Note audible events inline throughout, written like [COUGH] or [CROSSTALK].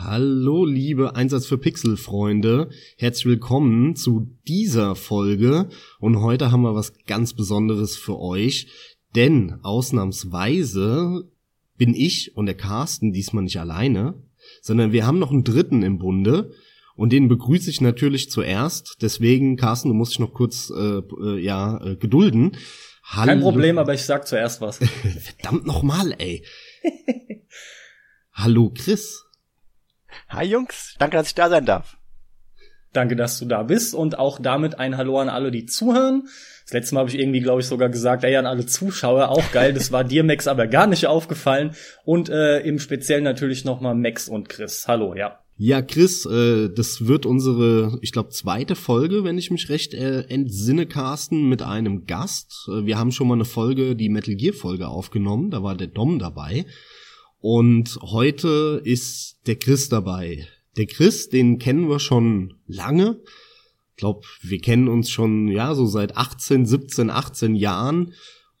Hallo, liebe Einsatz für Pixel-Freunde. Herzlich willkommen zu dieser Folge. Und heute haben wir was ganz Besonderes für euch. Denn ausnahmsweise bin ich und der Carsten diesmal nicht alleine, sondern wir haben noch einen dritten im Bunde. Und den begrüße ich natürlich zuerst. Deswegen, Carsten, du musst dich noch kurz äh, äh, ja äh, gedulden. Hallo. Kein Problem, aber ich sag zuerst was. [LAUGHS] Verdammt nochmal, ey. [LAUGHS] Hallo, Chris. Hi Jungs, danke, dass ich da sein darf. Danke, dass du da bist und auch damit ein Hallo an alle, die zuhören. Das letzte Mal habe ich irgendwie, glaube ich, sogar gesagt, ey, an alle Zuschauer, auch geil. Das war dir, Max, aber gar nicht aufgefallen. Und äh, im Speziellen natürlich nochmal Max und Chris. Hallo, ja. Ja, Chris, äh, das wird unsere, ich glaube, zweite Folge, wenn ich mich recht äh, entsinne, Carsten, mit einem Gast. Äh, wir haben schon mal eine Folge, die Metal Gear Folge aufgenommen, da war der Dom dabei. Und heute ist der Chris dabei. Der Chris, den kennen wir schon lange. Ich glaube, wir kennen uns schon, ja, so seit 18, 17, 18 Jahren.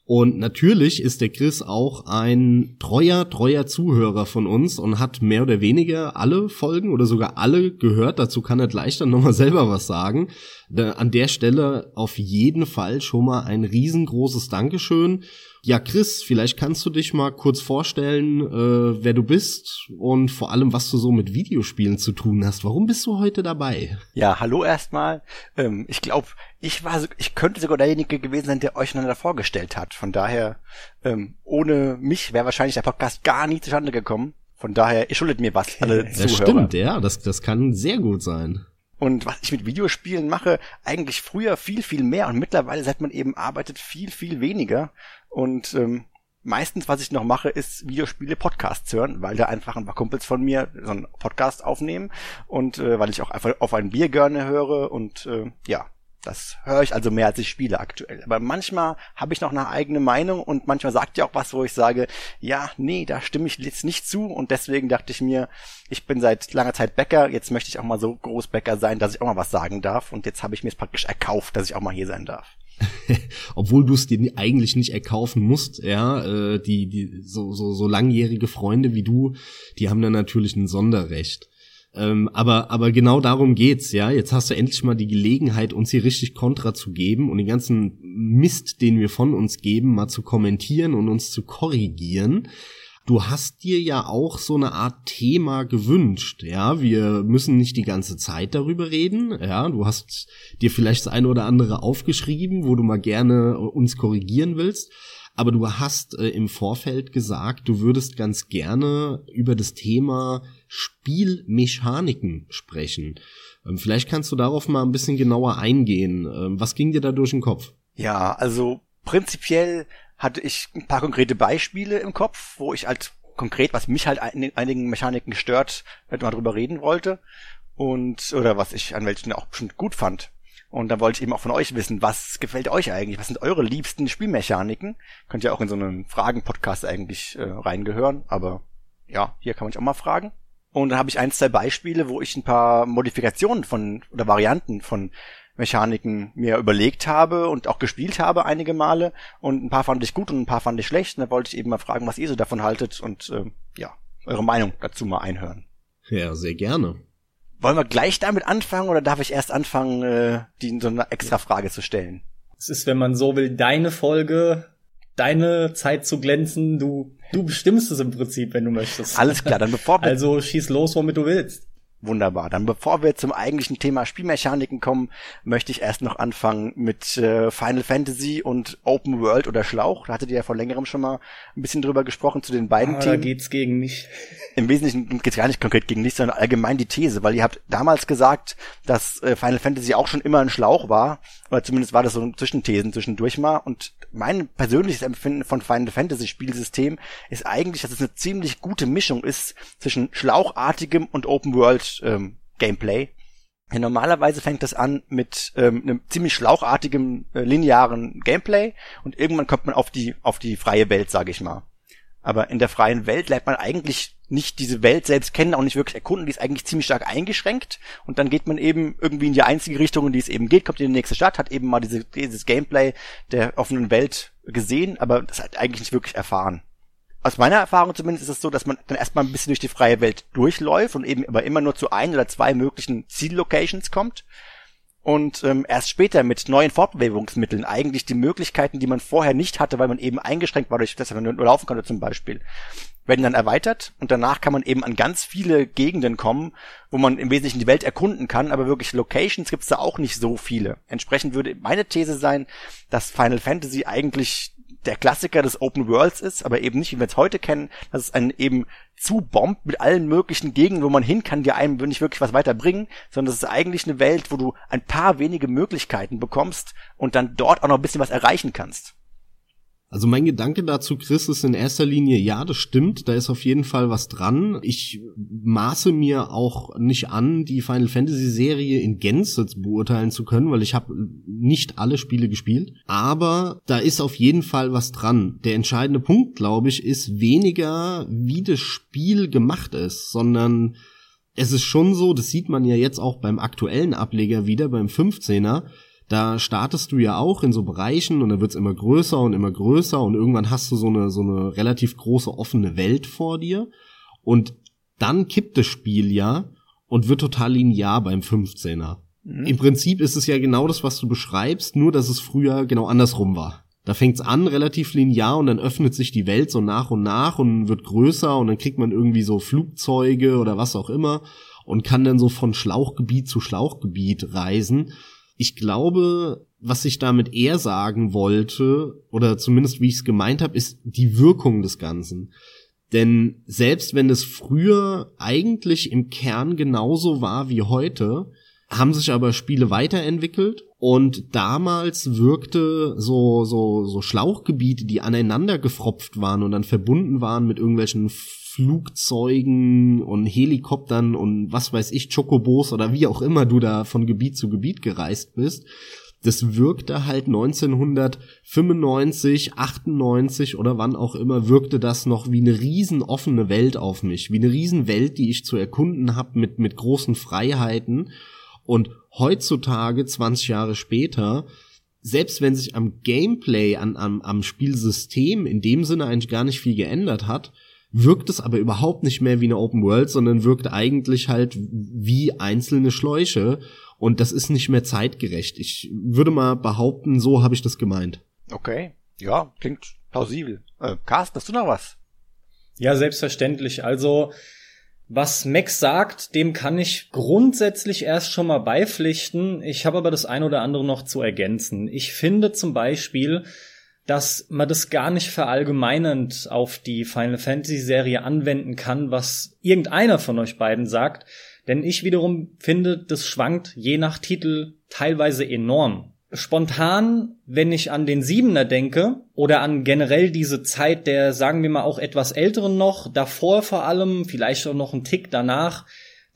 Und natürlich ist der Chris auch ein treuer, treuer Zuhörer von uns und hat mehr oder weniger alle Folgen oder sogar alle gehört. Dazu kann er gleich dann nochmal [LAUGHS] selber was sagen. An der Stelle auf jeden Fall schon mal ein riesengroßes Dankeschön. Ja, Chris, vielleicht kannst du dich mal kurz vorstellen, äh, wer du bist und vor allem, was du so mit Videospielen zu tun hast. Warum bist du heute dabei? Ja, hallo erstmal. Ähm, ich glaube, ich war, ich könnte sogar derjenige gewesen sein, der euch einander vorgestellt hat. Von daher, ähm, ohne mich wäre wahrscheinlich der Podcast gar nie zustande gekommen. Von daher, ihr schuldet mir was, alle das Zuhörer. Das stimmt, ja, das, das kann sehr gut sein. Und was ich mit Videospielen mache, eigentlich früher viel, viel mehr und mittlerweile, seit man eben arbeitet, viel, viel weniger. Und ähm, meistens, was ich noch mache, ist Videospiele Podcasts hören, weil da einfach ein paar Kumpels von mir so einen Podcast aufnehmen und äh, weil ich auch einfach auf ein Bier gerne höre und äh, ja, das höre ich also mehr, als ich spiele aktuell. Aber manchmal habe ich noch eine eigene Meinung und manchmal sagt ihr auch was, wo ich sage, ja, nee, da stimme ich jetzt nicht zu. Und deswegen dachte ich mir, ich bin seit langer Zeit Bäcker, jetzt möchte ich auch mal so groß Bäcker sein, dass ich auch mal was sagen darf. Und jetzt habe ich mir es praktisch erkauft, dass ich auch mal hier sein darf. [LAUGHS] Obwohl du es dir eigentlich nicht erkaufen musst, ja, äh, die, die, so, so, so langjährige Freunde wie du, die haben dann natürlich ein Sonderrecht. Ähm, aber, aber genau darum geht's, ja. Jetzt hast du endlich mal die Gelegenheit, uns hier richtig Kontra zu geben und den ganzen Mist, den wir von uns geben, mal zu kommentieren und uns zu korrigieren. Du hast dir ja auch so eine Art Thema gewünscht, ja. Wir müssen nicht die ganze Zeit darüber reden, ja. Du hast dir vielleicht das eine oder andere aufgeschrieben, wo du mal gerne uns korrigieren willst aber du hast äh, im Vorfeld gesagt, du würdest ganz gerne über das Thema Spielmechaniken sprechen. Ähm, vielleicht kannst du darauf mal ein bisschen genauer eingehen. Ähm, was ging dir da durch den Kopf? Ja, also prinzipiell hatte ich ein paar konkrete Beispiele im Kopf, wo ich halt konkret, was mich halt in einigen Mechaniken stört, halt mal drüber reden wollte. Und, oder was ich an welchen auch bestimmt gut fand. Und da wollte ich eben auch von euch wissen, was gefällt euch eigentlich? Was sind eure liebsten Spielmechaniken? Könnt ihr auch in so einen Fragen-Podcast eigentlich äh, reingehören, aber ja, hier kann man sich auch mal fragen. Und dann habe ich ein, zwei Beispiele, wo ich ein paar Modifikationen von oder Varianten von Mechaniken mir überlegt habe und auch gespielt habe einige Male. Und ein paar fand ich gut und ein paar fand ich schlecht. Und da wollte ich eben mal fragen, was ihr so davon haltet und äh, ja, eure Meinung dazu mal einhören. Ja, sehr gerne. Wollen wir gleich damit anfangen oder darf ich erst anfangen, äh, die so eine extra Frage zu stellen? Es ist, wenn man so will, deine Folge, deine Zeit zu glänzen. Du, du bestimmst es im Prinzip, wenn du möchtest. Alles klar, dann bevor [LAUGHS] wir Also schieß los, womit du willst. Wunderbar. Dann bevor wir zum eigentlichen Thema Spielmechaniken kommen, möchte ich erst noch anfangen mit äh, Final Fantasy und Open World oder Schlauch. Da hattet ihr ja vor längerem schon mal ein bisschen drüber gesprochen zu den beiden ah, Themen. Da geht's gegen mich. Im Wesentlichen geht's gar nicht konkret gegen mich, sondern allgemein die These, weil ihr habt damals gesagt, dass äh, Final Fantasy auch schon immer ein Schlauch war, oder zumindest war das so ein Zwischenthesen zwischendurch mal. Und mein persönliches Empfinden von Final Fantasy Spielsystem ist eigentlich, dass es eine ziemlich gute Mischung ist zwischen schlauchartigem und Open World ähm, Gameplay. Ja, normalerweise fängt das an mit ähm, einem ziemlich schlauchartigem äh, linearen Gameplay und irgendwann kommt man auf die auf die freie Welt, sage ich mal. Aber in der freien Welt lernt man eigentlich nicht diese Welt selbst kennen, auch nicht wirklich erkunden, die ist eigentlich ziemlich stark eingeschränkt und dann geht man eben irgendwie in die einzige Richtung, in die es eben geht, kommt in die nächste Stadt, hat eben mal diese, dieses Gameplay der offenen Welt gesehen, aber das hat eigentlich nicht wirklich erfahren aus meiner Erfahrung zumindest ist es so, dass man dann erstmal ein bisschen durch die freie Welt durchläuft und eben aber immer nur zu ein oder zwei möglichen Ziellocations kommt und ähm, erst später mit neuen Fortbewegungsmitteln eigentlich die Möglichkeiten, die man vorher nicht hatte, weil man eben eingeschränkt war, durch dass man nur laufen konnte zum Beispiel, werden dann erweitert und danach kann man eben an ganz viele Gegenden kommen, wo man im Wesentlichen die Welt erkunden kann, aber wirklich Locations gibt's da auch nicht so viele. Entsprechend würde meine These sein, dass Final Fantasy eigentlich der Klassiker des Open Worlds ist, aber eben nicht, wie wir es heute kennen, dass es einen eben zu bombt mit allen möglichen Gegenden, wo man hin kann, die einem nicht wirklich was weiterbringen, sondern es ist eigentlich eine Welt, wo du ein paar wenige Möglichkeiten bekommst und dann dort auch noch ein bisschen was erreichen kannst. Also mein Gedanke dazu, Chris, ist in erster Linie, ja, das stimmt, da ist auf jeden Fall was dran. Ich maße mir auch nicht an, die Final Fantasy Serie in Gänze beurteilen zu können, weil ich habe nicht alle Spiele gespielt. Aber da ist auf jeden Fall was dran. Der entscheidende Punkt, glaube ich, ist weniger, wie das Spiel gemacht ist, sondern es ist schon so, das sieht man ja jetzt auch beim aktuellen Ableger wieder, beim 15er, da startest du ja auch in so Bereichen und da wird's immer größer und immer größer und irgendwann hast du so eine, so eine relativ große offene Welt vor dir und dann kippt das Spiel ja und wird total linear beim 15er. Mhm. Im Prinzip ist es ja genau das, was du beschreibst, nur dass es früher genau andersrum war. Da fängt's an relativ linear und dann öffnet sich die Welt so nach und nach und wird größer und dann kriegt man irgendwie so Flugzeuge oder was auch immer und kann dann so von Schlauchgebiet zu Schlauchgebiet reisen ich glaube, was ich damit eher sagen wollte, oder zumindest wie ich es gemeint habe, ist die Wirkung des Ganzen. Denn selbst wenn es früher eigentlich im Kern genauso war wie heute, haben sich aber Spiele weiterentwickelt und damals wirkte so so so Schlauchgebiete, die aneinander gefropft waren und dann verbunden waren mit irgendwelchen Flugzeugen und Helikoptern und was weiß ich, Chocobos oder wie auch immer du da von Gebiet zu Gebiet gereist bist. Das wirkte halt 1995, 98 oder wann auch immer, wirkte das noch wie eine riesen offene Welt auf mich, wie eine riesen Welt, die ich zu erkunden habe mit, mit großen Freiheiten. Und heutzutage, 20 Jahre später, selbst wenn sich am Gameplay, an, am, am Spielsystem in dem Sinne eigentlich gar nicht viel geändert hat, wirkt es aber überhaupt nicht mehr wie eine Open World, sondern wirkt eigentlich halt wie einzelne Schläuche und das ist nicht mehr zeitgerecht. Ich würde mal behaupten, so habe ich das gemeint. Okay, ja, klingt plausibel. Äh, Carsten, hast du noch was? Ja, selbstverständlich. Also, was Max sagt, dem kann ich grundsätzlich erst schon mal beipflichten. Ich habe aber das ein oder andere noch zu ergänzen. Ich finde zum Beispiel, dass man das gar nicht verallgemeinernd auf die Final Fantasy Serie anwenden kann, was irgendeiner von euch beiden sagt. Denn ich wiederum finde, das schwankt je nach Titel teilweise enorm. Spontan, wenn ich an den Siebener denke oder an generell diese Zeit der, sagen wir mal, auch etwas älteren noch, davor vor allem, vielleicht auch noch einen Tick danach,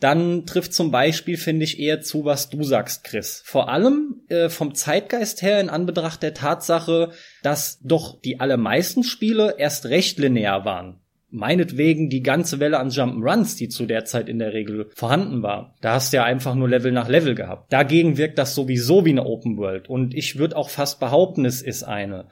dann trifft zum Beispiel, finde ich, eher zu, was du sagst, Chris. Vor allem äh, vom Zeitgeist her in Anbetracht der Tatsache, dass doch die allermeisten Spiele erst recht linear waren. Meinetwegen die ganze Welle an Jump'n'Runs, die zu der Zeit in der Regel vorhanden war. Da hast du ja einfach nur Level nach Level gehabt. Dagegen wirkt das sowieso wie eine Open World. Und ich würde auch fast behaupten, es ist eine.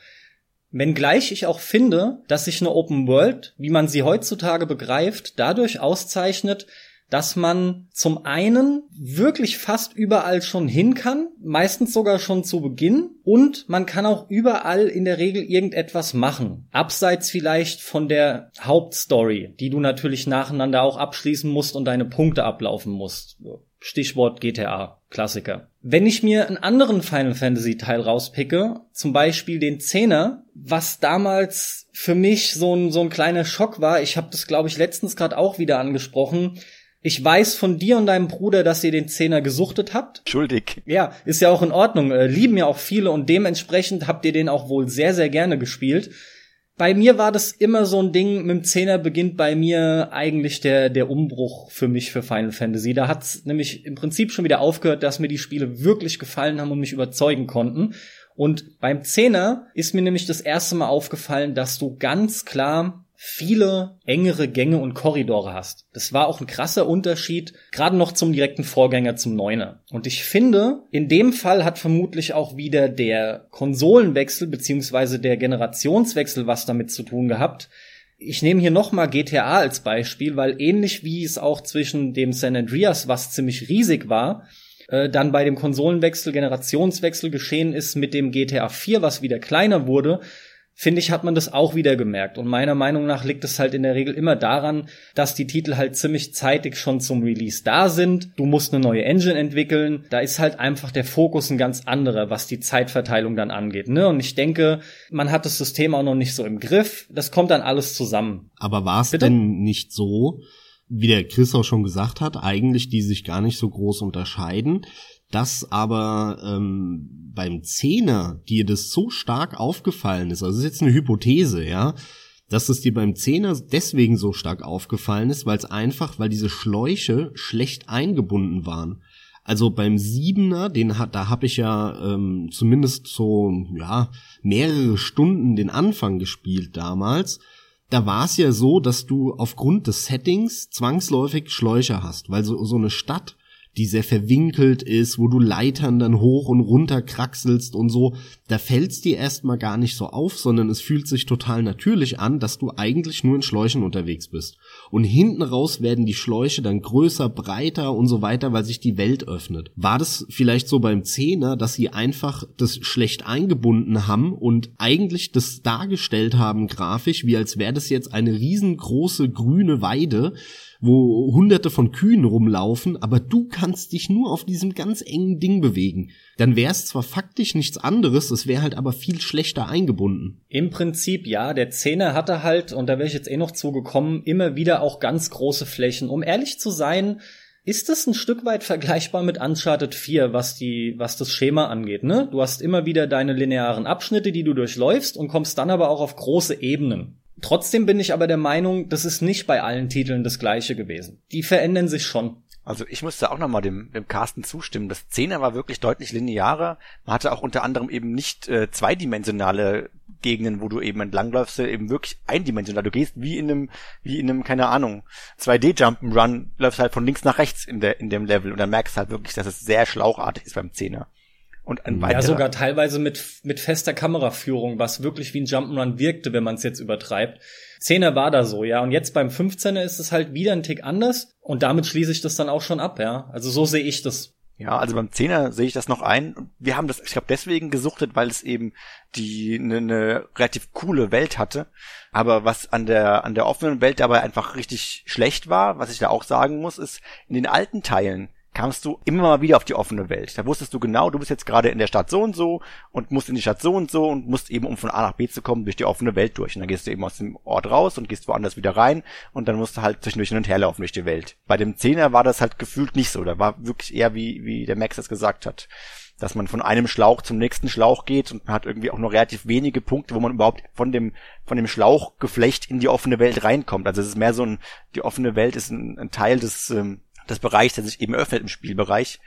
Wenngleich ich auch finde, dass sich eine Open World, wie man sie heutzutage begreift, dadurch auszeichnet, dass man zum einen wirklich fast überall schon hin kann, meistens sogar schon zu Beginn, und man kann auch überall in der Regel irgendetwas machen. Abseits vielleicht von der Hauptstory, die du natürlich nacheinander auch abschließen musst und deine Punkte ablaufen musst. Stichwort GTA, Klassiker. Wenn ich mir einen anderen Final Fantasy Teil rauspicke, zum Beispiel den Zehner, was damals für mich so ein, so ein kleiner Schock war, ich habe das glaube ich letztens gerade auch wieder angesprochen, ich weiß von dir und deinem Bruder, dass ihr den Zehner gesuchtet habt. Schuldig. Ja, ist ja auch in Ordnung. Äh, lieben ja auch viele und dementsprechend habt ihr den auch wohl sehr, sehr gerne gespielt. Bei mir war das immer so ein Ding, mit dem Zehner beginnt bei mir eigentlich der, der Umbruch für mich für Final Fantasy. Da hat's nämlich im Prinzip schon wieder aufgehört, dass mir die Spiele wirklich gefallen haben und mich überzeugen konnten. Und beim Zehner ist mir nämlich das erste Mal aufgefallen, dass du ganz klar viele engere Gänge und Korridore hast. Das war auch ein krasser Unterschied, gerade noch zum direkten Vorgänger zum Neuner. Und ich finde, in dem Fall hat vermutlich auch wieder der Konsolenwechsel beziehungsweise der Generationswechsel was damit zu tun gehabt. Ich nehme hier noch mal GTA als Beispiel, weil ähnlich wie es auch zwischen dem San Andreas, was ziemlich riesig war, äh, dann bei dem Konsolenwechsel, Generationswechsel geschehen ist mit dem GTA 4, was wieder kleiner wurde, finde ich, hat man das auch wieder gemerkt. Und meiner Meinung nach liegt es halt in der Regel immer daran, dass die Titel halt ziemlich zeitig schon zum Release da sind. Du musst eine neue Engine entwickeln. Da ist halt einfach der Fokus ein ganz anderer, was die Zeitverteilung dann angeht. Ne? Und ich denke, man hat das System auch noch nicht so im Griff. Das kommt dann alles zusammen. Aber war es denn nicht so, wie der Chris auch schon gesagt hat, eigentlich die sich gar nicht so groß unterscheiden, dass aber ähm, beim Zehner dir das so stark aufgefallen ist, also ist jetzt eine Hypothese, ja, dass es dir beim Zehner deswegen so stark aufgefallen ist, weil es einfach, weil diese Schläuche schlecht eingebunden waren. Also beim Siebener, den hat, da habe ich ja ähm, zumindest so ja mehrere Stunden den Anfang gespielt damals. Da war es ja so, dass du aufgrund des Settings zwangsläufig Schläuche hast, weil so so eine Stadt die sehr verwinkelt ist, wo du Leitern dann hoch und runter kraxelst und so, da fällt's dir erstmal gar nicht so auf, sondern es fühlt sich total natürlich an, dass du eigentlich nur in Schläuchen unterwegs bist. Und hinten raus werden die Schläuche dann größer, breiter und so weiter, weil sich die Welt öffnet. War das vielleicht so beim Zehner, dass sie einfach das schlecht eingebunden haben und eigentlich das dargestellt haben grafisch, wie als wäre das jetzt eine riesengroße grüne Weide, wo hunderte von Kühen rumlaufen, aber du kannst dich nur auf diesem ganz engen Ding bewegen. Dann wäre es zwar faktisch nichts anderes, es wäre halt aber viel schlechter eingebunden. Im Prinzip ja, der Zehner hatte halt, und da wäre ich jetzt eh noch zugekommen, immer wieder auch ganz große Flächen. Um ehrlich zu sein, ist das ein Stück weit vergleichbar mit Uncharted 4, was die, was das Schema angeht, ne? Du hast immer wieder deine linearen Abschnitte, die du durchläufst und kommst dann aber auch auf große Ebenen. Trotzdem bin ich aber der Meinung, das ist nicht bei allen Titeln das gleiche gewesen. Die verändern sich schon. Also ich musste auch nochmal dem, dem Carsten zustimmen. Das Zehner war wirklich deutlich linearer. Man hatte auch unter anderem eben nicht äh, zweidimensionale Gegenden, wo du eben entlangläufst, eben wirklich eindimensional. Du gehst wie in einem, wie in einem, keine Ahnung, 2D Jump'n'Run, läufst halt von links nach rechts in der, in dem Level und dann merkst du halt wirklich, dass es sehr schlauchartig ist beim Zehner. Und ein weiterer. Ja, sogar teilweise mit, mit fester Kameraführung, was wirklich wie ein Jump'n'Run wirkte, wenn man es jetzt übertreibt. Zehner war da so, ja. Und jetzt beim 15er ist es halt wieder ein Tick anders. Und damit schließe ich das dann auch schon ab, ja. Also so sehe ich das. Ja, also beim Zehner sehe ich das noch ein. Wir haben das, ich glaube, deswegen gesuchtet, weil es eben die eine ne relativ coole Welt hatte. Aber was an der an der offenen Welt dabei einfach richtig schlecht war, was ich da auch sagen muss, ist in den alten Teilen kamst du immer mal wieder auf die offene Welt. Da wusstest du genau, du bist jetzt gerade in der Stadt so und so und musst in die Stadt so und so und musst eben, um von A nach B zu kommen, durch die offene Welt durch. Und dann gehst du eben aus dem Ort raus und gehst woanders wieder rein und dann musst du halt zwischendurch hin und her laufen durch die Welt. Bei dem Zehner war das halt gefühlt nicht so. Da war wirklich eher wie, wie der Max das gesagt hat. Dass man von einem Schlauch zum nächsten Schlauch geht und man hat irgendwie auch nur relativ wenige Punkte, wo man überhaupt von dem, von dem Schlauchgeflecht in die offene Welt reinkommt. Also es ist mehr so ein, die offene Welt ist ein, ein Teil des, ähm, des Bereichs, der sich eben öffnet im Spielbereich.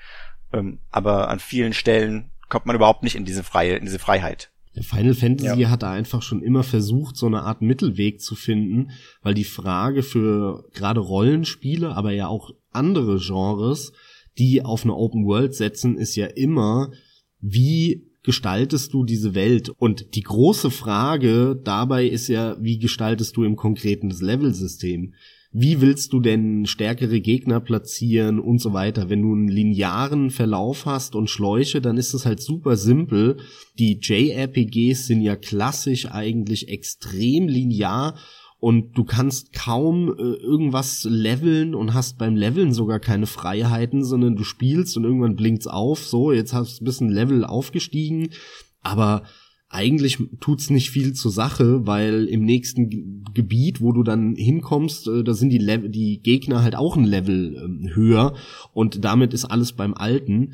Ähm, aber an vielen Stellen kommt man überhaupt nicht in diese freie, in diese Freiheit. Der Final Fantasy ja. hat da einfach schon immer versucht, so eine Art Mittelweg zu finden, weil die Frage für gerade Rollenspiele, aber ja auch andere Genres, die auf eine Open World setzen, ist ja immer, wie gestaltest du diese Welt? Und die große Frage dabei ist ja, wie gestaltest du im konkreten das Levelsystem? Wie willst du denn stärkere Gegner platzieren und so weiter. Wenn du einen linearen Verlauf hast und Schläuche, dann ist es halt super simpel. Die JRPGs sind ja klassisch eigentlich extrem linear und du kannst kaum äh, irgendwas leveln und hast beim Leveln sogar keine Freiheiten, sondern du spielst und irgendwann blinkt's auf, so, jetzt hast du ein bisschen Level aufgestiegen, aber eigentlich tut's nicht viel zur Sache, weil im nächsten Gebiet, wo du dann hinkommst, äh, da sind die, Level, die Gegner halt auch ein Level äh, höher. Und damit ist alles beim Alten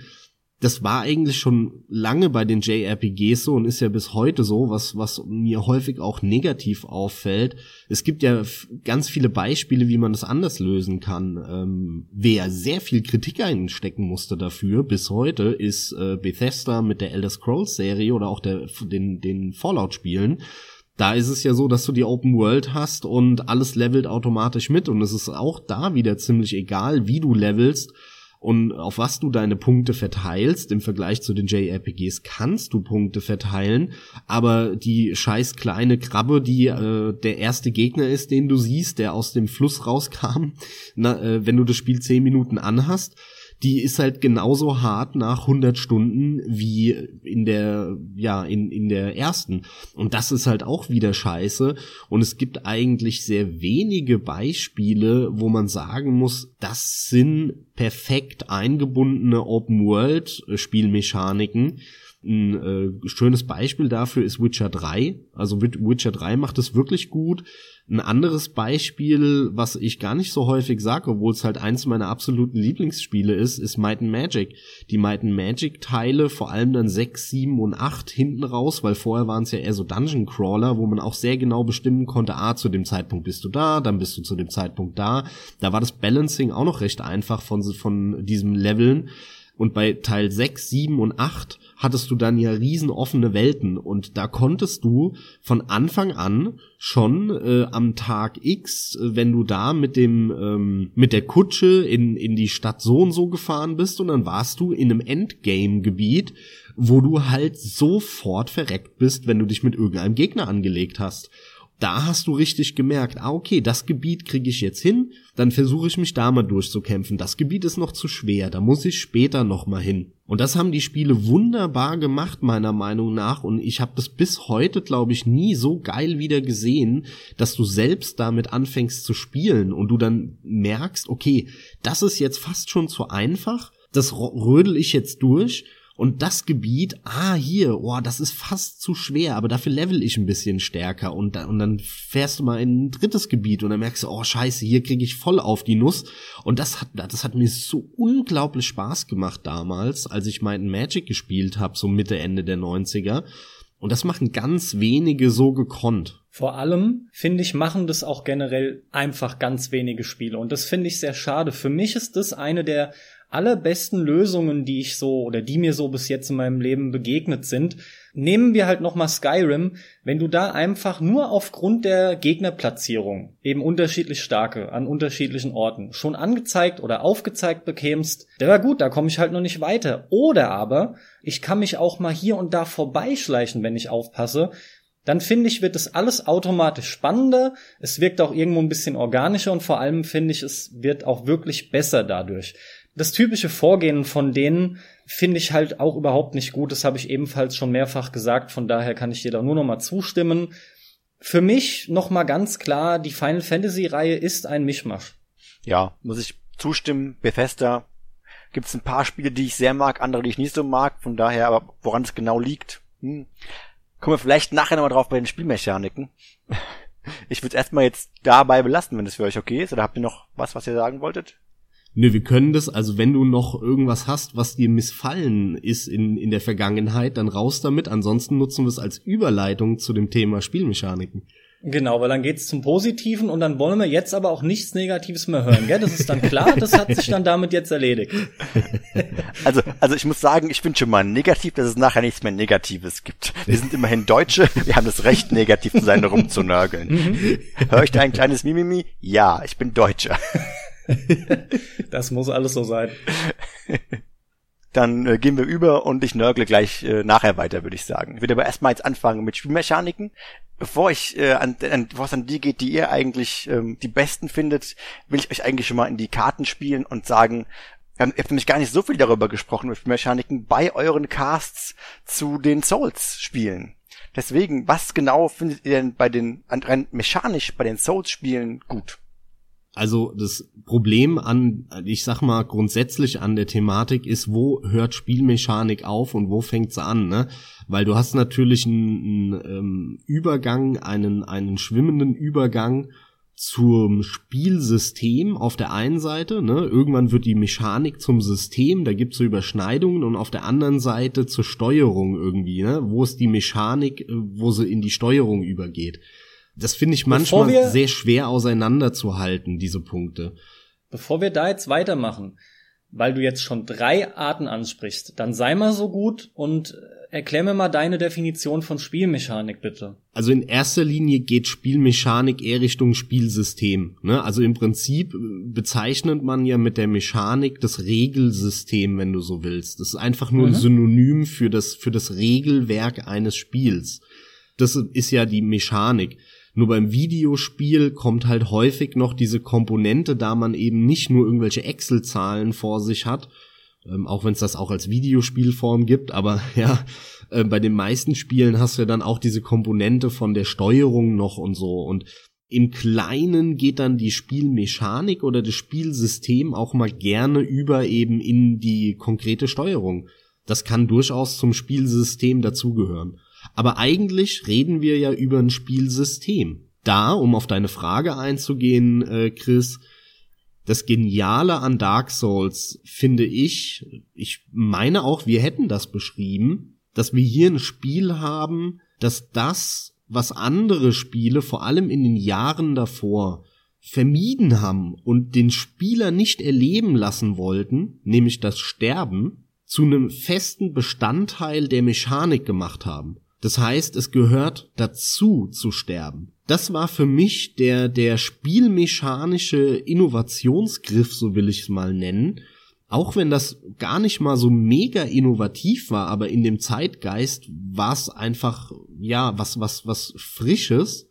das war eigentlich schon lange bei den JRPGs so und ist ja bis heute so, was, was mir häufig auch negativ auffällt. Es gibt ja ganz viele Beispiele, wie man das anders lösen kann. Ähm, wer sehr viel Kritik einstecken musste dafür bis heute, ist äh, Bethesda mit der Elder Scrolls Serie oder auch der, den, den Fallout Spielen. Da ist es ja so, dass du die Open World hast und alles levelt automatisch mit und es ist auch da wieder ziemlich egal, wie du levelst und auf was du deine Punkte verteilst. Im Vergleich zu den JRPGs kannst du Punkte verteilen, aber die scheiß kleine Krabbe, die äh, der erste Gegner ist, den du siehst, der aus dem Fluss rauskam, na, äh, wenn du das Spiel zehn Minuten anhast, die ist halt genauso hart nach 100 Stunden wie in der, ja, in, in der ersten. Und das ist halt auch wieder scheiße. Und es gibt eigentlich sehr wenige Beispiele, wo man sagen muss, das sind perfekt eingebundene Open-World-Spielmechaniken. Ein äh, schönes Beispiel dafür ist Witcher 3. Also Witcher 3 macht es wirklich gut. Ein anderes Beispiel, was ich gar nicht so häufig sage, obwohl es halt eins meiner absoluten Lieblingsspiele ist, ist Might and Magic. Die Might and Magic Teile, vor allem dann 6, 7 und 8 hinten raus, weil vorher waren es ja eher so Dungeon Crawler, wo man auch sehr genau bestimmen konnte, ah, zu dem Zeitpunkt bist du da, dann bist du zu dem Zeitpunkt da. Da war das Balancing auch noch recht einfach von, von diesem Leveln. Und bei Teil 6, 7 und 8 hattest du dann ja riesen offene Welten und da konntest du von Anfang an schon äh, am Tag X, äh, wenn du da mit dem ähm, mit der Kutsche in in die Stadt so und so gefahren bist und dann warst du in einem Endgame Gebiet, wo du halt sofort verreckt bist, wenn du dich mit irgendeinem Gegner angelegt hast da hast du richtig gemerkt, ah okay, das Gebiet kriege ich jetzt hin, dann versuche ich mich da mal durchzukämpfen. Das Gebiet ist noch zu schwer, da muss ich später noch mal hin. Und das haben die Spiele wunderbar gemacht meiner Meinung nach. Und ich habe das bis heute, glaube ich, nie so geil wieder gesehen, dass du selbst damit anfängst zu spielen und du dann merkst, okay, das ist jetzt fast schon zu einfach, das rödel ich jetzt durch und das Gebiet, ah, hier, oh, das ist fast zu schwer, aber dafür level ich ein bisschen stärker. Und, und dann fährst du mal in ein drittes Gebiet und dann merkst du, oh, scheiße, hier kriege ich voll auf die Nuss. Und das hat, das hat mir so unglaublich Spaß gemacht damals, als ich meinen Magic gespielt habe, so Mitte, Ende der 90er. Und das machen ganz wenige so gekonnt. Vor allem, finde ich, machen das auch generell einfach ganz wenige Spiele. Und das finde ich sehr schade. Für mich ist das eine der allerbesten Lösungen, die ich so oder die mir so bis jetzt in meinem Leben begegnet sind. Nehmen wir halt nochmal Skyrim, wenn du da einfach nur aufgrund der Gegnerplatzierung eben unterschiedlich starke an unterschiedlichen Orten schon angezeigt oder aufgezeigt bekämst, der war gut, da komme ich halt noch nicht weiter. Oder aber ich kann mich auch mal hier und da vorbeischleichen, wenn ich aufpasse, dann finde ich, wird das alles automatisch spannender. Es wirkt auch irgendwo ein bisschen organischer und vor allem finde ich, es wird auch wirklich besser dadurch das typische Vorgehen von denen finde ich halt auch überhaupt nicht gut. Das habe ich ebenfalls schon mehrfach gesagt. Von daher kann ich dir da nur noch mal zustimmen. Für mich noch mal ganz klar, die Final Fantasy Reihe ist ein Mischmasch. Ja, muss ich zustimmen. Bethesda gibt es ein paar Spiele, die ich sehr mag, andere, die ich nicht so mag. Von daher, aber woran es genau liegt, hm. kommen wir vielleicht nachher nochmal drauf bei den Spielmechaniken. [LAUGHS] Ich würde es erstmal jetzt dabei belassen, wenn es für euch okay ist. Oder habt ihr noch was, was ihr sagen wolltet? Nö, wir können das, also wenn du noch irgendwas hast, was dir missfallen ist in, in der Vergangenheit, dann raus damit. Ansonsten nutzen wir es als Überleitung zu dem Thema Spielmechaniken. Genau, weil dann geht's zum Positiven und dann wollen wir jetzt aber auch nichts Negatives mehr hören, gell? Das ist dann klar, das hat sich dann damit jetzt erledigt. [LAUGHS] Also, also ich muss sagen, ich bin schon mal negativ, dass es nachher nichts mehr Negatives gibt. Wir sind immerhin Deutsche, wir haben das Recht, negativ zu sein, rumzunörgeln. Mhm. Hör ich da ein kleines Mimimi? Ja, ich bin Deutscher. [LAUGHS] das muss alles so sein. [LAUGHS] Dann äh, gehen wir über und ich nörgle gleich äh, nachher weiter, würde ich sagen. Ich würde aber erstmal jetzt anfangen mit Spielmechaniken. Bevor ich äh, an, an bevor es an die geht, die ihr eigentlich ähm, die besten findet, will ich euch eigentlich schon mal in die Karten spielen und sagen, ihr habt nämlich gar nicht so viel darüber gesprochen mit Spielmechaniken bei euren Casts zu den Souls-Spielen. Deswegen, was genau findet ihr denn bei den rein mechanisch bei den Souls-Spielen gut? Also das Problem an, ich sag mal grundsätzlich an der Thematik ist, wo hört Spielmechanik auf und wo fängt sie an, ne? Weil du hast natürlich einen, einen ähm, Übergang, einen, einen schwimmenden Übergang zum Spielsystem auf der einen Seite, ne? Irgendwann wird die Mechanik zum System, da gibt's so Überschneidungen und auf der anderen Seite zur Steuerung irgendwie, ne? Wo ist die Mechanik, äh, wo sie in die Steuerung übergeht. Das finde ich manchmal wir, sehr schwer auseinanderzuhalten, diese Punkte. Bevor wir da jetzt weitermachen, weil du jetzt schon drei Arten ansprichst, dann sei mal so gut und erklär mir mal deine Definition von Spielmechanik bitte. Also in erster Linie geht Spielmechanik eher Richtung Spielsystem. Ne? Also im Prinzip bezeichnet man ja mit der Mechanik das Regelsystem, wenn du so willst. Das ist einfach nur mhm. ein Synonym für das, für das Regelwerk eines Spiels. Das ist ja die Mechanik. Nur beim Videospiel kommt halt häufig noch diese Komponente, da man eben nicht nur irgendwelche Excel-Zahlen vor sich hat, ähm, auch wenn es das auch als Videospielform gibt, aber [LAUGHS] ja, äh, bei den meisten Spielen hast du ja dann auch diese Komponente von der Steuerung noch und so und im Kleinen geht dann die Spielmechanik oder das Spielsystem auch mal gerne über eben in die konkrete Steuerung. Das kann durchaus zum Spielsystem dazugehören. Aber eigentlich reden wir ja über ein Spielsystem. Da, um auf deine Frage einzugehen, äh, Chris, das Geniale an Dark Souls finde ich, ich meine auch, wir hätten das beschrieben, dass wir hier ein Spiel haben, dass das, was andere Spiele, vor allem in den Jahren davor, vermieden haben und den Spieler nicht erleben lassen wollten, nämlich das Sterben, zu einem festen Bestandteil der Mechanik gemacht haben. Das heißt, es gehört dazu zu sterben. Das war für mich der, der spielmechanische Innovationsgriff, so will ich es mal nennen. Auch wenn das gar nicht mal so mega innovativ war, aber in dem Zeitgeist war es einfach, ja, was, was, was Frisches,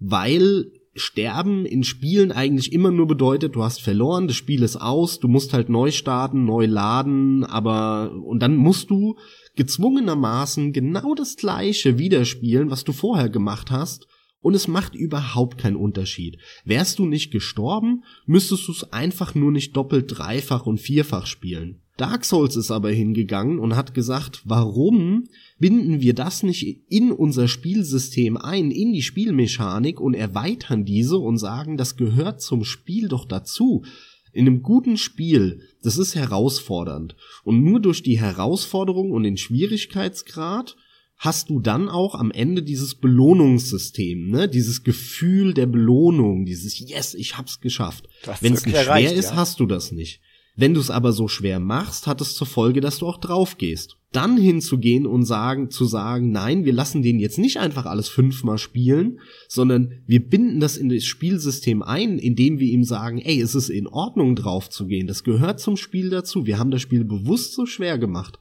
weil Sterben in Spielen eigentlich immer nur bedeutet, du hast verloren, das Spiel ist aus, du musst halt neu starten, neu laden, aber, und dann musst du gezwungenermaßen genau das gleiche widerspielen, was du vorher gemacht hast, und es macht überhaupt keinen Unterschied. Wärst du nicht gestorben, müsstest du es einfach nur nicht doppelt, dreifach und vierfach spielen. Dark Souls ist aber hingegangen und hat gesagt, warum binden wir das nicht in unser Spielsystem ein, in die Spielmechanik und erweitern diese und sagen, das gehört zum Spiel doch dazu. In einem guten Spiel, das ist herausfordernd. Und nur durch die Herausforderung und den Schwierigkeitsgrad hast du dann auch am Ende dieses Belohnungssystem, ne? Dieses Gefühl der Belohnung, dieses Yes, ich hab's geschafft. Wenn es nicht schwer erreicht, ist, ja. hast du das nicht. Wenn du es aber so schwer machst, hat es zur Folge, dass du auch drauf gehst. Dann hinzugehen und sagen, zu sagen, nein, wir lassen den jetzt nicht einfach alles fünfmal spielen, sondern wir binden das in das Spielsystem ein, indem wir ihm sagen, ey, es ist in Ordnung drauf zu gehen. Das gehört zum Spiel dazu. Wir haben das Spiel bewusst so schwer gemacht.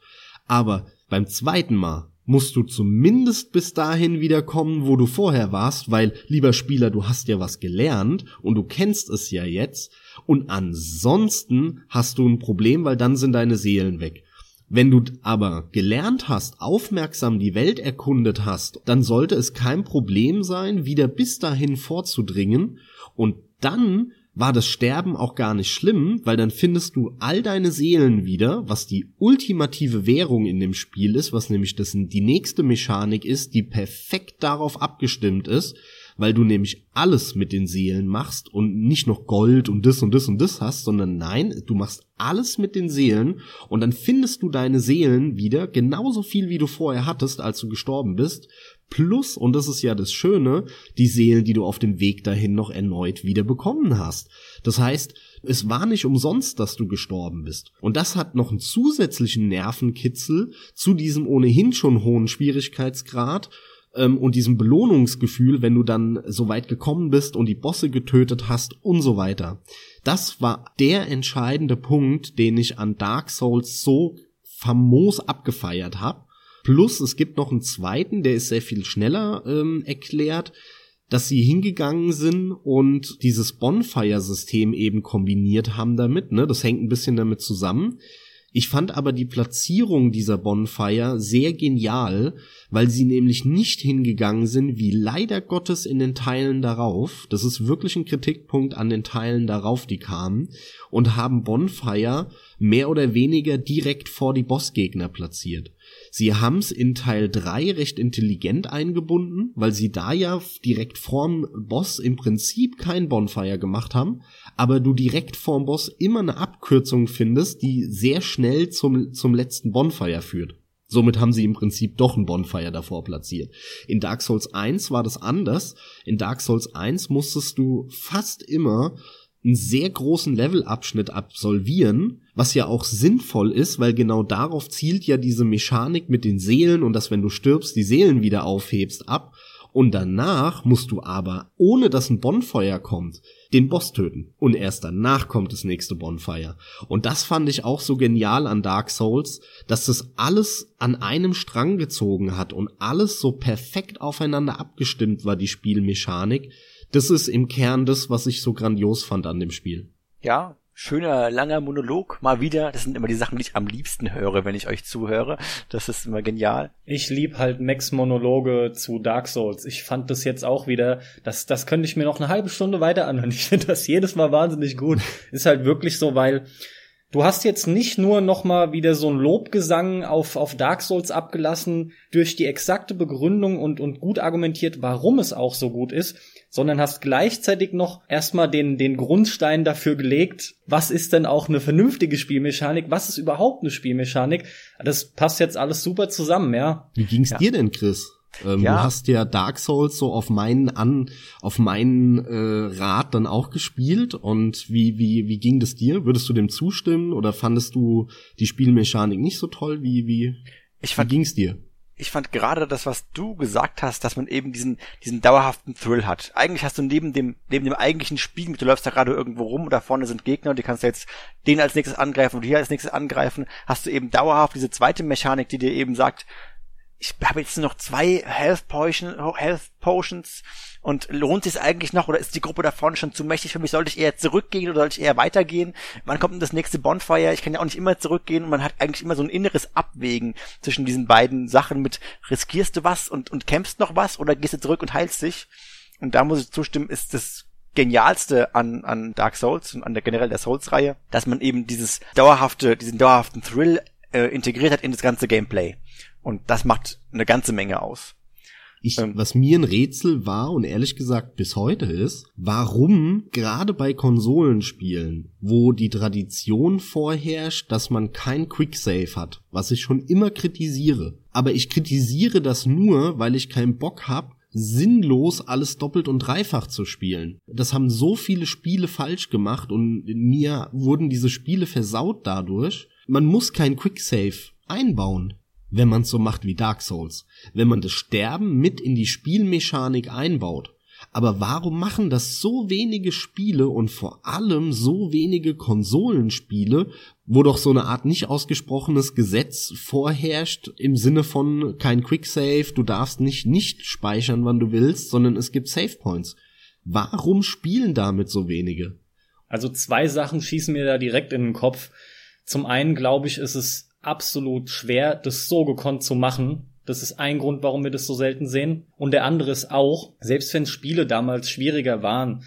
Aber beim zweiten Mal musst du zumindest bis dahin wiederkommen, wo du vorher warst, weil, lieber Spieler, du hast ja was gelernt und du kennst es ja jetzt. Und ansonsten hast du ein Problem, weil dann sind deine Seelen weg. Wenn du aber gelernt hast, aufmerksam die Welt erkundet hast, dann sollte es kein Problem sein, wieder bis dahin vorzudringen und dann war das Sterben auch gar nicht schlimm, weil dann findest du all deine Seelen wieder, was die ultimative Währung in dem Spiel ist, was nämlich das, die nächste Mechanik ist, die perfekt darauf abgestimmt ist, weil du nämlich alles mit den Seelen machst und nicht noch Gold und das und das und das hast, sondern nein, du machst alles mit den Seelen und dann findest du deine Seelen wieder genauso viel wie du vorher hattest, als du gestorben bist, plus, und das ist ja das Schöne, die Seelen, die du auf dem Weg dahin noch erneut wieder bekommen hast. Das heißt, es war nicht umsonst, dass du gestorben bist. Und das hat noch einen zusätzlichen Nervenkitzel zu diesem ohnehin schon hohen Schwierigkeitsgrad ähm, und diesem Belohnungsgefühl, wenn du dann so weit gekommen bist und die Bosse getötet hast und so weiter. Das war der entscheidende Punkt, den ich an Dark Souls so famos abgefeiert habe. Plus es gibt noch einen zweiten, der ist sehr viel schneller ähm, erklärt, dass sie hingegangen sind und dieses Bonfire-System eben kombiniert haben damit. Ne? Das hängt ein bisschen damit zusammen. Ich fand aber die Platzierung dieser Bonfire sehr genial, weil sie nämlich nicht hingegangen sind, wie leider Gottes in den Teilen darauf, das ist wirklich ein Kritikpunkt an den Teilen darauf, die kamen, und haben Bonfire mehr oder weniger direkt vor die Bossgegner platziert. Sie haben's in Teil 3 recht intelligent eingebunden, weil sie da ja direkt vorm Boss im Prinzip kein Bonfire gemacht haben, aber du direkt vorm Boss immer eine Abkürzung findest, die sehr schnell zum, zum letzten Bonfire führt. Somit haben sie im Prinzip doch ein Bonfire davor platziert. In Dark Souls 1 war das anders. In Dark Souls 1 musstest du fast immer einen sehr großen Levelabschnitt absolvieren, was ja auch sinnvoll ist, weil genau darauf zielt ja diese Mechanik mit den Seelen und dass wenn du stirbst, die Seelen wieder aufhebst ab. Und danach musst du aber, ohne dass ein Bonfire kommt, den Boss töten. Und erst danach kommt das nächste Bonfire. Und das fand ich auch so genial an Dark Souls, dass das alles an einem Strang gezogen hat und alles so perfekt aufeinander abgestimmt war, die Spielmechanik, das ist im Kern das, was ich so grandios fand an dem Spiel. Ja, schöner, langer Monolog, mal wieder. Das sind immer die Sachen, die ich am liebsten höre, wenn ich euch zuhöre. Das ist immer genial. Ich lieb halt Max Monologe zu Dark Souls. Ich fand das jetzt auch wieder, das, das könnte ich mir noch eine halbe Stunde weiter anhören. [LAUGHS] Ich finde das jedes Mal wahnsinnig gut. Ist halt wirklich so, weil Du hast jetzt nicht nur noch mal wieder so ein Lobgesang auf, auf Dark Souls abgelassen durch die exakte Begründung und, und gut argumentiert, warum es auch so gut ist, sondern hast gleichzeitig noch erstmal den, den Grundstein dafür gelegt, was ist denn auch eine vernünftige Spielmechanik, was ist überhaupt eine Spielmechanik. Das passt jetzt alles super zusammen, ja. Wie ging's ja. dir denn, Chris? Ähm, ja. Du hast ja Dark Souls so auf meinen an auf meinen äh, Rat dann auch gespielt und wie wie wie ging das dir? Würdest du dem zustimmen oder fandest du die Spielmechanik nicht so toll? Wie wie ich fand, wie ging's dir? Ich fand gerade das, was du gesagt hast, dass man eben diesen, diesen dauerhaften Thrill hat. Eigentlich hast du neben dem, neben dem eigentlichen Spiel, du läufst da gerade irgendwo rum und da vorne sind Gegner und die kannst du jetzt den als nächstes angreifen und hier als nächstes angreifen, hast du eben dauerhaft diese zweite Mechanik, die dir eben sagt, ich habe jetzt noch zwei Health, Potion, Health Potions und lohnt sich eigentlich noch oder ist die Gruppe da vorne schon zu mächtig für mich? Sollte ich eher zurückgehen oder sollte ich eher weitergehen? Wann kommt denn das nächste Bonfire? Ich kann ja auch nicht immer zurückgehen und man hat eigentlich immer so ein inneres Abwägen zwischen diesen beiden Sachen mit riskierst du was und, und kämpfst noch was oder gehst du zurück und heilst dich? Und da muss ich zustimmen, ist das Genialste an, an Dark Souls und an der generell der Souls-Reihe, dass man eben dieses dauerhafte, diesen dauerhaften Thrill äh, integriert hat in das ganze Gameplay. Und das macht eine ganze Menge aus. Ich, ähm, was mir ein Rätsel war und ehrlich gesagt bis heute ist, warum gerade bei Konsolenspielen, wo die Tradition vorherrscht, dass man kein Quicksave hat, was ich schon immer kritisiere. Aber ich kritisiere das nur, weil ich keinen Bock hab, sinnlos alles doppelt und dreifach zu spielen. Das haben so viele Spiele falsch gemacht und mir wurden diese Spiele versaut dadurch. Man muss kein Quicksave einbauen wenn man so macht wie Dark Souls, wenn man das Sterben mit in die Spielmechanik einbaut. Aber warum machen das so wenige Spiele und vor allem so wenige Konsolenspiele, wo doch so eine Art nicht ausgesprochenes Gesetz vorherrscht im Sinne von kein Quicksave, du darfst nicht nicht speichern, wann du willst, sondern es gibt Save Points. Warum spielen damit so wenige? Also zwei Sachen schießen mir da direkt in den Kopf. Zum einen glaube ich, ist es absolut schwer, das so gekonnt zu machen. Das ist ein Grund, warum wir das so selten sehen. Und der andere ist auch, selbst wenn Spiele damals schwieriger waren,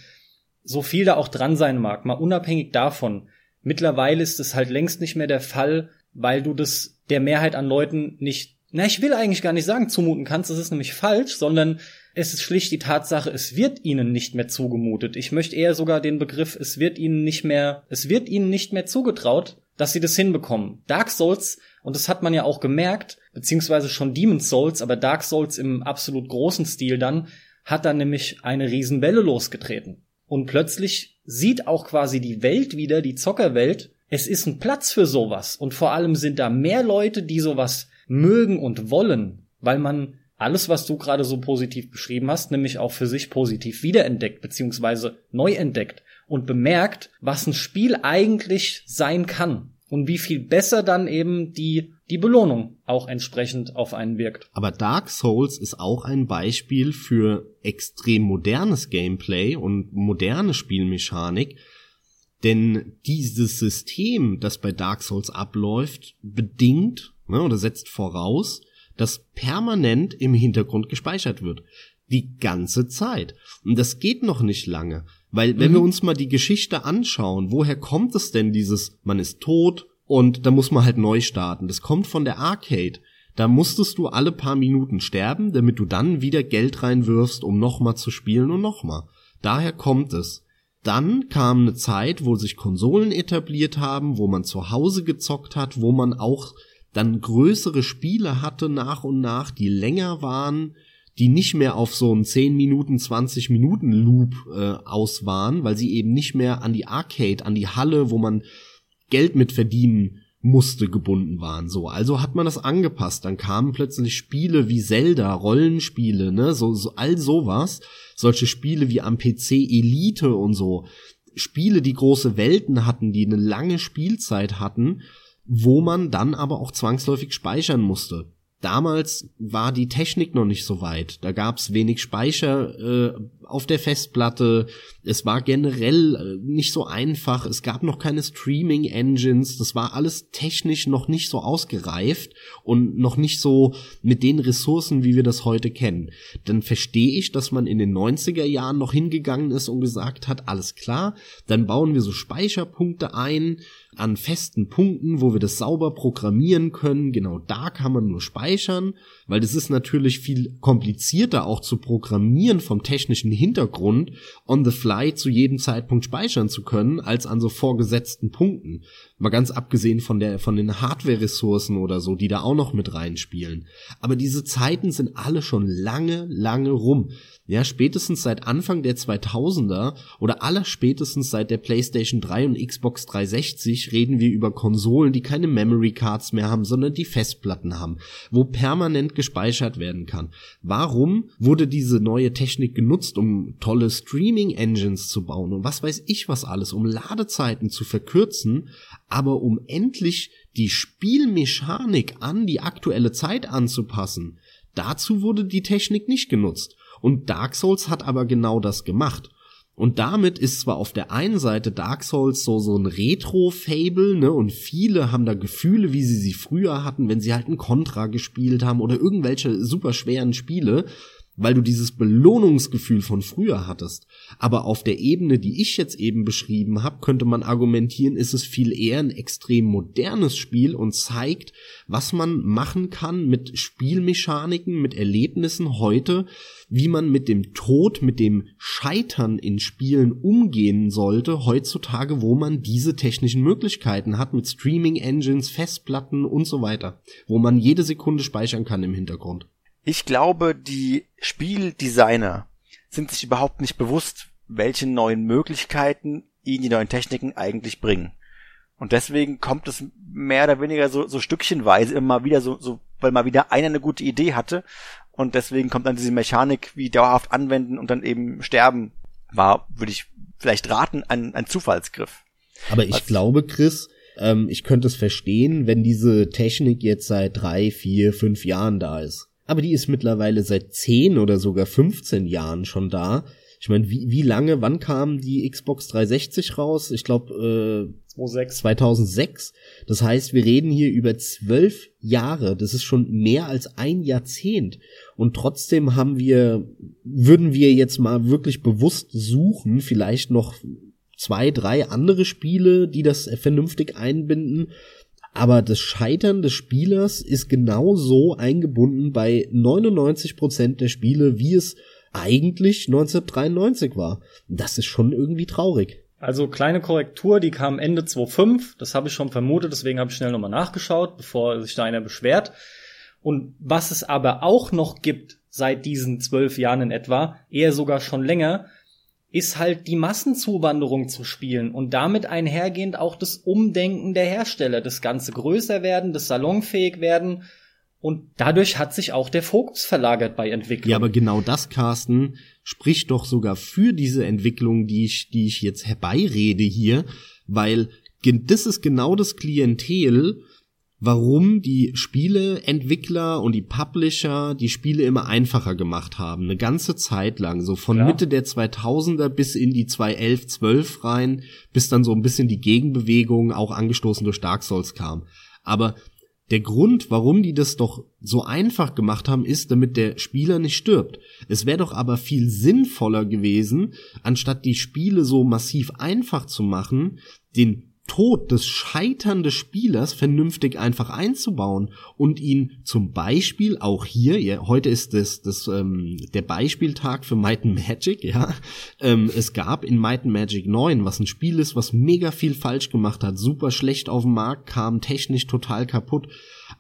so viel da auch dran sein mag, mal unabhängig davon, mittlerweile ist es halt längst nicht mehr der Fall, weil du das der Mehrheit an Leuten nicht, na, ich will eigentlich gar nicht sagen, zumuten kannst, das ist nämlich falsch, sondern es ist schlicht die Tatsache, es wird ihnen nicht mehr zugemutet. Ich möchte eher sogar den Begriff, es wird ihnen nicht mehr, es wird ihnen nicht mehr zugetraut, dass sie das hinbekommen. Dark Souls, und das hat man ja auch gemerkt, beziehungsweise schon Demon's Souls, aber Dark Souls im absolut großen Stil dann, hat dann nämlich eine Riesenwelle losgetreten. Und plötzlich sieht auch quasi die Welt wieder, die Zockerwelt, es ist ein Platz für sowas. Und vor allem sind da mehr Leute, die sowas mögen und wollen, weil man alles, was du gerade so positiv beschrieben hast, nämlich auch für sich positiv wiederentdeckt, beziehungsweise neu entdeckt und bemerkt, was ein Spiel eigentlich sein kann und wie viel besser dann eben die die Belohnung auch entsprechend auf einen wirkt. Aber Dark Souls ist auch ein Beispiel für extrem modernes Gameplay und moderne Spielmechanik, denn dieses System, das bei Dark Souls abläuft, bedingt ne, oder setzt voraus, dass permanent im Hintergrund gespeichert wird. Die ganze Zeit. Und das geht noch nicht lange. Weil wenn mhm. wir uns mal die Geschichte anschauen, woher kommt es denn dieses, man ist tot und da muss man halt neu starten. Das kommt von der Arcade. Da musstest du alle paar Minuten sterben, damit du dann wieder Geld reinwirfst, um nochmal zu spielen und nochmal. Daher kommt es. Dann kam eine Zeit, wo sich Konsolen etabliert haben, wo man zu Hause gezockt hat, wo man auch dann größere Spiele hatte nach und nach, die länger waren, die nicht mehr auf so einen 10 Minuten, 20 Minuten Loop äh, aus waren, weil sie eben nicht mehr an die Arcade, an die Halle, wo man Geld mit verdienen musste gebunden waren. So also hat man das angepasst. Dann kamen plötzlich Spiele wie Zelda Rollenspiele ne? So, so all sowas. Solche Spiele wie am PC Elite und so. Spiele die große Welten hatten die eine lange Spielzeit hatten wo man dann aber auch zwangsläufig speichern musste Damals war die Technik noch nicht so weit. Da gab es wenig Speicher äh, auf der Festplatte. Es war generell äh, nicht so einfach. Es gab noch keine Streaming-Engines. Das war alles technisch noch nicht so ausgereift und noch nicht so mit den Ressourcen, wie wir das heute kennen. Dann verstehe ich, dass man in den 90er Jahren noch hingegangen ist und gesagt hat, alles klar, dann bauen wir so Speicherpunkte ein an festen Punkten, wo wir das sauber programmieren können. Genau da kann man nur speichern, weil das ist natürlich viel komplizierter auch zu programmieren vom technischen Hintergrund, on the fly zu jedem Zeitpunkt speichern zu können, als an so vorgesetzten Punkten. Mal ganz abgesehen von der, von den Hardware-Ressourcen oder so, die da auch noch mit reinspielen. Aber diese Zeiten sind alle schon lange, lange rum. Ja, spätestens seit Anfang der 2000er oder aller spätestens seit der PlayStation 3 und Xbox 360 reden wir über Konsolen, die keine Memory Cards mehr haben, sondern die Festplatten haben, wo permanent gespeichert werden kann. Warum wurde diese neue Technik genutzt, um tolle Streaming Engines zu bauen und was weiß ich was alles, um Ladezeiten zu verkürzen, aber um endlich die Spielmechanik an die aktuelle Zeit anzupassen. Dazu wurde die Technik nicht genutzt. Und Dark Souls hat aber genau das gemacht. Und damit ist zwar auf der einen Seite Dark Souls so so ein Retro-Fable, ne, und viele haben da Gefühle, wie sie sie früher hatten, wenn sie halt ein Contra gespielt haben oder irgendwelche super schweren Spiele weil du dieses Belohnungsgefühl von früher hattest. Aber auf der Ebene, die ich jetzt eben beschrieben habe, könnte man argumentieren, ist es viel eher ein extrem modernes Spiel und zeigt, was man machen kann mit Spielmechaniken, mit Erlebnissen heute, wie man mit dem Tod, mit dem Scheitern in Spielen umgehen sollte, heutzutage, wo man diese technischen Möglichkeiten hat mit Streaming Engines, Festplatten und so weiter, wo man jede Sekunde speichern kann im Hintergrund. Ich glaube, die Spieldesigner sind sich überhaupt nicht bewusst, welche neuen Möglichkeiten ihnen die neuen Techniken eigentlich bringen. Und deswegen kommt es mehr oder weniger so, so stückchenweise immer wieder so, so, weil mal wieder einer eine gute Idee hatte und deswegen kommt dann diese Mechanik wie dauerhaft anwenden und dann eben sterben war, würde ich vielleicht raten, ein, ein Zufallsgriff. Aber ich Was? glaube, Chris, ähm, ich könnte es verstehen, wenn diese Technik jetzt seit drei, vier, fünf Jahren da ist aber die ist mittlerweile seit 10 oder sogar 15 Jahren schon da. Ich meine, wie, wie lange, wann kam die Xbox 360 raus? Ich glaube äh, 2006. Das heißt, wir reden hier über zwölf Jahre. Das ist schon mehr als ein Jahrzehnt. Und trotzdem haben wir, würden wir jetzt mal wirklich bewusst suchen, vielleicht noch zwei, drei andere Spiele, die das vernünftig einbinden aber das Scheitern des Spielers ist genau so eingebunden bei 99 Prozent der Spiele, wie es eigentlich 1993 war. Das ist schon irgendwie traurig. Also kleine Korrektur, die kam Ende 2005. Das habe ich schon vermutet, deswegen habe ich schnell nochmal nachgeschaut, bevor sich da einer beschwert. Und was es aber auch noch gibt seit diesen zwölf Jahren in etwa, eher sogar schon länger, ist halt die Massenzuwanderung zu spielen und damit einhergehend auch das Umdenken der Hersteller, das Ganze größer werden, das salonfähig werden und dadurch hat sich auch der Fokus verlagert bei Entwicklung. Ja, aber genau das, Carsten, spricht doch sogar für diese Entwicklung, die ich, die ich jetzt herbeirede hier, weil das ist genau das Klientel, warum die Spieleentwickler und die Publisher die Spiele immer einfacher gemacht haben. Eine ganze Zeit lang, so von ja. Mitte der 2000er bis in die 2011, 12 rein, bis dann so ein bisschen die Gegenbewegung, auch angestoßen durch Dark Souls kam. Aber der Grund, warum die das doch so einfach gemacht haben, ist, damit der Spieler nicht stirbt. Es wäre doch aber viel sinnvoller gewesen, anstatt die Spiele so massiv einfach zu machen, den Tod des scheiternden Spielers vernünftig einfach einzubauen und ihn zum Beispiel auch hier, ja, heute ist das, das ähm, der Beispieltag für Might and Magic, ja, ähm, es gab in Might and Magic 9, was ein Spiel ist, was mega viel falsch gemacht hat, super schlecht auf den Markt kam, technisch total kaputt,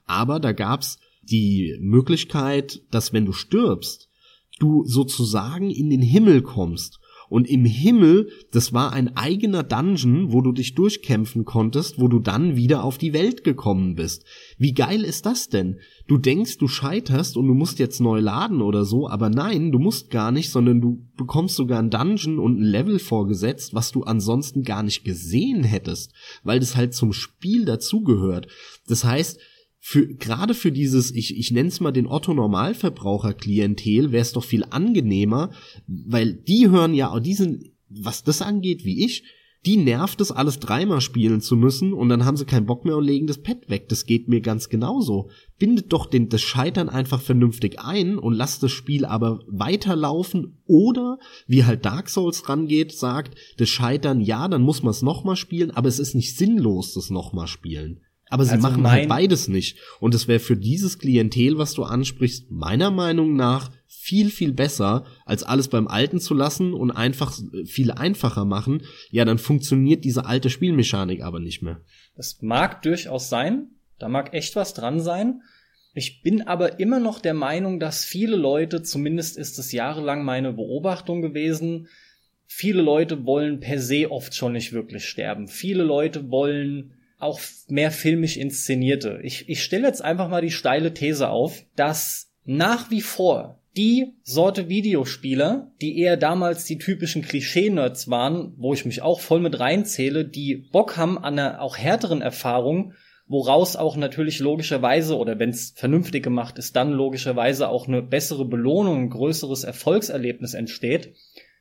aber da gab's die Möglichkeit, dass wenn du stirbst, du sozusagen in den Himmel kommst. Und im Himmel, das war ein eigener Dungeon, wo du dich durchkämpfen konntest, wo du dann wieder auf die Welt gekommen bist. Wie geil ist das denn? Du denkst, du scheiterst und du musst jetzt neu laden oder so, aber nein, du musst gar nicht, sondern du bekommst sogar ein Dungeon und ein Level vorgesetzt, was du ansonsten gar nicht gesehen hättest, weil das halt zum Spiel dazugehört. Das heißt, für gerade für dieses, ich, ich nenne es mal den Otto Normalverbraucher Klientel, wäre es doch viel angenehmer, weil die hören ja, die sind, was das angeht, wie ich, die nervt es, alles dreimal spielen zu müssen und dann haben sie keinen Bock mehr und legen das Pad weg. Das geht mir ganz genauso. Bindet doch den, das Scheitern einfach vernünftig ein und lasst das Spiel aber weiterlaufen oder, wie halt Dark Souls rangeht, sagt, das Scheitern, ja, dann muss man es nochmal spielen, aber es ist nicht sinnlos, das nochmal spielen. Aber sie also machen halt beides nicht. Und es wäre für dieses Klientel, was du ansprichst, meiner Meinung nach viel, viel besser, als alles beim Alten zu lassen und einfach viel einfacher machen. Ja, dann funktioniert diese alte Spielmechanik aber nicht mehr. Das mag durchaus sein. Da mag echt was dran sein. Ich bin aber immer noch der Meinung, dass viele Leute, zumindest ist es jahrelang meine Beobachtung gewesen, viele Leute wollen per se oft schon nicht wirklich sterben. Viele Leute wollen auch mehr filmisch inszenierte. Ich, ich stelle jetzt einfach mal die steile These auf, dass nach wie vor die Sorte Videospieler, die eher damals die typischen Klischee-Nerds waren, wo ich mich auch voll mit reinzähle, die Bock haben an einer auch härteren Erfahrung, woraus auch natürlich logischerweise oder wenn es vernünftig gemacht ist, dann logischerweise auch eine bessere Belohnung, ein größeres Erfolgserlebnis entsteht.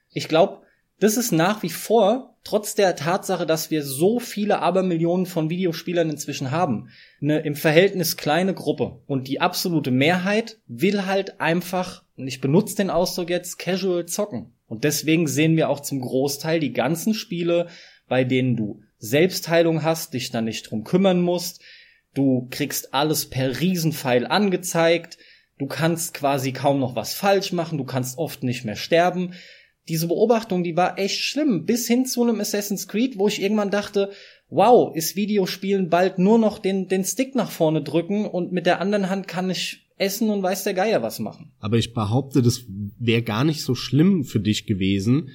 Ich glaube, das ist nach wie vor, trotz der Tatsache, dass wir so viele Abermillionen von Videospielern inzwischen haben, eine im Verhältnis kleine Gruppe. Und die absolute Mehrheit will halt einfach, und ich benutze den Ausdruck jetzt, casual zocken. Und deswegen sehen wir auch zum Großteil die ganzen Spiele, bei denen du Selbstheilung hast, dich dann nicht drum kümmern musst, du kriegst alles per Riesenpfeil angezeigt, du kannst quasi kaum noch was falsch machen, du kannst oft nicht mehr sterben diese Beobachtung, die war echt schlimm, bis hin zu einem Assassin's Creed, wo ich irgendwann dachte, wow, ist Videospielen bald nur noch den, den Stick nach vorne drücken und mit der anderen Hand kann ich essen und weiß der Geier was machen. Aber ich behaupte, das wäre gar nicht so schlimm für dich gewesen,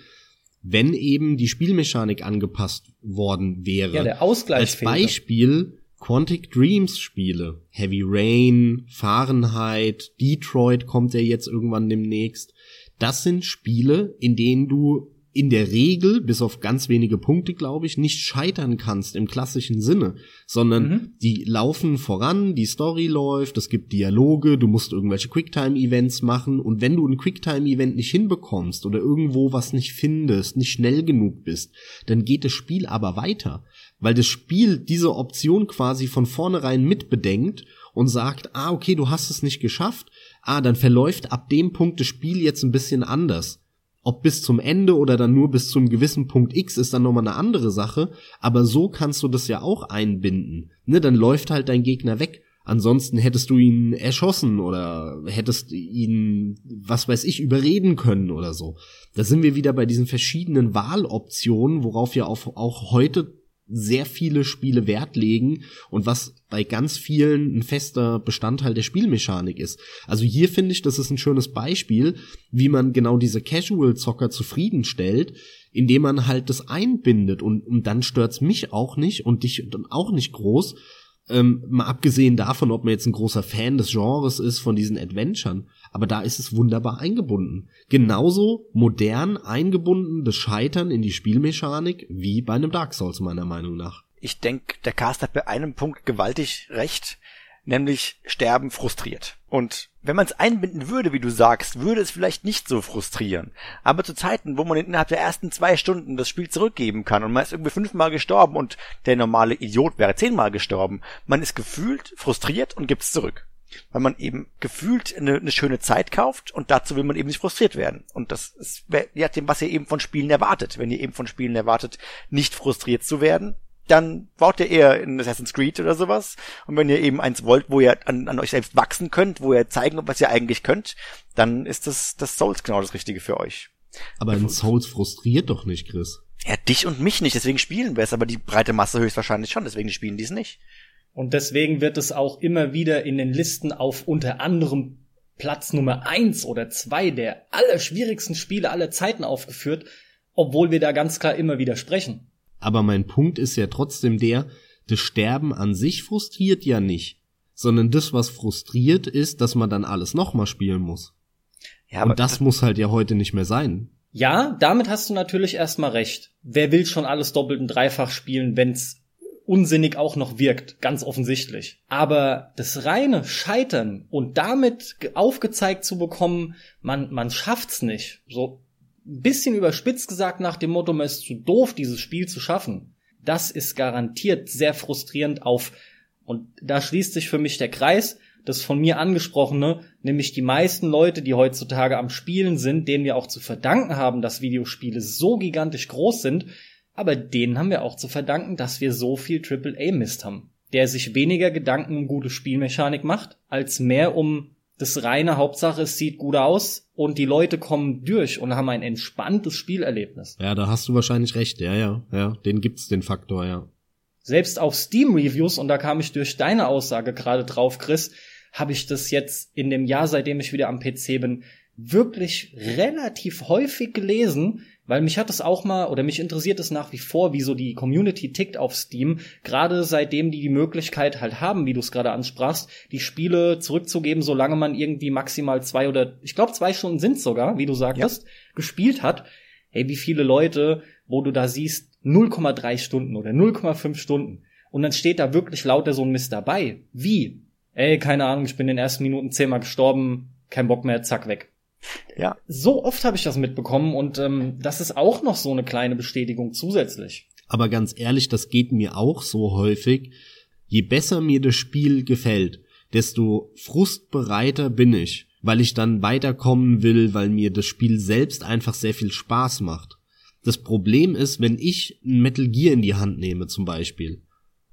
wenn eben die Spielmechanik angepasst worden wäre. Ja, der Ausgleich Als fehlte. Beispiel Quantic Dreams Spiele. Heavy Rain, Fahrenheit, Detroit kommt ja jetzt irgendwann demnächst das sind Spiele, in denen du in der Regel, bis auf ganz wenige Punkte, glaube ich, nicht scheitern kannst im klassischen Sinne, sondern mhm. die laufen voran, die Story läuft, es gibt Dialoge, du musst irgendwelche Quicktime-Events machen und wenn du ein Quicktime-Event nicht hinbekommst oder irgendwo was nicht findest, nicht schnell genug bist, dann geht das Spiel aber weiter, weil das Spiel diese Option quasi von vornherein mitbedenkt und sagt, ah, okay, du hast es nicht geschafft, ah, dann verläuft ab dem Punkt das Spiel jetzt ein bisschen anders. Ob bis zum Ende oder dann nur bis zum gewissen Punkt X ist dann nochmal eine andere Sache, aber so kannst du das ja auch einbinden. Ne, dann läuft halt dein Gegner weg. Ansonsten hättest du ihn erschossen oder hättest ihn, was weiß ich, überreden können oder so. Da sind wir wieder bei diesen verschiedenen Wahloptionen, worauf ja auch, auch heute sehr viele Spiele Wert legen und was bei ganz vielen ein fester Bestandteil der Spielmechanik ist. Also hier finde ich, das ist ein schönes Beispiel, wie man genau diese Casual-Zocker zufriedenstellt, indem man halt das einbindet und, und dann stört's mich auch nicht und dich auch nicht groß, ähm, mal abgesehen davon, ob man jetzt ein großer Fan des Genres ist, von diesen Adventuren. Aber da ist es wunderbar eingebunden. Genauso modern eingebunden das Scheitern in die Spielmechanik wie bei einem Dark Souls, meiner Meinung nach. Ich denke, der Cast hat bei einem Punkt gewaltig recht nämlich Sterben frustriert. Und wenn man es einbinden würde, wie du sagst, würde es vielleicht nicht so frustrieren. Aber zu Zeiten, wo man innerhalb der ersten zwei Stunden das Spiel zurückgeben kann und man ist irgendwie fünfmal gestorben und der normale Idiot wäre zehnmal gestorben, man ist gefühlt frustriert und gibt's zurück. Weil man eben gefühlt eine, eine schöne Zeit kauft und dazu will man eben nicht frustriert werden. Und das ist ja dem, was ihr eben von Spielen erwartet. Wenn ihr eben von Spielen erwartet, nicht frustriert zu werden, dann baut ihr eher in Assassin's Creed oder sowas. Und wenn ihr eben eins wollt, wo ihr an, an euch selbst wachsen könnt, wo ihr zeigen, was ihr eigentlich könnt, dann ist das, das Souls genau das Richtige für euch. Aber ein Souls frustriert doch nicht, Chris. Ja, dich und mich nicht, deswegen spielen wir es, aber die breite Masse höchstwahrscheinlich schon, deswegen spielen die es nicht. Und deswegen wird es auch immer wieder in den Listen auf unter anderem Platz Nummer eins oder zwei der allerschwierigsten Spiele aller Zeiten aufgeführt, obwohl wir da ganz klar immer widersprechen. Aber mein Punkt ist ja trotzdem der, das Sterben an sich frustriert ja nicht, sondern das, was frustriert, ist, dass man dann alles nochmal spielen muss. Ja, aber Und das muss halt ja heute nicht mehr sein. Ja, damit hast du natürlich erstmal recht. Wer will schon alles doppelt und dreifach spielen, wenn's unsinnig auch noch wirkt, ganz offensichtlich. Aber das reine Scheitern und damit aufgezeigt zu bekommen, man, man schafft's nicht, so ein bisschen überspitzt gesagt nach dem Motto, man ist zu doof, dieses Spiel zu schaffen, das ist garantiert sehr frustrierend auf, und da schließt sich für mich der Kreis, das von mir angesprochene, nämlich die meisten Leute, die heutzutage am Spielen sind, denen wir auch zu verdanken haben, dass Videospiele so gigantisch groß sind, aber denen haben wir auch zu verdanken, dass wir so viel AAA-Mist haben, der sich weniger Gedanken um gute Spielmechanik macht, als mehr um das reine Hauptsache, es sieht gut aus und die Leute kommen durch und haben ein entspanntes Spielerlebnis. Ja, da hast du wahrscheinlich recht, ja, ja, ja, den gibt's den Faktor, ja. Selbst auf Steam Reviews, und da kam ich durch deine Aussage gerade drauf, Chris, habe ich das jetzt in dem Jahr, seitdem ich wieder am PC bin, wirklich relativ häufig gelesen, weil mich hat es auch mal, oder mich interessiert es nach wie vor, wie so die Community tickt auf Steam, gerade seitdem die die Möglichkeit halt haben, wie du es gerade ansprachst, die Spiele zurückzugeben, solange man irgendwie maximal zwei oder, ich glaube zwei Stunden sind sogar, wie du sagtest, ja. gespielt hat. Hey, wie viele Leute, wo du da siehst, 0,3 Stunden oder 0,5 Stunden. Und dann steht da wirklich lauter so ein Mist dabei. Wie? Ey, keine Ahnung, ich bin in den ersten Minuten zehnmal gestorben, kein Bock mehr, zack, weg. Ja. So oft habe ich das mitbekommen und ähm, das ist auch noch so eine kleine Bestätigung zusätzlich. Aber ganz ehrlich, das geht mir auch so häufig. Je besser mir das Spiel gefällt, desto frustbereiter bin ich, weil ich dann weiterkommen will, weil mir das Spiel selbst einfach sehr viel Spaß macht. Das Problem ist, wenn ich ein Metal Gear in die Hand nehme zum Beispiel,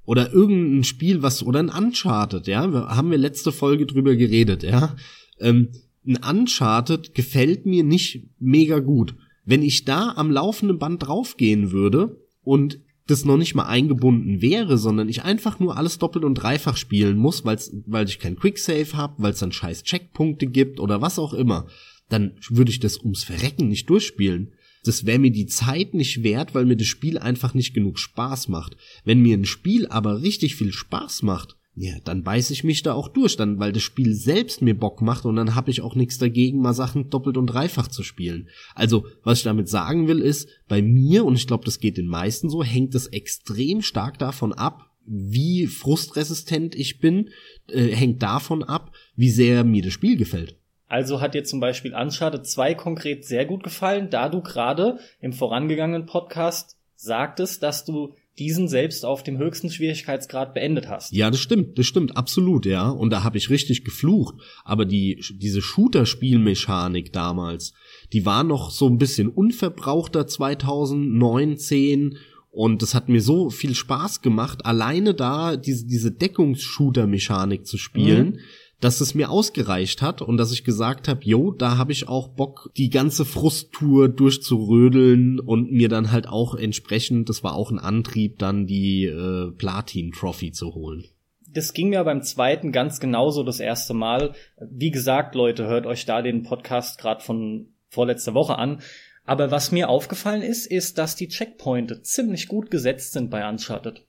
oder irgendein Spiel, was, oder ein Uncharted, ja, haben wir letzte Folge drüber geredet, ja, ähm, ein Uncharted gefällt mir nicht mega gut. Wenn ich da am laufenden Band draufgehen würde und das noch nicht mal eingebunden wäre, sondern ich einfach nur alles doppelt und dreifach spielen muss, weil's, weil ich kein Quicksave habe, weil es dann scheiß Checkpunkte gibt oder was auch immer, dann würde ich das ums Verrecken nicht durchspielen. Das wäre mir die Zeit nicht wert, weil mir das Spiel einfach nicht genug Spaß macht. Wenn mir ein Spiel aber richtig viel Spaß macht, ja, dann beiß ich mich da auch durch, dann, weil das Spiel selbst mir Bock macht und dann habe ich auch nichts dagegen, mal Sachen doppelt und dreifach zu spielen. Also, was ich damit sagen will, ist, bei mir, und ich glaube, das geht den meisten so, hängt es extrem stark davon ab, wie frustresistent ich bin, äh, hängt davon ab, wie sehr mir das Spiel gefällt. Also hat dir zum Beispiel Uncharted 2 konkret sehr gut gefallen, da du gerade im vorangegangenen Podcast sagtest, dass du diesen selbst auf dem höchsten Schwierigkeitsgrad beendet hast. Ja, das stimmt, das stimmt, absolut, ja. Und da habe ich richtig geflucht. Aber die, diese Shooter-Spielmechanik damals, die war noch so ein bisschen unverbrauchter 2019 und das hat mir so viel Spaß gemacht, alleine da diese, diese Deckungsshooter-Mechanik zu spielen. Mhm dass es mir ausgereicht hat und dass ich gesagt habe, jo, da habe ich auch Bock, die ganze Frusttour durchzurödeln und mir dann halt auch entsprechend, das war auch ein Antrieb, dann die äh, Platin-Trophy zu holen. Das ging mir beim zweiten ganz genauso das erste Mal. Wie gesagt, Leute, hört euch da den Podcast gerade von vorletzter Woche an. Aber was mir aufgefallen ist, ist, dass die Checkpointe ziemlich gut gesetzt sind bei Uncharted.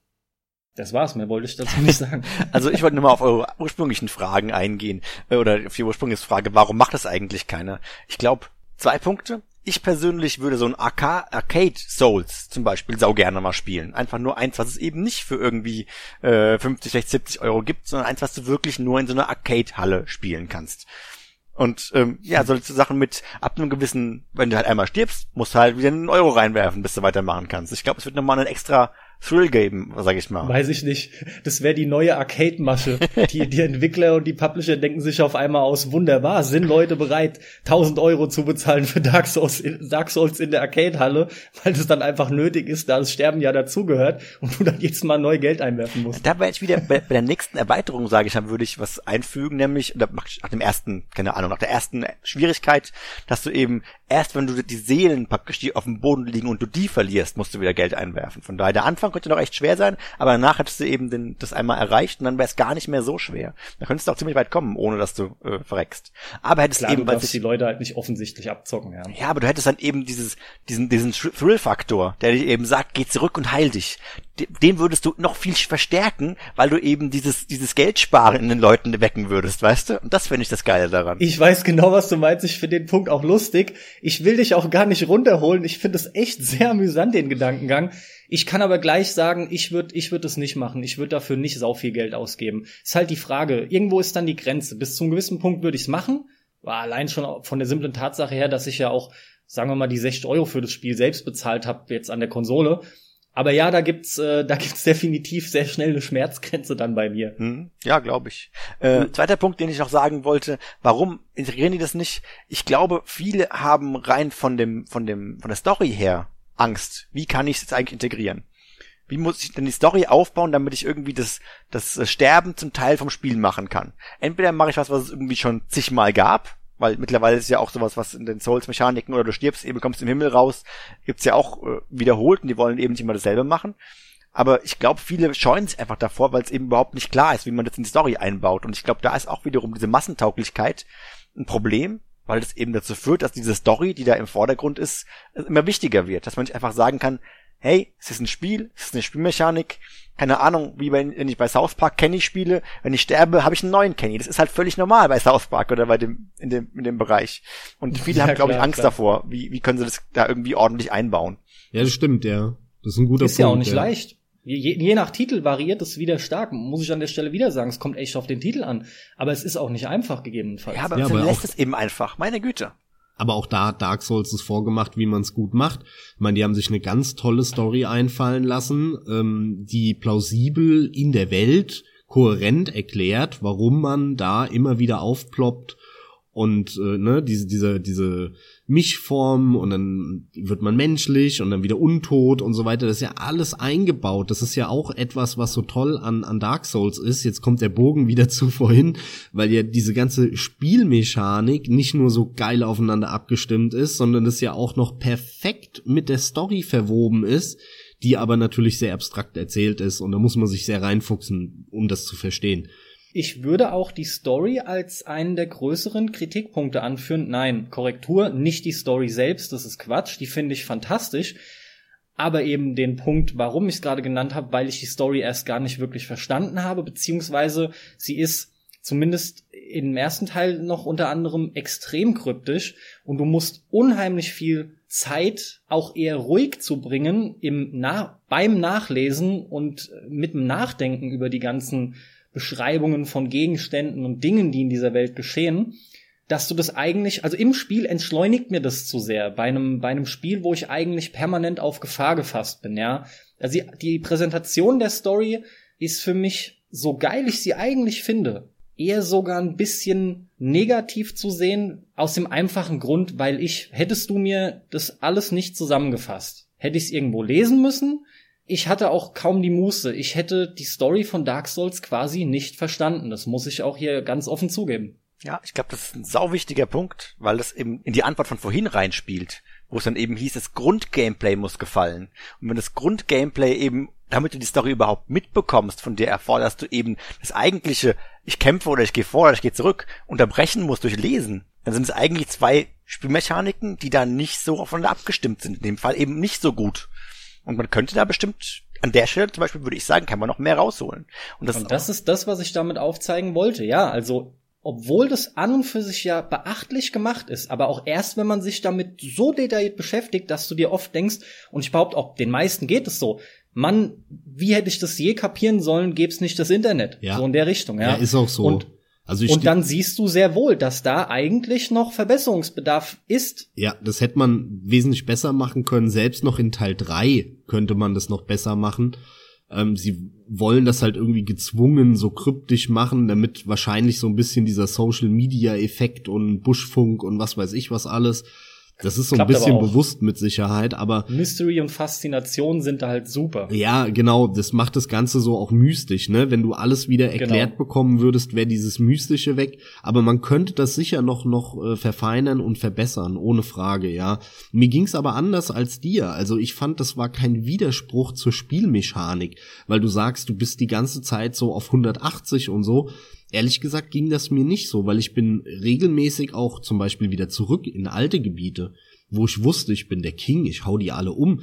Das war's, mehr wollte ich dazu [LAUGHS] nicht sagen. also ich wollte nur mal auf eure ursprünglichen Fragen eingehen, äh, oder auf die ursprüngliche Frage, warum macht das eigentlich keiner? Ich glaube, zwei Punkte. Ich persönlich würde so ein Arcade Souls zum Beispiel sau gerne mal spielen. Einfach nur eins, was es eben nicht für irgendwie äh, 50, 60, 70 Euro gibt, sondern eins, was du wirklich nur in so einer Arcade-Halle spielen kannst. Und ähm, ja, solche Sachen mit ab einem gewissen, wenn du halt einmal stirbst, musst du halt wieder einen Euro reinwerfen, bis du weitermachen kannst. Ich glaube, es wird nochmal einen extra Thrill geben, sag ich mal. Weiß ich nicht. Das wäre die neue Arcade-Masche. [LAUGHS] die, die Entwickler und die Publisher denken sich auf einmal aus, wunderbar, sind Leute bereit, 1000 Euro zu bezahlen für Dark Souls, in, Dark Souls in der Arcade-Halle, weil das dann einfach nötig ist, da das Sterben ja dazugehört und du dann jetzt mal neu Geld einwerfen musst. Da wäre ich wieder bei, bei der nächsten Erweiterung, sage ich, dann würde ich was einfügen, nämlich nach dem ersten, keine Ahnung, nach der ersten Schwierigkeit, dass du eben erst, wenn du die Seelen praktisch die auf dem Boden liegen und du die verlierst, musst du wieder Geld einwerfen. Von daher der Anfang könnte noch echt schwer sein, aber danach hättest du eben den, das einmal erreicht und dann wäre es gar nicht mehr so schwer. Da könntest du auch ziemlich weit kommen, ohne dass du äh, verreckst. Aber hättest Klar, eben, du darfst die Leute halt nicht offensichtlich abzocken, ja. Ja, aber du hättest dann eben dieses, diesen, diesen Thrill-Faktor, der dir eben sagt, geh zurück und heil dich. Den würdest du noch viel verstärken, weil du eben dieses, dieses Geldsparen in den Leuten wecken würdest, weißt du? Und das finde ich das Geile daran. Ich weiß genau, was du meinst. Ich finde den Punkt auch lustig. Ich will dich auch gar nicht runterholen. Ich finde es echt sehr amüsant, den Gedankengang. Ich kann aber gleich sagen, ich würde ich würd es nicht machen. Ich würde dafür nicht sau viel Geld ausgeben. Ist halt die Frage. Irgendwo ist dann die Grenze. Bis zu einem gewissen Punkt würde ich es machen. War allein schon von der simplen Tatsache her, dass ich ja auch, sagen wir mal, die 60 Euro für das Spiel selbst bezahlt habe, jetzt an der Konsole. Aber ja, da gibt's, äh, da gibt's [LAUGHS] definitiv sehr schnell eine Schmerzgrenze dann bei mir. Hm, ja, glaube ich. Äh, hm. Zweiter Punkt, den ich noch sagen wollte: Warum integrieren die das nicht? Ich glaube, viele haben rein von dem, von dem, von der Story her Angst. Wie kann ich es jetzt eigentlich integrieren? Wie muss ich denn die Story aufbauen, damit ich irgendwie das, das Sterben zum Teil vom Spiel machen kann? Entweder mache ich was, was es irgendwie schon zigmal gab, weil mittlerweile ist ja auch sowas, was in den Souls-Mechaniken oder du stirbst, eben kommst im Himmel raus, gibt's ja auch äh, wiederholt und die wollen eben nicht immer dasselbe machen. Aber ich glaube, viele scheuen sich einfach davor, weil es eben überhaupt nicht klar ist, wie man das in die Story einbaut. Und ich glaube, da ist auch wiederum diese Massentauglichkeit ein Problem, weil das eben dazu führt, dass diese Story, die da im Vordergrund ist, immer wichtiger wird. Dass man nicht einfach sagen kann, hey, es ist ein Spiel, es ist eine Spielmechanik, keine Ahnung, wie wenn, wenn ich bei South Park Kenny spiele, wenn ich sterbe, habe ich einen neuen Kenny. Das ist halt völlig normal bei South Park oder bei dem, in dem, in dem Bereich. Und [LAUGHS] viele ja, haben, glaube ich, Angst klar. davor. Wie, wie können sie das da irgendwie ordentlich einbauen? Ja, das stimmt, ja. Das ist ein guter ist Punkt. Ist ja auch nicht ja. leicht. Je, je nach Titel variiert es wieder stark. Muss ich an der Stelle wieder sagen, es kommt echt auf den Titel an. Aber es ist auch nicht einfach gegebenenfalls. Ja, aber ja, lässt es eben einfach. Meine Güte. Aber auch da hat Dark Souls es vorgemacht, wie man es gut macht. Ich meine, die haben sich eine ganz tolle Story einfallen lassen, ähm, die plausibel in der Welt kohärent erklärt, warum man da immer wieder aufploppt und äh, ne, diese, diese, diese Mischform und dann wird man menschlich und dann wieder untot und so weiter. Das ist ja alles eingebaut. Das ist ja auch etwas, was so toll an, an Dark Souls ist. Jetzt kommt der Bogen wieder [LAUGHS] zu vorhin, weil ja diese ganze Spielmechanik nicht nur so geil aufeinander abgestimmt ist, sondern das ja auch noch perfekt mit der Story verwoben ist, die aber natürlich sehr abstrakt erzählt ist und da muss man sich sehr reinfuchsen, um das zu verstehen. Ich würde auch die Story als einen der größeren Kritikpunkte anführen. Nein, Korrektur, nicht die Story selbst, das ist Quatsch, die finde ich fantastisch. Aber eben den Punkt, warum ich es gerade genannt habe, weil ich die Story erst gar nicht wirklich verstanden habe, beziehungsweise sie ist zumindest im ersten Teil noch unter anderem extrem kryptisch und du musst unheimlich viel Zeit auch eher ruhig zu bringen im Na beim Nachlesen und mit dem Nachdenken über die ganzen Beschreibungen von Gegenständen und Dingen, die in dieser Welt geschehen, dass du das eigentlich, also im Spiel entschleunigt mir das zu sehr, bei einem, bei einem Spiel, wo ich eigentlich permanent auf Gefahr gefasst bin, ja. Also die, die Präsentation der Story ist für mich, so geil ich sie eigentlich finde, eher sogar ein bisschen negativ zu sehen, aus dem einfachen Grund, weil ich, hättest du mir das alles nicht zusammengefasst, hätte ich es irgendwo lesen müssen, ich hatte auch kaum die Muße. Ich hätte die Story von Dark Souls quasi nicht verstanden. Das muss ich auch hier ganz offen zugeben. Ja, ich glaube, das ist ein sau wichtiger Punkt, weil das eben in die Antwort von vorhin reinspielt, wo es dann eben hieß, das Grundgameplay muss gefallen. Und wenn das Grundgameplay eben, damit du die Story überhaupt mitbekommst, von der erforderst du eben das eigentliche, ich kämpfe oder ich gehe vor oder ich gehe zurück, unterbrechen musst durch Lesen, dann sind es eigentlich zwei Spielmechaniken, die da nicht so aufeinander abgestimmt sind. In dem Fall eben nicht so gut. Und man könnte da bestimmt an der Stelle zum Beispiel würde ich sagen, kann man noch mehr rausholen. Und das, und das ist das, was ich damit aufzeigen wollte. Ja, also obwohl das an und für sich ja beachtlich gemacht ist, aber auch erst, wenn man sich damit so detailliert beschäftigt, dass du dir oft denkst, und ich behaupte auch, den meisten geht es so, Mann, wie hätte ich das je kapieren sollen, gäbe es nicht das Internet. Ja. So in der Richtung, ja. Ja, ist auch so. Und also und dann siehst du sehr wohl, dass da eigentlich noch Verbesserungsbedarf ist. Ja, das hätte man wesentlich besser machen können. Selbst noch in Teil 3 könnte man das noch besser machen. Ähm, sie wollen das halt irgendwie gezwungen so kryptisch machen, damit wahrscheinlich so ein bisschen dieser Social Media Effekt und Buschfunk und was weiß ich was alles Das ist so ein bisschen bewusst mit Sicherheit, aber Mystery und Faszination sind da halt super. Ja, genau, das macht das Ganze so auch mystisch, ne? Wenn du alles wieder erklärt genau. bekommen würdest, wäre dieses Mystische weg. Aber man könnte das sicher noch noch äh, verfeinern und verbessern, ohne Frage, ja. Mir ging's aber anders als dir. Also ich fand, das war kein Widerspruch zur Spielmechanik, weil du sagst, du bist die ganze Zeit so auf 180 und so. Ehrlich gesagt ging das mir nicht so, weil ich bin regelmäßig auch zum Beispiel wieder zurück in alte Gebiete, wo ich wusste, ich bin der King, ich hau die alle um.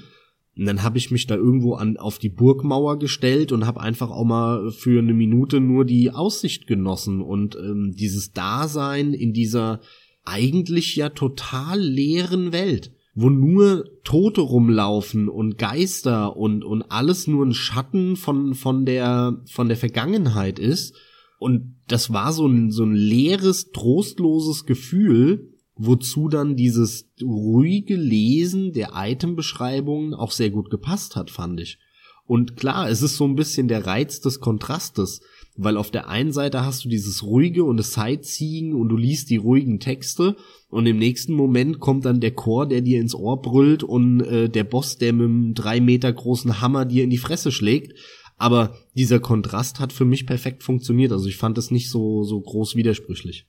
Und dann habe ich mich da irgendwo an auf die Burgmauer gestellt und habe einfach auch mal für eine Minute nur die Aussicht genossen und ähm, dieses Dasein in dieser eigentlich ja total leeren Welt, wo nur Tote rumlaufen und Geister und und alles nur ein Schatten von von der von der Vergangenheit ist und das war so ein, so ein leeres, trostloses Gefühl, wozu dann dieses ruhige Lesen der Itembeschreibungen auch sehr gut gepasst hat, fand ich. Und klar, es ist so ein bisschen der Reiz des Kontrastes, weil auf der einen Seite hast du dieses ruhige und das Sightseeing und du liest die ruhigen Texte und im nächsten Moment kommt dann der Chor, der dir ins Ohr brüllt und äh, der Boss, der mit einem drei Meter großen Hammer dir in die Fresse schlägt aber dieser Kontrast hat für mich perfekt funktioniert. Also ich fand es nicht so, so groß widersprüchlich.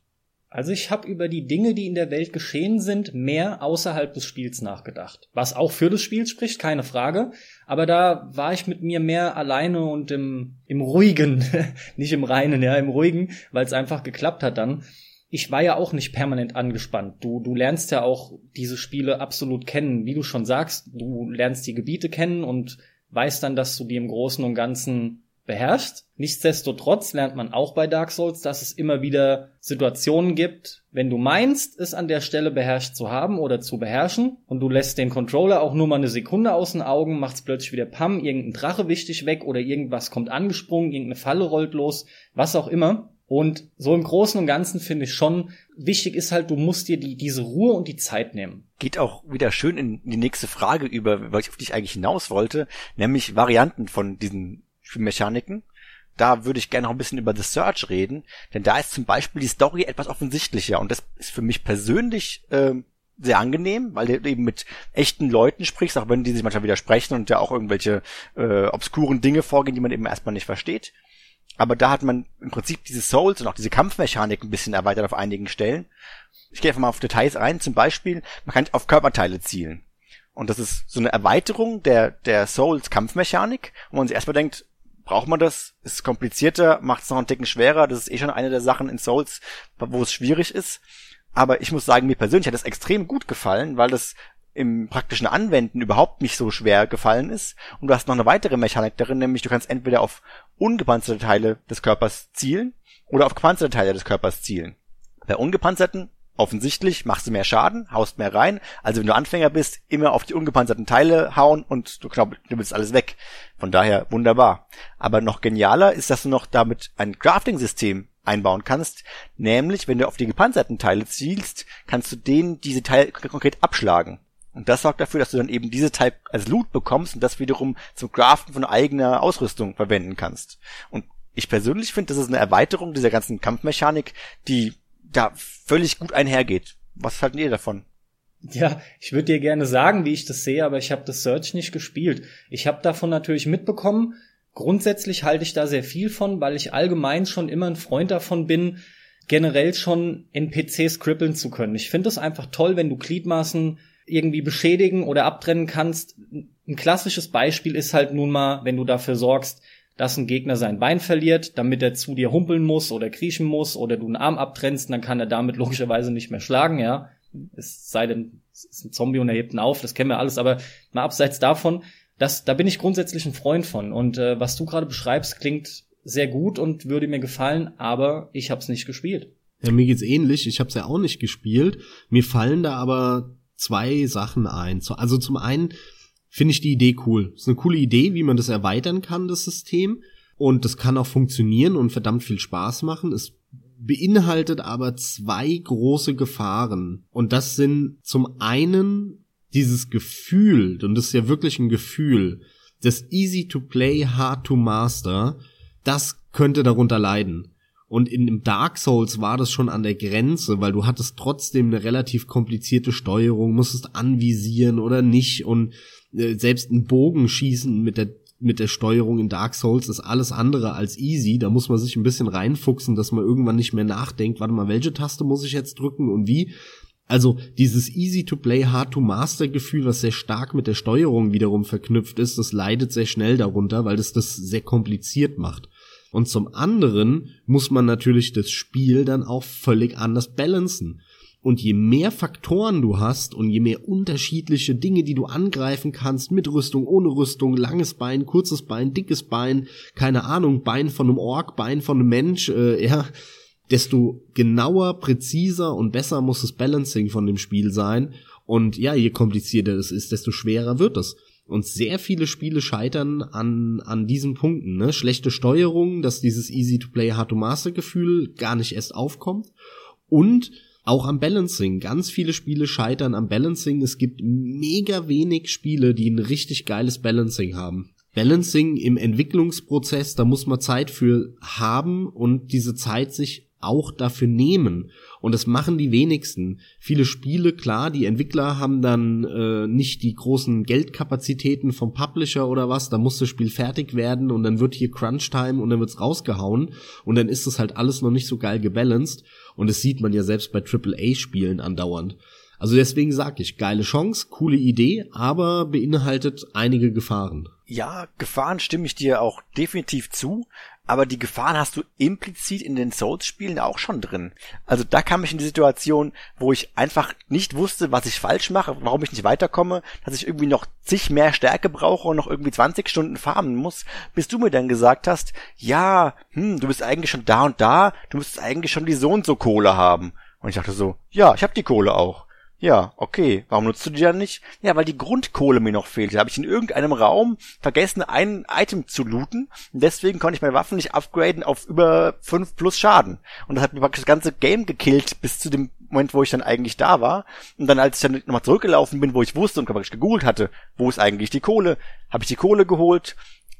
Also ich habe über die Dinge, die in der Welt geschehen sind, mehr außerhalb des Spiels nachgedacht. Was auch für das Spiel spricht, keine Frage. Aber da war ich mit mir mehr alleine und im, im ruhigen, [LAUGHS] nicht im reinen, ja, im ruhigen, weil es einfach geklappt hat dann. Ich war ja auch nicht permanent angespannt. Du, du lernst ja auch diese Spiele absolut kennen. Wie du schon sagst, du lernst die Gebiete kennen und weiß dann, dass du die im Großen und Ganzen beherrschst. Nichtsdestotrotz lernt man auch bei Dark Souls, dass es immer wieder Situationen gibt, wenn du meinst, es an der Stelle beherrscht zu haben oder zu beherrschen und du lässt den Controller auch nur mal eine Sekunde aus den Augen, macht's plötzlich wieder Pam, irgendein Drache wichtig weg oder irgendwas kommt angesprungen, irgendeine Falle rollt los, was auch immer. Und so im Großen und Ganzen finde ich schon, wichtig ist halt, du musst dir die, diese Ruhe und die Zeit nehmen. Geht auch wieder schön in die nächste Frage über, weil ich auf dich eigentlich hinaus wollte, nämlich Varianten von diesen Spielmechaniken. Da würde ich gerne noch ein bisschen über The Search reden, denn da ist zum Beispiel die Story etwas offensichtlicher und das ist für mich persönlich äh, sehr angenehm, weil du eben mit echten Leuten sprichst, auch wenn die sich manchmal widersprechen und ja auch irgendwelche äh, obskuren Dinge vorgehen, die man eben erstmal nicht versteht aber da hat man im Prinzip diese Souls und auch diese Kampfmechanik ein bisschen erweitert auf einigen Stellen. Ich gehe einfach mal auf Details ein. Zum Beispiel, man kann auf Körperteile zielen. Und das ist so eine Erweiterung der, der Souls Kampfmechanik, wo man sich erstmal denkt, braucht man das? Ist komplizierter, macht es noch einen Ticken schwerer. Das ist eh schon eine der Sachen in Souls, wo es schwierig ist. Aber ich muss sagen, mir persönlich hat das extrem gut gefallen, weil das im praktischen Anwenden überhaupt nicht so schwer gefallen ist. Und du hast noch eine weitere Mechanik darin, nämlich du kannst entweder auf ungepanzerte Teile des Körpers zielen oder auf gepanzerte Teile des Körpers zielen. Bei ungepanzerten offensichtlich machst du mehr Schaden, haust mehr rein. Also wenn du Anfänger bist, immer auf die ungepanzerten Teile hauen und du knüppelst alles weg. Von daher wunderbar. Aber noch genialer ist, dass du noch damit ein Crafting-System einbauen kannst. Nämlich, wenn du auf die gepanzerten Teile zielst, kannst du denen diese Teile konkret abschlagen. Und das sorgt dafür, dass du dann eben diese Type als Loot bekommst und das wiederum zum Craften von eigener Ausrüstung verwenden kannst. Und ich persönlich finde, das ist eine Erweiterung dieser ganzen Kampfmechanik, die da völlig gut einhergeht. Was halten ihr davon? Ja, ich würde dir gerne sagen, wie ich das sehe, aber ich habe das Search nicht gespielt. Ich habe davon natürlich mitbekommen. Grundsätzlich halte ich da sehr viel von, weil ich allgemein schon immer ein Freund davon bin, generell schon NPCs kribbeln zu können. Ich finde es einfach toll, wenn du Gliedmaßen irgendwie beschädigen oder abtrennen kannst. Ein klassisches Beispiel ist halt nun mal, wenn du dafür sorgst, dass ein Gegner sein Bein verliert, damit er zu dir humpeln muss oder kriechen muss oder du einen Arm abtrennst, dann kann er damit logischerweise nicht mehr schlagen, ja. Es sei denn, es ist ein Zombie und er hebt ihn auf, das kennen wir alles, aber mal abseits davon, das, da bin ich grundsätzlich ein Freund von. Und äh, was du gerade beschreibst, klingt sehr gut und würde mir gefallen, aber ich habe es nicht gespielt. Ja, mir geht's ähnlich. Ich habe es ja auch nicht gespielt. Mir fallen da aber zwei Sachen ein. Also zum einen finde ich die Idee cool. Ist eine coole Idee, wie man das erweitern kann, das System. Und das kann auch funktionieren und verdammt viel Spaß machen. Es beinhaltet aber zwei große Gefahren. Und das sind zum einen dieses Gefühl, und das ist ja wirklich ein Gefühl, das easy to play, hard to master, das könnte darunter leiden. Und in dem Dark Souls war das schon an der Grenze, weil du hattest trotzdem eine relativ komplizierte Steuerung, musstest anvisieren oder nicht und äh, selbst ein Bogenschießen mit der mit der Steuerung in Dark Souls ist alles andere als easy. Da muss man sich ein bisschen reinfuchsen, dass man irgendwann nicht mehr nachdenkt, warte mal, welche Taste muss ich jetzt drücken und wie? Also dieses easy to play, hard to master Gefühl, was sehr stark mit der Steuerung wiederum verknüpft ist, das leidet sehr schnell darunter, weil das das sehr kompliziert macht. Und zum anderen muss man natürlich das Spiel dann auch völlig anders balancen. Und je mehr Faktoren du hast und je mehr unterschiedliche Dinge, die du angreifen kannst, mit Rüstung, ohne Rüstung, langes Bein, kurzes Bein, dickes Bein, keine Ahnung, Bein von einem Ork, Bein von einem Mensch, äh, ja, desto genauer, präziser und besser muss das Balancing von dem Spiel sein. Und ja, je komplizierter es ist, desto schwerer wird es. Und sehr viele Spiele scheitern an, an diesen Punkten. Ne? Schlechte Steuerung, dass dieses Easy-to-Play, Hard-to-Master-Gefühl gar nicht erst aufkommt. Und auch am Balancing. Ganz viele Spiele scheitern am Balancing. Es gibt mega wenig Spiele, die ein richtig geiles Balancing haben. Balancing im Entwicklungsprozess, da muss man Zeit für haben und diese Zeit sich auch dafür nehmen. Und das machen die wenigsten. Viele Spiele, klar, die Entwickler haben dann äh, nicht die großen Geldkapazitäten vom Publisher oder was, da muss das Spiel fertig werden und dann wird hier Crunch-Time und dann wird's rausgehauen und dann ist das halt alles noch nicht so geil gebalanced. Und das sieht man ja selbst bei AAA-Spielen andauernd. Also deswegen sag ich, geile Chance, coole Idee, aber beinhaltet einige Gefahren. Ja, Gefahren stimme ich dir auch definitiv zu aber die Gefahren hast du implizit in den Souls-Spielen auch schon drin. Also da kam ich in die Situation, wo ich einfach nicht wusste, was ich falsch mache, warum ich nicht weiterkomme, dass ich irgendwie noch zig mehr Stärke brauche und noch irgendwie 20 Stunden farmen muss, bis du mir dann gesagt hast, ja, hm, du bist eigentlich schon da und da, du müsstest eigentlich schon die so und so Kohle haben. Und ich dachte so, ja, ich habe die Kohle auch. Ja, okay. Warum nutzt du die dann nicht? Ja, weil die Grundkohle mir noch fehlt. Da habe ich in irgendeinem Raum vergessen, ein Item zu looten. Und deswegen konnte ich meine Waffen nicht upgraden auf über 5 plus Schaden. Und das hat mir praktisch das ganze Game gekillt bis zu dem Moment, wo ich dann eigentlich da war. Und dann, als ich dann nochmal zurückgelaufen bin, wo ich wusste und praktisch gegoogelt hatte, wo ist eigentlich die Kohle, habe ich die Kohle geholt,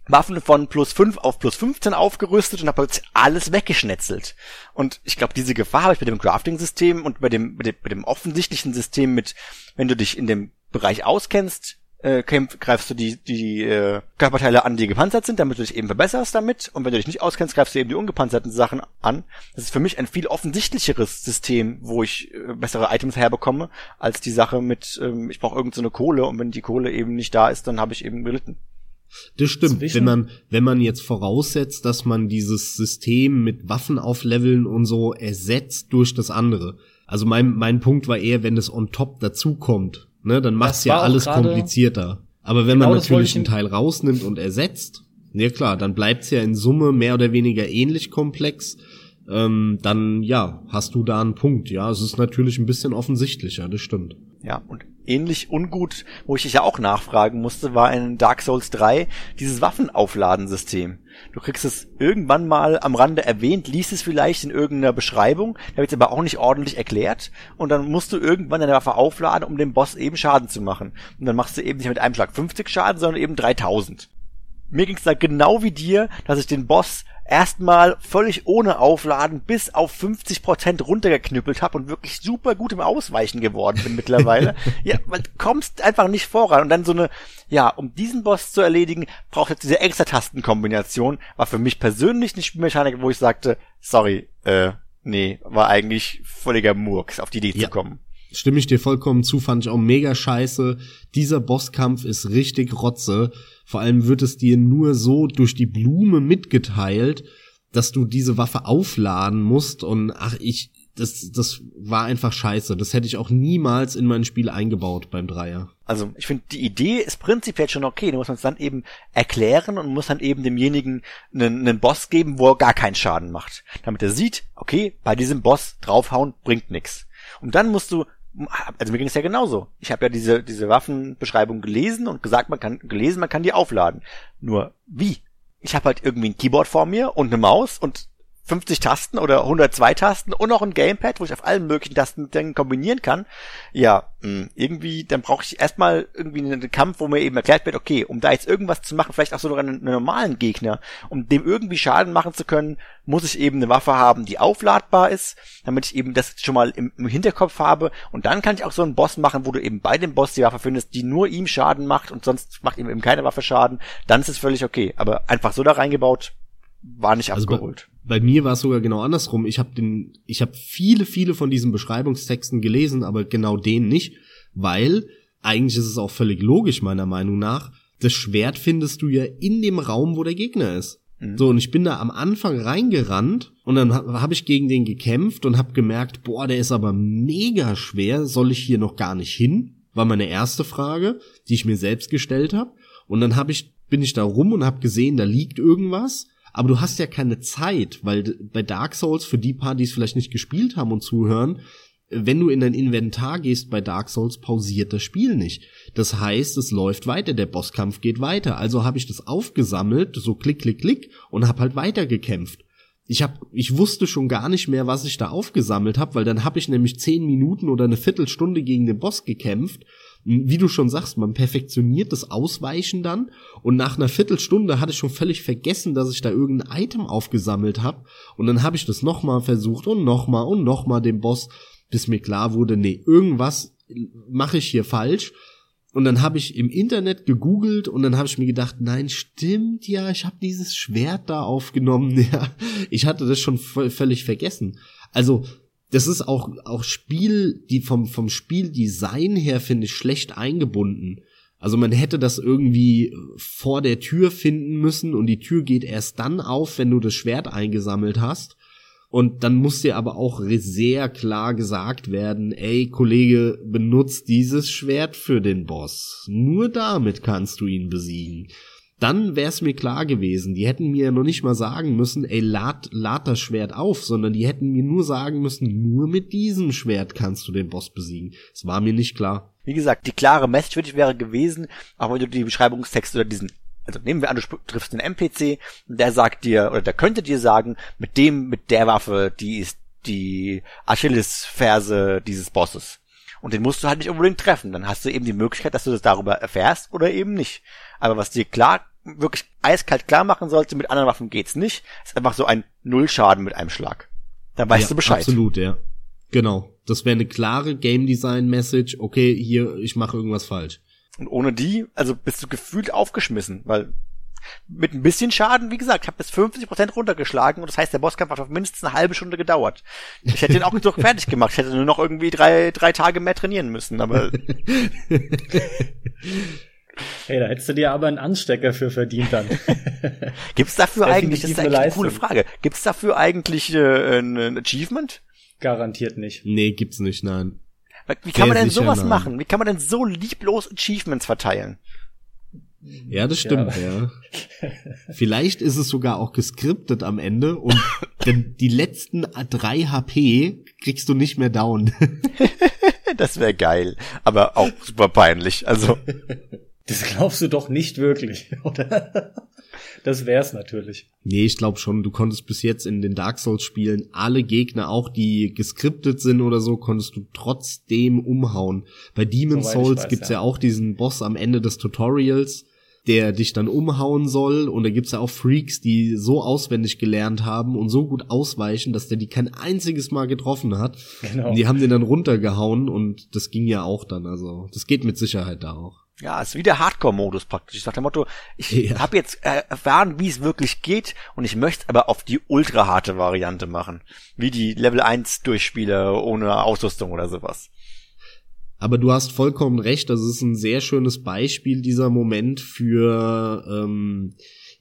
Waffen von plus 5 auf plus 15 aufgerüstet und habe plötzlich alles weggeschnetzelt. Und ich glaube, diese Gefahr habe ich bei dem Crafting-System und bei dem, bei dem, bei dem offensichtlichen System mit, wenn du dich in dem Bereich auskennst, äh, kämpf, greifst du die, die äh, Körperteile an, die gepanzert sind, damit du dich eben verbesserst damit. Und wenn du dich nicht auskennst, greifst du eben die ungepanzerten Sachen an. Das ist für mich ein viel offensichtlicheres System, wo ich äh, bessere Items herbekomme, als die Sache mit, ähm, ich brauche irgendeine so Kohle und wenn die Kohle eben nicht da ist, dann habe ich eben gelitten. Das stimmt. Zwischen wenn man, wenn man jetzt voraussetzt, dass man dieses System mit Waffen aufleveln und so ersetzt durch das andere. Also mein, mein Punkt war eher, wenn es on top dazukommt, ne, dann macht's ja alles komplizierter. Aber wenn genau man natürlich einen Teil rausnimmt und ersetzt, ja klar, dann bleibt's ja in Summe mehr oder weniger ähnlich komplex. Ähm, dann ja, hast du da einen Punkt. Ja, es ist natürlich ein bisschen offensichtlicher, das stimmt. Ja, und ähnlich ungut, wo ich dich ja auch nachfragen musste, war in Dark Souls 3 dieses Waffenaufladensystem. Du kriegst es irgendwann mal am Rande erwähnt, liest es vielleicht in irgendeiner Beschreibung, da wird es aber auch nicht ordentlich erklärt und dann musst du irgendwann deine Waffe aufladen, um dem Boss eben Schaden zu machen. Und dann machst du eben nicht mit einem Schlag 50 Schaden, sondern eben 3000. Mir ging es da genau wie dir, dass ich den Boss erstmal völlig ohne Aufladen bis auf 50% runtergeknüppelt habe und wirklich super gut im Ausweichen geworden bin mittlerweile. [LAUGHS] ja, weil du kommst einfach nicht voran. Und dann so eine, ja, um diesen Boss zu erledigen, braucht jetzt diese extra Tastenkombination. War für mich persönlich eine Spielmechanik, wo ich sagte, sorry, äh, nee, war eigentlich völliger Murks, auf die Idee ja. zu kommen. Stimme ich dir vollkommen zu, fand ich auch mega scheiße. Dieser Bosskampf ist richtig Rotze. Vor allem wird es dir nur so durch die Blume mitgeteilt, dass du diese Waffe aufladen musst und ach, ich, das, das war einfach scheiße. Das hätte ich auch niemals in mein Spiel eingebaut beim Dreier. Also ich finde, die Idee ist prinzipiell schon okay. Du musst uns dann eben erklären und muss dann eben demjenigen einen, einen Boss geben, wo er gar keinen Schaden macht. Damit er sieht, okay, bei diesem Boss draufhauen bringt nix. Und dann musst du also mir ging es ja genauso. Ich habe ja diese, diese Waffenbeschreibung gelesen und gesagt, man kann gelesen, man kann die aufladen. Nur wie? Ich habe halt irgendwie ein Keyboard vor mir und eine Maus und 50 Tasten oder 102 Tasten und noch ein Gamepad, wo ich auf allen möglichen Tasten kombinieren kann. Ja, mh, irgendwie, dann brauche ich erstmal irgendwie einen Kampf, wo mir eben erklärt wird, okay, um da jetzt irgendwas zu machen, vielleicht auch sogar einen, einen normalen Gegner, um dem irgendwie Schaden machen zu können, muss ich eben eine Waffe haben, die aufladbar ist, damit ich eben das schon mal im, im Hinterkopf habe und dann kann ich auch so einen Boss machen, wo du eben bei dem Boss die Waffe findest, die nur ihm Schaden macht und sonst macht ihm eben keine Waffe Schaden, dann ist es völlig okay. Aber einfach so da reingebaut, war nicht also abgeholt. Bei, bei mir war es sogar genau andersrum. Ich habe den, ich habe viele, viele von diesen Beschreibungstexten gelesen, aber genau den nicht, weil eigentlich ist es auch völlig logisch meiner Meinung nach. Das Schwert findest du ja in dem Raum, wo der Gegner ist. Mhm. So, und ich bin da am Anfang reingerannt und dann habe hab ich gegen den gekämpft und habe gemerkt, boah, der ist aber mega schwer, soll ich hier noch gar nicht hin? War meine erste Frage, die ich mir selbst gestellt habe. Und dann hab ich, bin ich da rum und habe gesehen, da liegt irgendwas aber du hast ja keine Zeit, weil bei Dark Souls, für die paar, die es vielleicht nicht gespielt haben und zuhören, wenn du in dein Inventar gehst bei Dark Souls, pausiert das Spiel nicht. Das heißt, es läuft weiter, der Bosskampf geht weiter. Also habe ich das aufgesammelt, so klick, klick, klick, und hab halt weiter gekämpft. Ich hab, ich wusste schon gar nicht mehr, was ich da aufgesammelt habe, weil dann habe ich nämlich zehn Minuten oder eine Viertelstunde gegen den Boss gekämpft wie du schon sagst, man perfektioniert das Ausweichen dann und nach einer Viertelstunde hatte ich schon völlig vergessen, dass ich da irgendein Item aufgesammelt habe und dann habe ich das nochmal versucht und nochmal und nochmal dem Boss, bis mir klar wurde, nee, irgendwas mache ich hier falsch. Und dann habe ich im Internet gegoogelt und dann habe ich mir gedacht, nein, stimmt ja, ich habe dieses Schwert da aufgenommen. [LAUGHS] Ja, ich hatte das schon völlig vergessen. Also das ist auch, auch Spiel, die vom, vom Spieldesign her finde ich schlecht eingebunden. Also man hätte das irgendwie vor der Tür finden müssen und die Tür geht erst dann auf, wenn du das Schwert eingesammelt hast. Und dann muss dir aber auch sehr klar gesagt werden, ey Kollege, benutzt dieses Schwert für den Boss. Nur damit kannst du ihn besiegen dann wäre es mir klar gewesen. Die hätten mir noch nicht mal sagen müssen, ey, lad, lad das Schwert auf, sondern die hätten mir nur sagen müssen, nur mit diesem Schwert kannst du den Boss besiegen. Es war mir nicht klar. Wie gesagt, die klare Message für dich wäre gewesen, auch wenn du die Beschreibungstext oder diesen also nehmen wir an, du triffst einen NPC, der sagt dir, oder der könnte dir sagen, mit dem, mit der Waffe, die ist die Achillesferse dieses Bosses. Und den musst du halt nicht unbedingt treffen. Dann hast du eben die Möglichkeit, dass du das darüber erfährst oder eben nicht. Aber was dir klar wirklich eiskalt klar machen sollte, mit anderen Waffen geht's nicht. Ist einfach so ein Nullschaden mit einem Schlag. Dann weißt ja, du Bescheid. Absolut, ja. Genau. Das wäre eine klare Game Design Message. Okay, hier, ich mache irgendwas falsch. Und ohne die, also bist du gefühlt aufgeschmissen, weil mit ein bisschen Schaden, wie gesagt, ich habe bis 50% runtergeschlagen und das heißt, der Bosskampf hat auf mindestens eine halbe Stunde gedauert. Ich hätte den auch durch [LAUGHS] fertig gemacht, ich hätte nur noch irgendwie drei, drei Tage mehr trainieren müssen, aber [LAUGHS] Hey, da hättest du dir aber einen Anstecker für verdient dann. [LAUGHS] Gibt's dafür eigentlich, das ist eigentlich eine coole Frage, gibt's dafür eigentlich äh, ein Achievement? Garantiert nicht. Nee, gibt's nicht, nein. Wie kann Sehr man denn sowas nein. machen? Wie kann man denn so lieblos Achievements verteilen? Ja, das stimmt, ja. ja. [LAUGHS] Vielleicht ist es sogar auch geskriptet am Ende und [LAUGHS] denn die letzten drei HP kriegst du nicht mehr down. das wäre geil, aber auch super peinlich. Also das glaubst du doch nicht wirklich, [LAUGHS] oder? Das wär's natürlich. Nee, ich glaube schon, du konntest bis jetzt in den Dark Souls Spielen alle Gegner, auch die geskriptet sind oder so, konntest du trotzdem umhauen. Bei Demon Souls weiß, gibt's ja. ja auch diesen Boss am Ende des Tutorials, der dich dann umhauen soll. Und da gibt's ja auch Freaks, die so auswendig gelernt haben und so gut ausweichen, dass der die kein einziges Mal getroffen hat. Genau. Und die haben den dann runtergehauen und das ging ja auch dann. Also das geht mit Sicherheit da auch. Ja, ist wie der Hardcore-Modus praktisch. Ich sag dem Motto, ich ja. habe jetzt erfahren, wie es wirklich geht und ich möchte aber auf die ultra harte Variante machen. Wie die Level 1 Durchspiele ohne Ausrüstung oder sowas. Aber du hast vollkommen recht, das ist ein sehr schönes Beispiel, dieser Moment für ähm,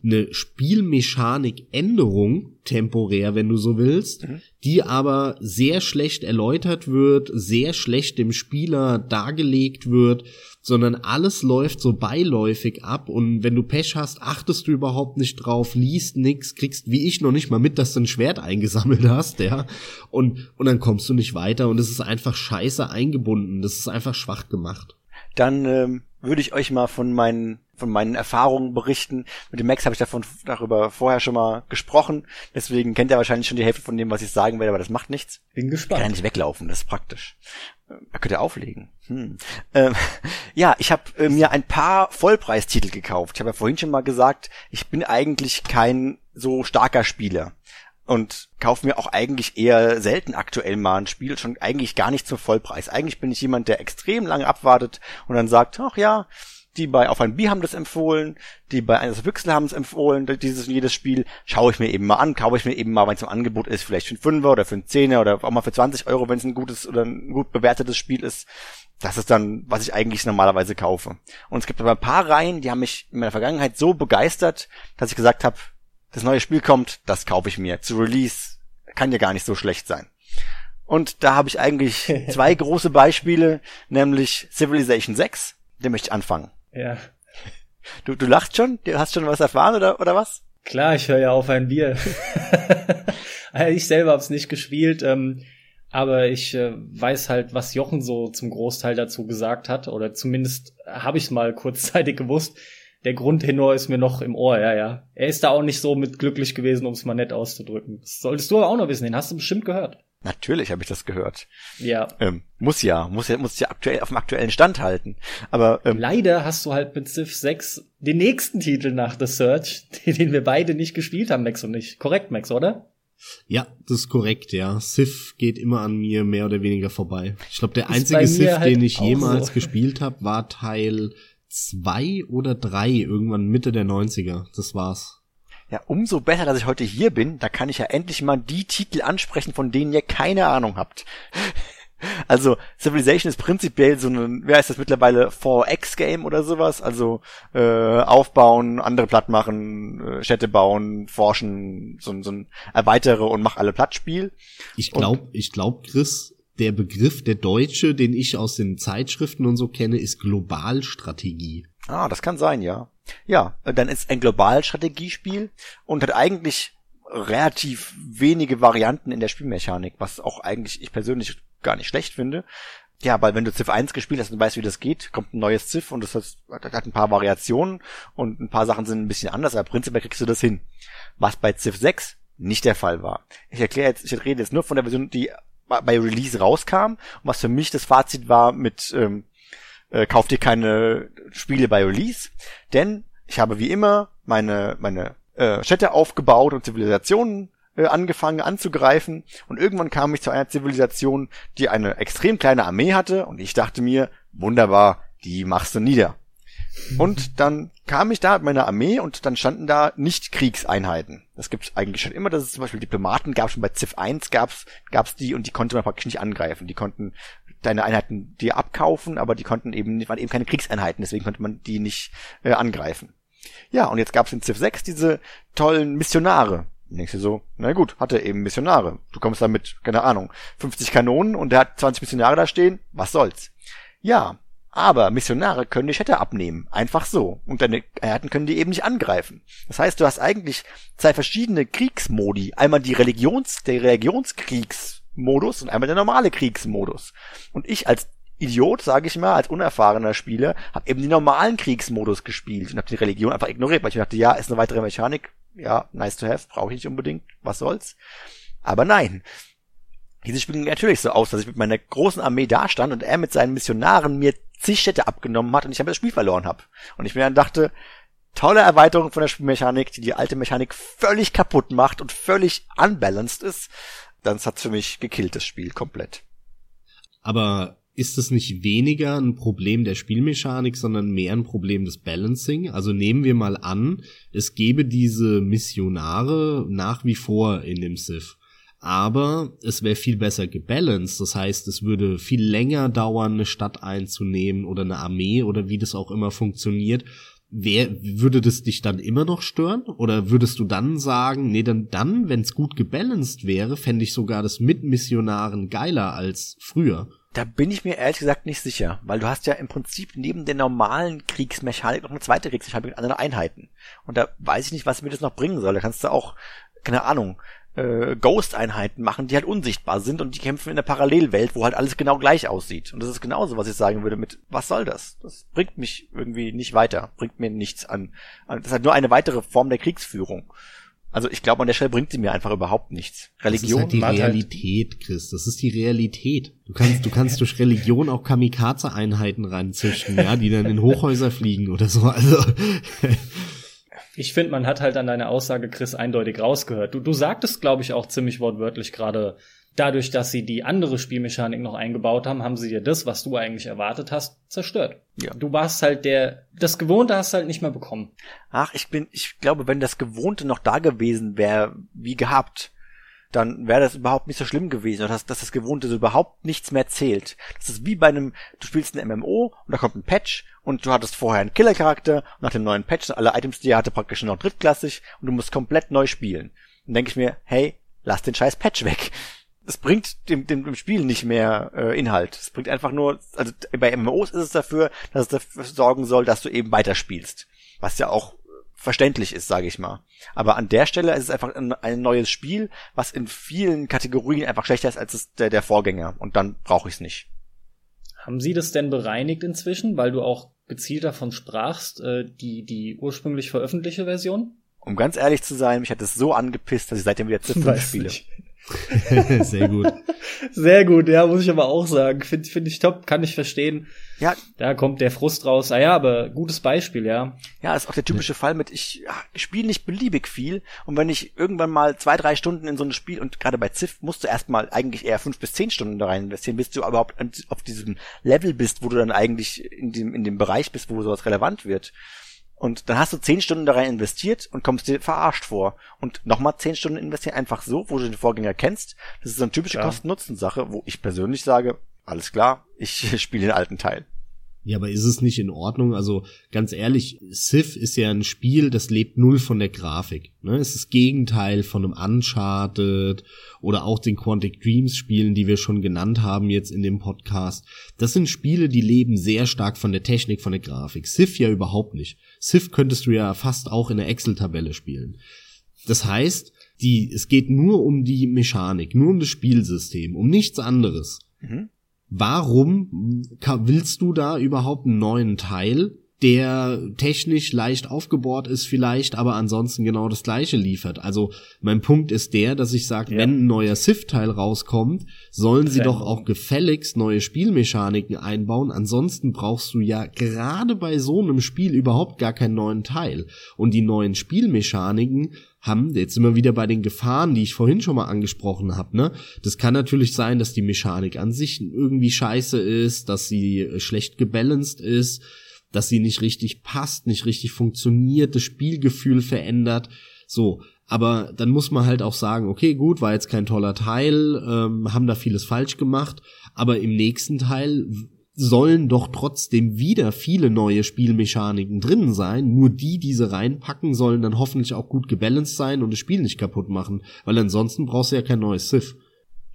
eine Spielmechanik-Änderung, temporär, wenn du so willst, mhm. die aber sehr schlecht erläutert wird, sehr schlecht dem Spieler dargelegt wird sondern alles läuft so beiläufig ab und wenn du Pech hast, achtest du überhaupt nicht drauf, liest nix, kriegst wie ich noch nicht mal mit, dass du ein Schwert eingesammelt hast, ja, und, und dann kommst du nicht weiter und es ist einfach scheiße eingebunden, das ist einfach schwach gemacht. Dann ähm, würde ich euch mal von meinen von meinen Erfahrungen berichten. Mit dem Max habe ich davon darüber vorher schon mal gesprochen. Deswegen kennt er wahrscheinlich schon die Hälfte von dem, was ich sagen werde, aber das macht nichts. Bin gespannt. Kann ja nicht weglaufen, das ist praktisch. Er könnte auflegen. Hm. Ähm, ja, ich habe äh, mir ein paar Vollpreistitel gekauft. Ich habe ja vorhin schon mal gesagt, ich bin eigentlich kein so starker Spieler und kaufe mir auch eigentlich eher selten aktuell mal ein Spiel, schon eigentlich gar nicht zum Vollpreis. Eigentlich bin ich jemand, der extrem lange abwartet und dann sagt, ach ja, die bei Auf ein B haben das empfohlen, die bei Eines Wüchsel haben es empfohlen, dieses und jedes Spiel, schaue ich mir eben mal an, kaufe ich mir eben mal, wenn es im Angebot ist, vielleicht für einen Fünfer oder für einen Zehner oder auch mal für 20 Euro, wenn es ein gutes oder ein gut bewertetes Spiel ist. Das ist dann, was ich eigentlich normalerweise kaufe. Und es gibt aber ein paar Reihen, die haben mich in meiner Vergangenheit so begeistert, dass ich gesagt habe, das neue Spiel kommt, das kaufe ich mir. Zu Release kann ja gar nicht so schlecht sein. Und da habe ich eigentlich [LAUGHS] zwei große Beispiele, nämlich Civilization 6, den möchte ich anfangen. Ja. Du, du lachst schon? Du hast schon was erfahren oder, oder was? Klar, ich höre ja auf ein Bier. [LAUGHS] ich selber habe es nicht gespielt, ähm, aber ich äh, weiß halt, was Jochen so zum Großteil dazu gesagt hat, oder zumindest habe ich es mal kurzzeitig gewusst der Grundtenor ist mir noch im Ohr, ja, ja. Er ist da auch nicht so mit glücklich gewesen, um es mal nett auszudrücken. Das solltest du aber auch noch wissen, den hast du bestimmt gehört. Natürlich habe ich das gehört. Ja. Ähm, muss ja, muss ja, muss ja aktuell auf dem aktuellen Stand halten. Aber ähm, leider hast du halt mit Civ 6 den nächsten Titel nach The Search, [LAUGHS] den wir beide nicht gespielt haben, Max und ich. Korrekt, Max, oder? Ja, das ist korrekt, ja. Civ geht immer an mir mehr oder weniger vorbei. Ich glaube, der einzige Civ, halt den ich jemals so. gespielt habe, war Teil zwei oder drei, irgendwann Mitte der 90er. Das war's. Ja, umso besser, dass ich heute hier bin. Da kann ich ja endlich mal die Titel ansprechen, von denen ihr keine Ahnung habt. [LAUGHS] Also Civilization ist prinzipiell so ein, wer heißt das mittlerweile, 4X-Game oder sowas. Also äh, aufbauen, andere platt machen, äh, Städte bauen, forschen, so, so ein erweitere und mach alle platt Spiel. Ich glaube, ich glaube, Chris, der Begriff, der deutsche, den ich aus den Zeitschriften und so kenne, ist Globalstrategie. Ah, das kann sein, ja. Ja, dann ist ein Globalstrategiespiel und hat eigentlich relativ wenige Varianten in der Spielmechanik, was auch eigentlich ich persönlich gar nicht schlecht finde. Ja, weil wenn du Civ 1 gespielt hast und weißt, wie das geht, kommt ein neues Civ und das hat, hat ein paar Variationen und ein paar Sachen sind ein bisschen anders, aber prinzipiell kriegst du das hin. Was bei Civ 6 nicht der Fall war. Ich erkläre jetzt, ich rede jetzt nur von der Version, die bei Release rauskam. Und was für mich das Fazit war mit ähm, äh, kauf dir keine Spiele bei Release, denn ich habe wie immer meine meine äh, Städte aufgebaut und Zivilisationen äh, angefangen anzugreifen. Und irgendwann kam ich zu einer Zivilisation, die eine extrem kleine Armee hatte. Und ich dachte mir, wunderbar, die machst du nieder. Und dann kam ich da mit meiner Armee und dann standen da nicht Kriegseinheiten. Das gibt's eigentlich schon immer, dass es zum Beispiel Diplomaten gab, schon bei Civ 1 gab's, gab's die und die konnte man praktisch nicht angreifen. Die konnten deine Einheiten dir abkaufen, aber die konnten eben, waren eben keine Kriegseinheiten, deswegen konnte man die nicht äh, angreifen. Ja, und jetzt gab's in Civ 6 diese tollen Missionare. Denkst du so, na gut, hat er eben Missionare. Du kommst da mit, keine Ahnung, 50 Kanonen und der hat 20 Missionare da stehen, was soll's. Ja, aber Missionare können die Städte abnehmen. Einfach so. Und deine Einheiten können die eben nicht angreifen. Das heißt, du hast eigentlich zwei verschiedene Kriegsmodi. Einmal die Religions, der Religionskriegsmodus und einmal der normale Kriegsmodus. Und ich als Idiot, sage ich mal, als unerfahrener Spieler, habe eben den normalen Kriegsmodus gespielt und habe die Religion einfach ignoriert, weil ich mir dachte, ja, ist eine weitere Mechanik, ja, nice to have, brauche ich nicht unbedingt, was soll's. Aber nein, dieses Spiel ging natürlich so aus, dass ich mit meiner großen Armee dastand und er mit seinen Missionaren mir zig Städte abgenommen hat und ich damit das Spiel verloren habe. Und ich mir dann dachte, tolle Erweiterung von der Spielmechanik, die die alte Mechanik völlig kaputt macht und völlig unbalanced ist. Dann hat's für mich gekillt, das Spiel komplett. Aber ist es nicht weniger ein Problem der Spielmechanik, sondern mehr ein Problem des Balancing? Also nehmen wir mal an, es gäbe diese Missionare nach wie vor in dem Civ aber es wäre viel besser gebalanced. Das heißt, es würde viel länger dauern, eine Stadt einzunehmen oder eine Armee oder wie das auch immer funktioniert. Wer, würde das dich dann immer noch stören? Oder würdest du dann sagen, nee, dann, dann wenn es gut gebalanced wäre, fände ich sogar das mit Missionaren geiler als früher? Da bin ich mir ehrlich gesagt nicht sicher, weil du hast ja im Prinzip neben der normalen Kriegsmechanik noch eine zweite Kriegsmechanik mit anderen Einheiten. Und da weiß ich nicht, was mir das noch bringen soll. Da kannst du auch, keine Ahnung, äh, Ghost-Einheiten machen, die halt unsichtbar sind und die kämpfen in der Parallelwelt, wo halt alles genau gleich aussieht. Und das ist genauso, was ich sagen würde mit, was soll das? Das bringt mich irgendwie nicht weiter, bringt mir nichts an. Das ist halt nur eine weitere Form der Kriegsführung. Also ich glaube, an der Stelle bringt sie mir einfach überhaupt nichts. Religion. Das ist halt die Realität, Chris. Das ist die Realität. Du kannst, du kannst durch Religion auch Kamikaze-Einheiten ranzüchten, ja, die dann in Hochhäuser fliegen oder so. Also [LAUGHS] ich finde, man hat halt an deiner Aussage, Chris, eindeutig rausgehört. Du, du sagtest, glaube ich, auch ziemlich wortwörtlich gerade, dadurch, dass sie die andere Spielmechanik noch eingebaut haben, haben sie dir das, was du eigentlich erwartet hast, zerstört. Ja. Du warst halt der, das Gewohnte hast du halt nicht mehr bekommen. Ach, ich bin, ich glaube, wenn das Gewohnte noch da gewesen wäre, wie gehabt, dann wäre das überhaupt nicht so schlimm gewesen, dass, dass das Gewohnte so überhaupt nichts mehr zählt. Das ist wie bei einem, du spielst ein MMO und da kommt ein Patch und du hattest vorher einen Killer-Charakter und nach dem neuen Patch sind alle Items, die er hatte, praktisch noch drittklassig und du musst komplett neu spielen. Dann denke ich mir, hey, lass den scheiß Patch weg. Das bringt dem, dem, dem Spiel nicht mehr äh, Inhalt. Es bringt einfach nur, also bei MMOs ist es dafür, dass es dafür sorgen soll, dass du eben weiterspielst. Was ja auch verständlich ist, sage ich mal. Aber an der Stelle ist es einfach ein, ein, neues Spiel, was in vielen Kategorien einfach schlechter ist als der, der Vorgänger. Und dann brauche ich es nicht. Haben Sie das denn bereinigt inzwischen, weil du auch gezielt davon sprachst, äh, die, die ursprünglich veröffentlichte Version? Um ganz ehrlich zu sein, mich hat es so angepisst, dass ich seitdem wieder [LAUGHS] Ziffern spiele. Nicht. [LAUGHS] Sehr gut. Sehr gut, ja, muss ich aber auch sagen. Finde find ich top, kann ich verstehen. Ja. Da kommt der Frust raus. Ah ja, aber gutes Beispiel, ja. Ja, ist auch der typische Fall mit, ich, ich spiele nicht beliebig viel und wenn ich irgendwann mal zwei, drei Stunden in so ein Spiel und gerade bei Ziff musst du erstmal eigentlich eher fünf bis zehn Stunden da rein investieren, bis du überhaupt auf diesem Level bist, wo du dann eigentlich in dem, in dem Bereich bist, wo sowas relevant wird. Und dann hast du zehn Stunden da rein investiert und kommst dir verarscht vor. Und nochmal zehn Stunden investieren, einfach so, wo du den Vorgänger kennst. Das ist so eine typische Kosten-Nutzen-Sache, wo ich persönlich sage, alles klar, ich [LAUGHS] spiele den alten Teil. Ja, aber ist es nicht in Ordnung? Also ganz ehrlich, Civ ist ja ein Spiel, das lebt null von der Grafik. Ne? Es ist das Gegenteil von einem Uncharted oder auch den Quantic Dreams Spielen, die wir schon genannt haben jetzt in dem Podcast. Das sind Spiele, die leben sehr stark von der Technik, von der Grafik. Civ ja überhaupt nicht. Civ könntest du ja fast auch in der Excel-Tabelle spielen. Das heißt, die, es geht nur um die Mechanik, nur um das Spielsystem, um nichts anderes. Mhm warum willst du da überhaupt einen neuen Teil, der technisch leicht aufgebohrt ist vielleicht, aber ansonsten genau das gleiche liefert. Also mein Punkt ist der, dass ich sage, ja. wenn ein neuer Sith-Teil rauskommt, sollen sie doch auch gefälligst neue Spielmechaniken einbauen. Ansonsten brauchst du ja gerade bei so einem Spiel überhaupt gar keinen neuen Teil. Und die neuen Spielmechaniken haben, jetzt immer wieder bei den Gefahren, die ich vorhin schon mal angesprochen habe, ne? Das kann natürlich sein, dass die Mechanik an sich irgendwie scheiße ist, dass sie äh, schlecht gebalanced ist, dass sie nicht richtig passt, nicht richtig funktioniert, das Spielgefühl verändert. So, aber dann muss man halt auch sagen, okay, gut, war jetzt kein toller Teil, ähm, haben da vieles falsch gemacht, aber im nächsten Teil sollen doch trotzdem wieder viele neue Spielmechaniken drin sein. Nur die, die sie reinpacken, sollen dann hoffentlich auch gut gebalanced sein und das Spiel nicht kaputt machen. Weil ansonsten brauchst du ja kein neues Civ.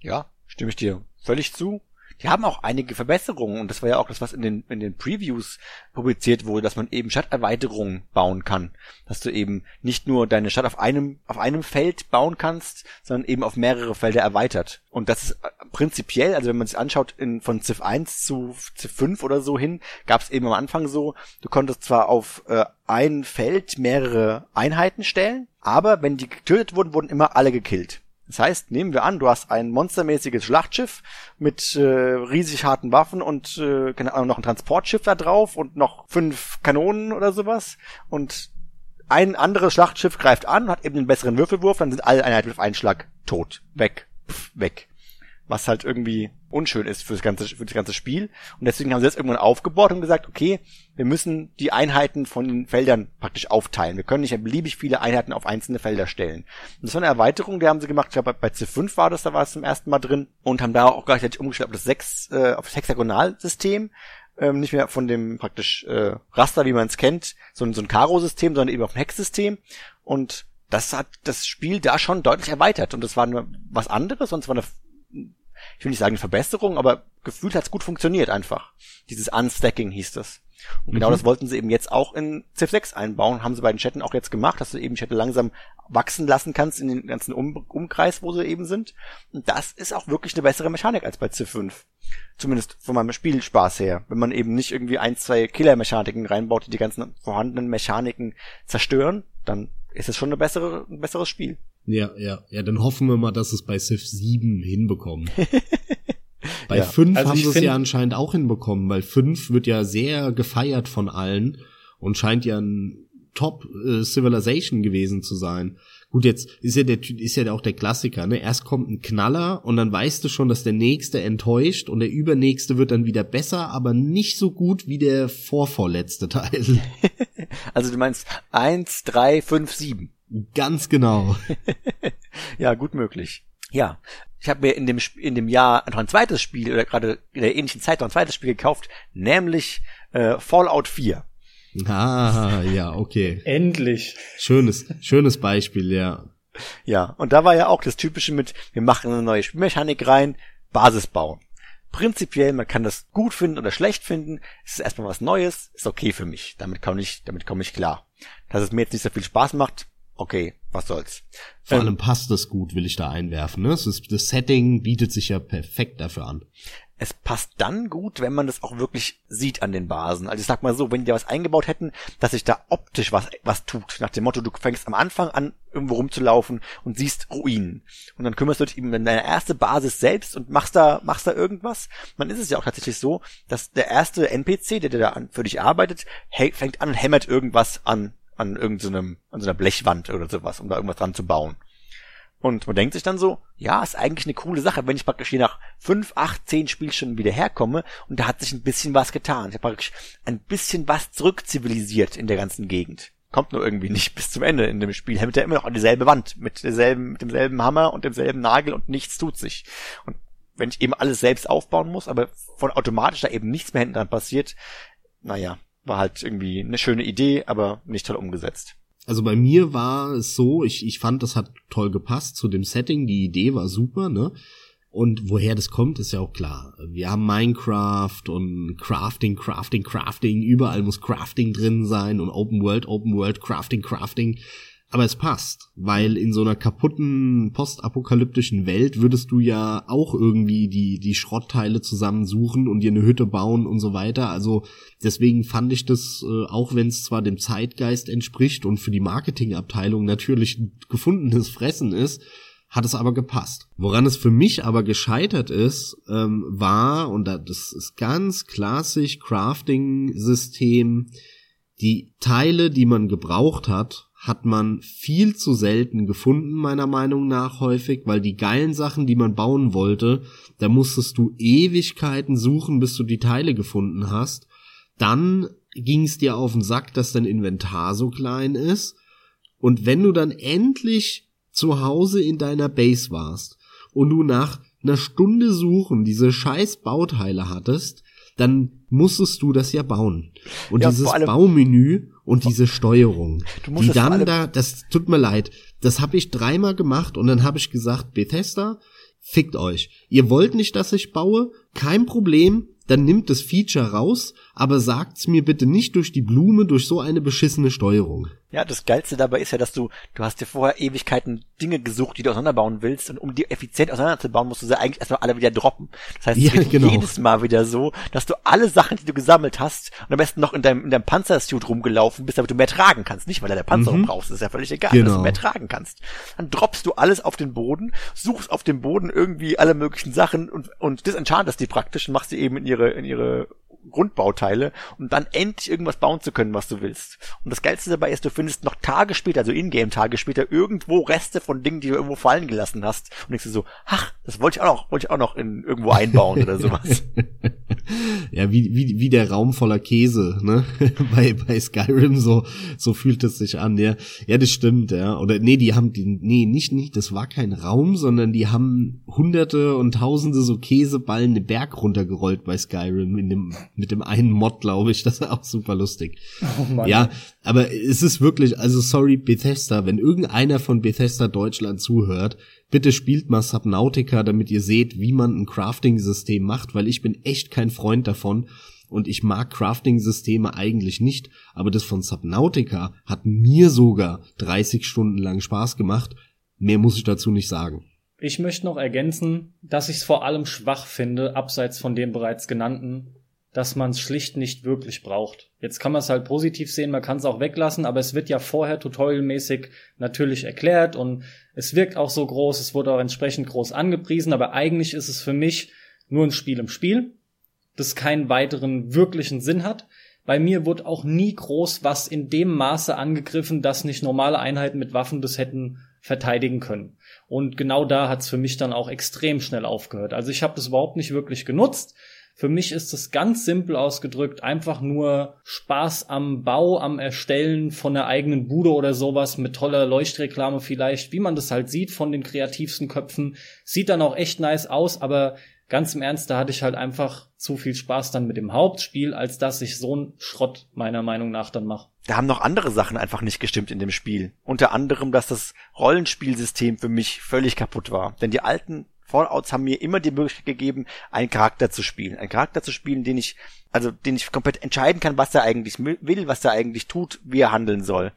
Ja, stimme ich dir völlig zu die haben auch einige Verbesserungen und das war ja auch das, was in den, in den Previews publiziert wurde, dass man eben Stadterweiterungen bauen kann. Dass du eben nicht nur deine Stadt auf einem, auf einem Feld bauen kannst, sondern eben auf mehrere Felder erweitert. Und das ist äh, prinzipiell, also wenn man sich anschaut, in, von Civ 1 zu Civ 5 oder so hin, gab es eben am Anfang so, du konntest zwar auf äh, ein Feld mehrere Einheiten stellen, aber wenn die getötet wurden, wurden immer alle gekillt. Das heißt, nehmen wir an, du hast ein monstermäßiges Schlachtschiff mit äh, riesig harten Waffen und äh, keine Ahnung, noch ein Transportschiff da drauf und noch fünf Kanonen oder sowas. Und ein anderes Schlachtschiff greift an, hat eben einen besseren Würfelwurf, dann sind alle Einheiten auf einen Schlag tot. Weg. Pff, weg was halt irgendwie unschön ist für das ganze, für das ganze Spiel. Und deswegen haben sie das irgendwann aufgebaut und gesagt, okay, wir müssen die Einheiten von den Feldern praktisch aufteilen. Wir können nicht beliebig viele Einheiten auf einzelne Felder stellen. Und das war eine Erweiterung, die haben sie gemacht. Ich glaube, bei C5 war das, da war es zum ersten Mal drin und haben da auch gleichzeitig umgestellt auf das sechs, äh, auf das Hexagonalsystem. Ähm, nicht mehr von dem praktisch äh, Raster, wie man es kennt, so, so ein Karo-System, sondern eben auf ein Hex-System. Und das hat das Spiel da schon deutlich erweitert. Und das war nur was anderes, sonst war eine ich will nicht sagen eine Verbesserung, aber gefühlt hat's gut funktioniert einfach. Dieses Unstacking hieß das. Und genau mhm. das wollten sie eben jetzt auch in Civ 6 einbauen, haben sie bei den Chatten auch jetzt gemacht, dass du eben Chatte langsam wachsen lassen kannst in den ganzen um Umkreis, wo sie eben sind. Und das ist auch wirklich eine bessere Mechanik als bei Civ 5. Zumindest von meinem Spielspaß her. Wenn man eben nicht irgendwie ein, zwei Killer-Mechaniken reinbaut, die die ganzen vorhandenen Mechaniken zerstören, dann ist es schon eine bessere, ein besseres Spiel. Ja, ja, ja, dann hoffen wir mal, dass es bei Civ 7 hinbekommen. [LAUGHS] bei ja. 5 also haben sie es ja anscheinend auch hinbekommen, weil 5 wird ja sehr gefeiert von allen und scheint ja ein Top äh, Civilization gewesen zu sein. Gut, jetzt ist ja der ist ja auch der Klassiker, ne? Erst kommt ein Knaller und dann weißt du schon, dass der nächste enttäuscht und der übernächste wird dann wieder besser, aber nicht so gut wie der vorvorletzte Teil. [LAUGHS] also du meinst eins, drei, fünf, sieben. Ganz genau. [LAUGHS] ja, gut möglich. Ja, ich habe mir in dem in dem Jahr noch ein zweites Spiel oder gerade in der ähnlichen Zeit noch ein zweites Spiel gekauft, nämlich äh, Fallout 4. Ah, ja, okay. [LAUGHS] Endlich. Schönes, schönes Beispiel, ja. Ja, und da war ja auch das Typische mit, wir machen eine neue Spielmechanik rein, Basis bauen. Prinzipiell, man kann das gut finden oder schlecht finden, es ist erstmal was Neues, ist okay für mich, damit komme ich, damit komme ich klar. Dass es mir jetzt nicht so viel Spaß macht, okay, was soll's. Vor ähm, allem passt das gut, will ich da einwerfen. Ne? Das, ist, das Setting bietet sich ja perfekt dafür an es passt dann gut, wenn man das auch wirklich sieht an den Basen. Also ich sag mal so, wenn die da was eingebaut hätten, dass sich da optisch was, was tut. Nach dem Motto, du fängst am Anfang an, irgendwo rumzulaufen und siehst Ruinen. Und dann kümmerst du dich eben um deine erste Basis selbst und machst da, machst da irgendwas. Man ist es ja auch tatsächlich so, dass der erste NPC, der, der da für dich arbeitet, fängt an und hämmert irgendwas an, an irgendeinem, an so einer Blechwand oder sowas, um da irgendwas dran zu bauen. Und man denkt sich dann so, ja, ist eigentlich eine coole Sache, wenn ich praktisch hier nach fünf, acht, zehn Spielstunden wieder herkomme und da hat sich ein bisschen was getan. Ich habe praktisch ein bisschen was zurückzivilisiert in der ganzen Gegend. Kommt nur irgendwie nicht [LAUGHS] bis zum Ende in dem Spiel. Hält er immer noch an dieselbe Wand mit derselben, mit demselben Hammer und demselben Nagel und nichts tut sich. Und wenn ich eben alles selbst aufbauen muss, aber von automatisch da eben nichts mehr hinten dran passiert, naja, war halt irgendwie eine schöne Idee, aber nicht toll umgesetzt. Also bei mir war es so, ich, ich fand, das hat toll gepasst zu dem Setting, die Idee war super, ne? Und woher das kommt, ist ja auch klar. Wir haben Minecraft und Crafting, Crafting, Crafting, überall muss Crafting drin sein und Open World, Open World, Crafting, Crafting. Aber es passt, weil in so einer kaputten postapokalyptischen Welt würdest du ja auch irgendwie die, die Schrottteile zusammensuchen und dir eine Hütte bauen und so weiter. Also deswegen fand ich das, äh, auch wenn es zwar dem Zeitgeist entspricht und für die Marketingabteilung natürlich gefundenes Fressen ist, hat es aber gepasst. Woran es für mich aber gescheitert ist, ähm, war, und das ist ganz klassisch Crafting-System, die Teile, die man gebraucht hat, hat man viel zu selten gefunden, meiner Meinung nach häufig, weil die geilen Sachen, die man bauen wollte, da musstest du Ewigkeiten suchen, bis du die Teile gefunden hast. Dann ging es dir auf den Sack, dass dein Inventar so klein ist. Und wenn du dann endlich zu Hause in deiner Base warst und du nach einer Stunde suchen diese scheiß Bauteile hattest, dann musstest du das ja bauen. Und ja, dieses Baumenü und diese Steuerung, die dann da, das tut mir leid, das habe ich dreimal gemacht und dann habe ich gesagt, Bethesda, fickt euch. Ihr wollt nicht, dass ich baue? Kein Problem, dann nimmt das Feature raus, aber sagt's mir bitte nicht durch die Blume durch so eine beschissene Steuerung. Ja, das Geilste dabei ist ja, dass du, du hast dir vorher Ewigkeiten Dinge gesucht, die du auseinanderbauen willst und um die effizient auseinanderzubauen, musst du sie eigentlich erstmal alle wieder droppen. Das heißt, ja, es [LAUGHS] genau. jedes Mal wieder so, dass du alle Sachen, die du gesammelt hast und am besten noch in deinem, in deinem Panzersuit rumgelaufen bist, damit du mehr tragen kannst. Nicht, weil du der Panzerung mhm. brauchst, ist ja völlig egal, genau. dass du mehr tragen kannst. Dann droppst du alles auf den Boden, suchst auf dem Boden irgendwie alle möglichen Sachen und, und disenchantest die praktisch und machst sie eben in ihre, in ihre Grundbauteile, um dann endlich irgendwas bauen zu können, was du willst. Und das Geilste dabei ist, du findest noch Tage später, also Ingame-Tage später, irgendwo Reste von Dingen, die du irgendwo fallen gelassen hast. Und denkst du so, ach, das wollte ich auch noch, wollte ich auch noch in irgendwo einbauen oder sowas. [LAUGHS] ja, wie, wie, wie der Raum voller Käse, ne? [LAUGHS] bei, bei Skyrim, so, so fühlt es sich an, ja. Ja, das stimmt, ja. Oder nee, die haben die, nee, nicht, nicht, das war kein Raum, sondern die haben hunderte und tausende so Käseballen den Berg runtergerollt bei Skyrim in dem mit dem einen Mod, glaube ich. [LAUGHS] Das ist auch super lustig. Oh Mann. Ja, aber es ist wirklich, also sorry, Bethesda, wenn irgendeiner von Bethesda Deutschland zuhört, bitte spielt mal Subnautica, damit ihr seht, wie man ein Crafting-System macht, weil ich bin echt kein Freund davon. Und ich mag Crafting-Systeme eigentlich nicht, aber das von Subnautica hat mir sogar 30 Stunden lang Spaß gemacht. Mehr muss ich dazu nicht sagen. Ich möchte noch ergänzen, dass ich es vor allem schwach finde, abseits von dem bereits genannten, dass man es schlicht nicht wirklich braucht. Jetzt kann man es halt positiv sehen, man kann es auch weglassen, aber es wird ja vorher tutorialmäßig natürlich erklärt und es wirkt auch so groß, es wurde auch entsprechend groß angepriesen, aber eigentlich ist es für mich nur ein Spiel im Spiel, das keinen weiteren wirklichen Sinn hat. Bei mir wurde auch nie groß was in dem Maße angegriffen, dass nicht normale Einheiten mit Waffen das hätten verteidigen können. Und genau da hat's für mich dann auch extrem schnell aufgehört. Also ich habe das überhaupt nicht wirklich genutzt. Für mich ist es ganz simpel ausgedrückt einfach nur Spaß am Bau, am Erstellen von der eigenen Bude oder sowas mit toller Leuchtreklame vielleicht, wie man das halt sieht von den kreativsten Köpfen. Sieht dann auch echt nice aus, aber ganz im Ernst, da hatte ich halt einfach zu viel Spaß dann mit dem Hauptspiel, als dass ich so einen Schrott meiner Meinung nach dann mache. Da haben noch andere Sachen einfach nicht gestimmt in dem Spiel. Unter anderem, dass das Rollenspielsystem für mich völlig kaputt war. Denn die alten Fallouts haben mir immer die Möglichkeit gegeben, einen Charakter zu spielen. Einen Charakter zu spielen, den ich, also den ich komplett entscheiden kann, was er eigentlich will, was er eigentlich tut, wie er handeln soll.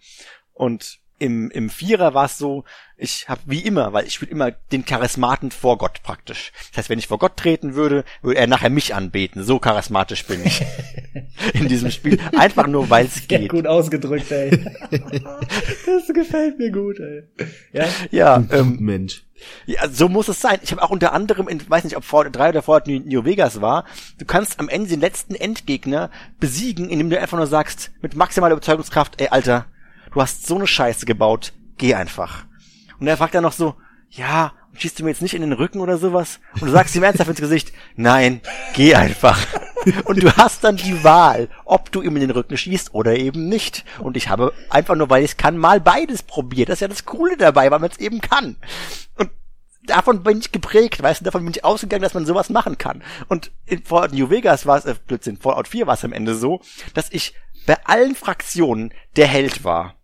Und im, im Vierer war es so, ich habe wie immer, weil ich spiele immer den Charismaten vor Gott praktisch. Das heißt, wenn ich vor Gott treten würde, würde er nachher mich anbeten. So charismatisch bin ich [LAUGHS] in diesem Spiel. Einfach nur, weil es geht. gut ausgedrückt, ey. [LAUGHS] das gefällt mir gut, ey. Ja, ja ähm, Mensch. Ja, so muss es sein. Ich habe auch unter anderem, in, weiß nicht, ob vor drei oder vor New Vegas war, du kannst am Ende den letzten Endgegner besiegen, indem du einfach nur sagst, mit maximaler Überzeugungskraft, ey, Alter, du hast so eine Scheiße gebaut, geh einfach. Und er fragt dann noch so, ja, schießt du mir jetzt nicht in den Rücken oder sowas? Und du sagst ihm [LAUGHS] ernsthaft ins Gesicht, nein, geh einfach. [LAUGHS] Und du hast dann die Wahl, ob du ihm in den Rücken schießt oder eben nicht. Und ich habe einfach nur, weil ich kann, mal beides probiert. Das ist ja das Coole dabei, weil man es eben kann. Und davon bin ich geprägt, weißt du, davon bin ich ausgegangen, dass man sowas machen kann. Und in Fallout New Vegas war es, äh, in Fallout 4 war es am Ende so, dass ich bei allen Fraktionen der Held war.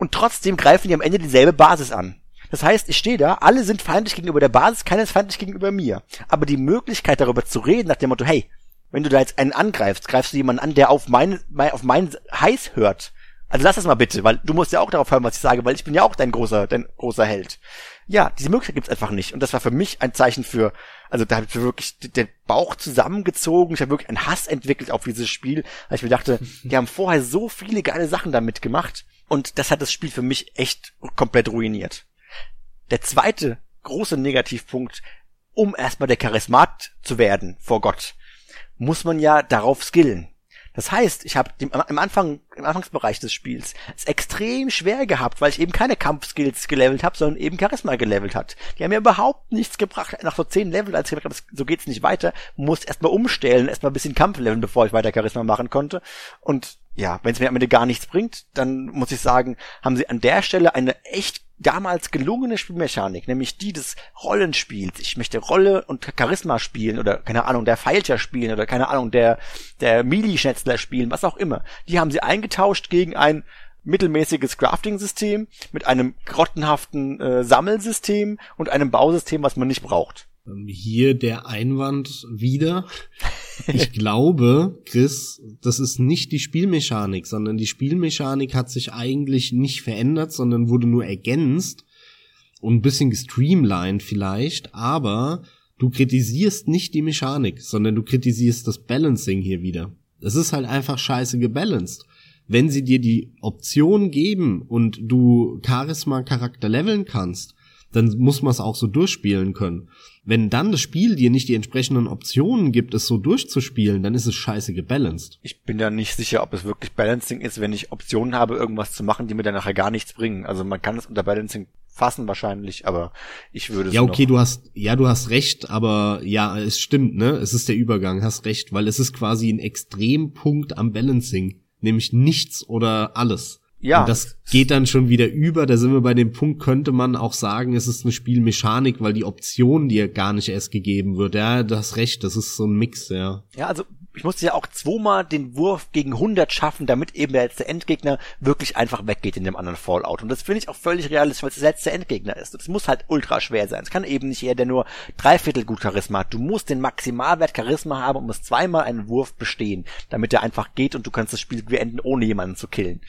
Und trotzdem greifen die am Ende dieselbe Basis an. Das heißt, ich stehe da, alle sind feindlich gegenüber der Basis, keiner ist feindlich gegenüber mir. Aber die Möglichkeit darüber zu reden, nach dem Motto, hey, wenn du da jetzt einen angreifst, greifst du jemanden an, der auf mein, auf mein Heiß hört. Also lass das mal bitte, weil du musst ja auch darauf hören, was ich sage, weil ich bin ja auch dein großer, dein großer Held. Ja, diese Möglichkeit gibt's einfach nicht. Und das war für mich ein Zeichen für, also da habe ich wirklich den Bauch zusammengezogen. Ich habe wirklich einen Hass entwickelt auf dieses Spiel, weil ich mir dachte, die haben vorher so viele geile Sachen damit gemacht. Und das hat das Spiel für mich echt komplett ruiniert. Der zweite große Negativpunkt, um erstmal der Charismat zu werden vor Gott, muss man ja darauf skillen. Das heißt, ich habe im Anfang, im Anfangsbereich des Spiels es extrem schwer gehabt, weil ich eben keine Kampfskills gelevelt habe, sondern eben Charisma gelevelt hat. Die haben mir überhaupt nichts gebracht. Nach so zehn Level, als ich gedacht habe, so geht's nicht weiter, muss erstmal umstellen, erstmal ein bisschen Kampf leveln, bevor ich weiter Charisma machen konnte. Und ja, wenn es mir am Ende gar nichts bringt, dann muss ich sagen, haben sie an der Stelle eine echt damals gelungene Spielmechanik, nämlich die des Rollenspiels. Ich möchte Rolle und Charisma spielen oder keine Ahnung, der Feilcher spielen oder keine Ahnung, der der Mili-Schnetzler spielen, was auch immer. Die haben sie eingetauscht gegen ein mittelmäßiges Crafting-System mit einem grottenhaften äh, Sammelsystem und einem Bausystem, was man nicht braucht. Ähm, hier der Einwand wieder. Ich glaube, Chris, das ist nicht die Spielmechanik, sondern die Spielmechanik hat sich eigentlich nicht verändert, sondern wurde nur ergänzt und ein bisschen gestreamlined vielleicht, aber du kritisierst nicht die Mechanik, sondern du kritisierst das Balancing hier wieder. Es ist halt einfach scheiße gebalanced. Wenn sie dir die Option geben und du Charisma-Charakter leveln kannst, dann muss man es auch so durchspielen können. Wenn dann das Spiel dir nicht die entsprechenden Optionen gibt, es so durchzuspielen, dann ist es scheiße gebalanced. Ich bin da nicht sicher, ob es wirklich Balancing ist, wenn ich Optionen habe, irgendwas zu machen, die mir dann nachher gar nichts bringen. Also man kann es unter Balancing fassen wahrscheinlich, aber ich würde Ja, okay, du hast ja, du hast recht, aber ja, es stimmt, ne? Es ist der Übergang, hast recht, weil es ist quasi ein Extrempunkt am Balancing, nämlich nichts oder alles. Ja. Und das geht dann schon wieder über. Da sind wir bei dem Punkt, könnte man auch sagen, es ist eine Spielmechanik, weil die Option dir gar nicht erst gegeben wird. Ja, du hast recht, das ist so ein Mix, ja. Ja, also ich musste ja auch zweimal den Wurf gegen 100 schaffen, damit eben der letzte Endgegner wirklich einfach weggeht in dem anderen Fallout. Und das finde ich auch völlig realistisch, weil es der letzte Endgegner ist. Das muss halt ultra schwer sein. Es kann eben nicht jeder, der nur dreiviertel gut Charisma hat. Du musst den Maximalwert Charisma haben und musst zweimal einen Wurf bestehen, damit er einfach geht und du kannst das Spiel beenden, ohne jemanden zu killen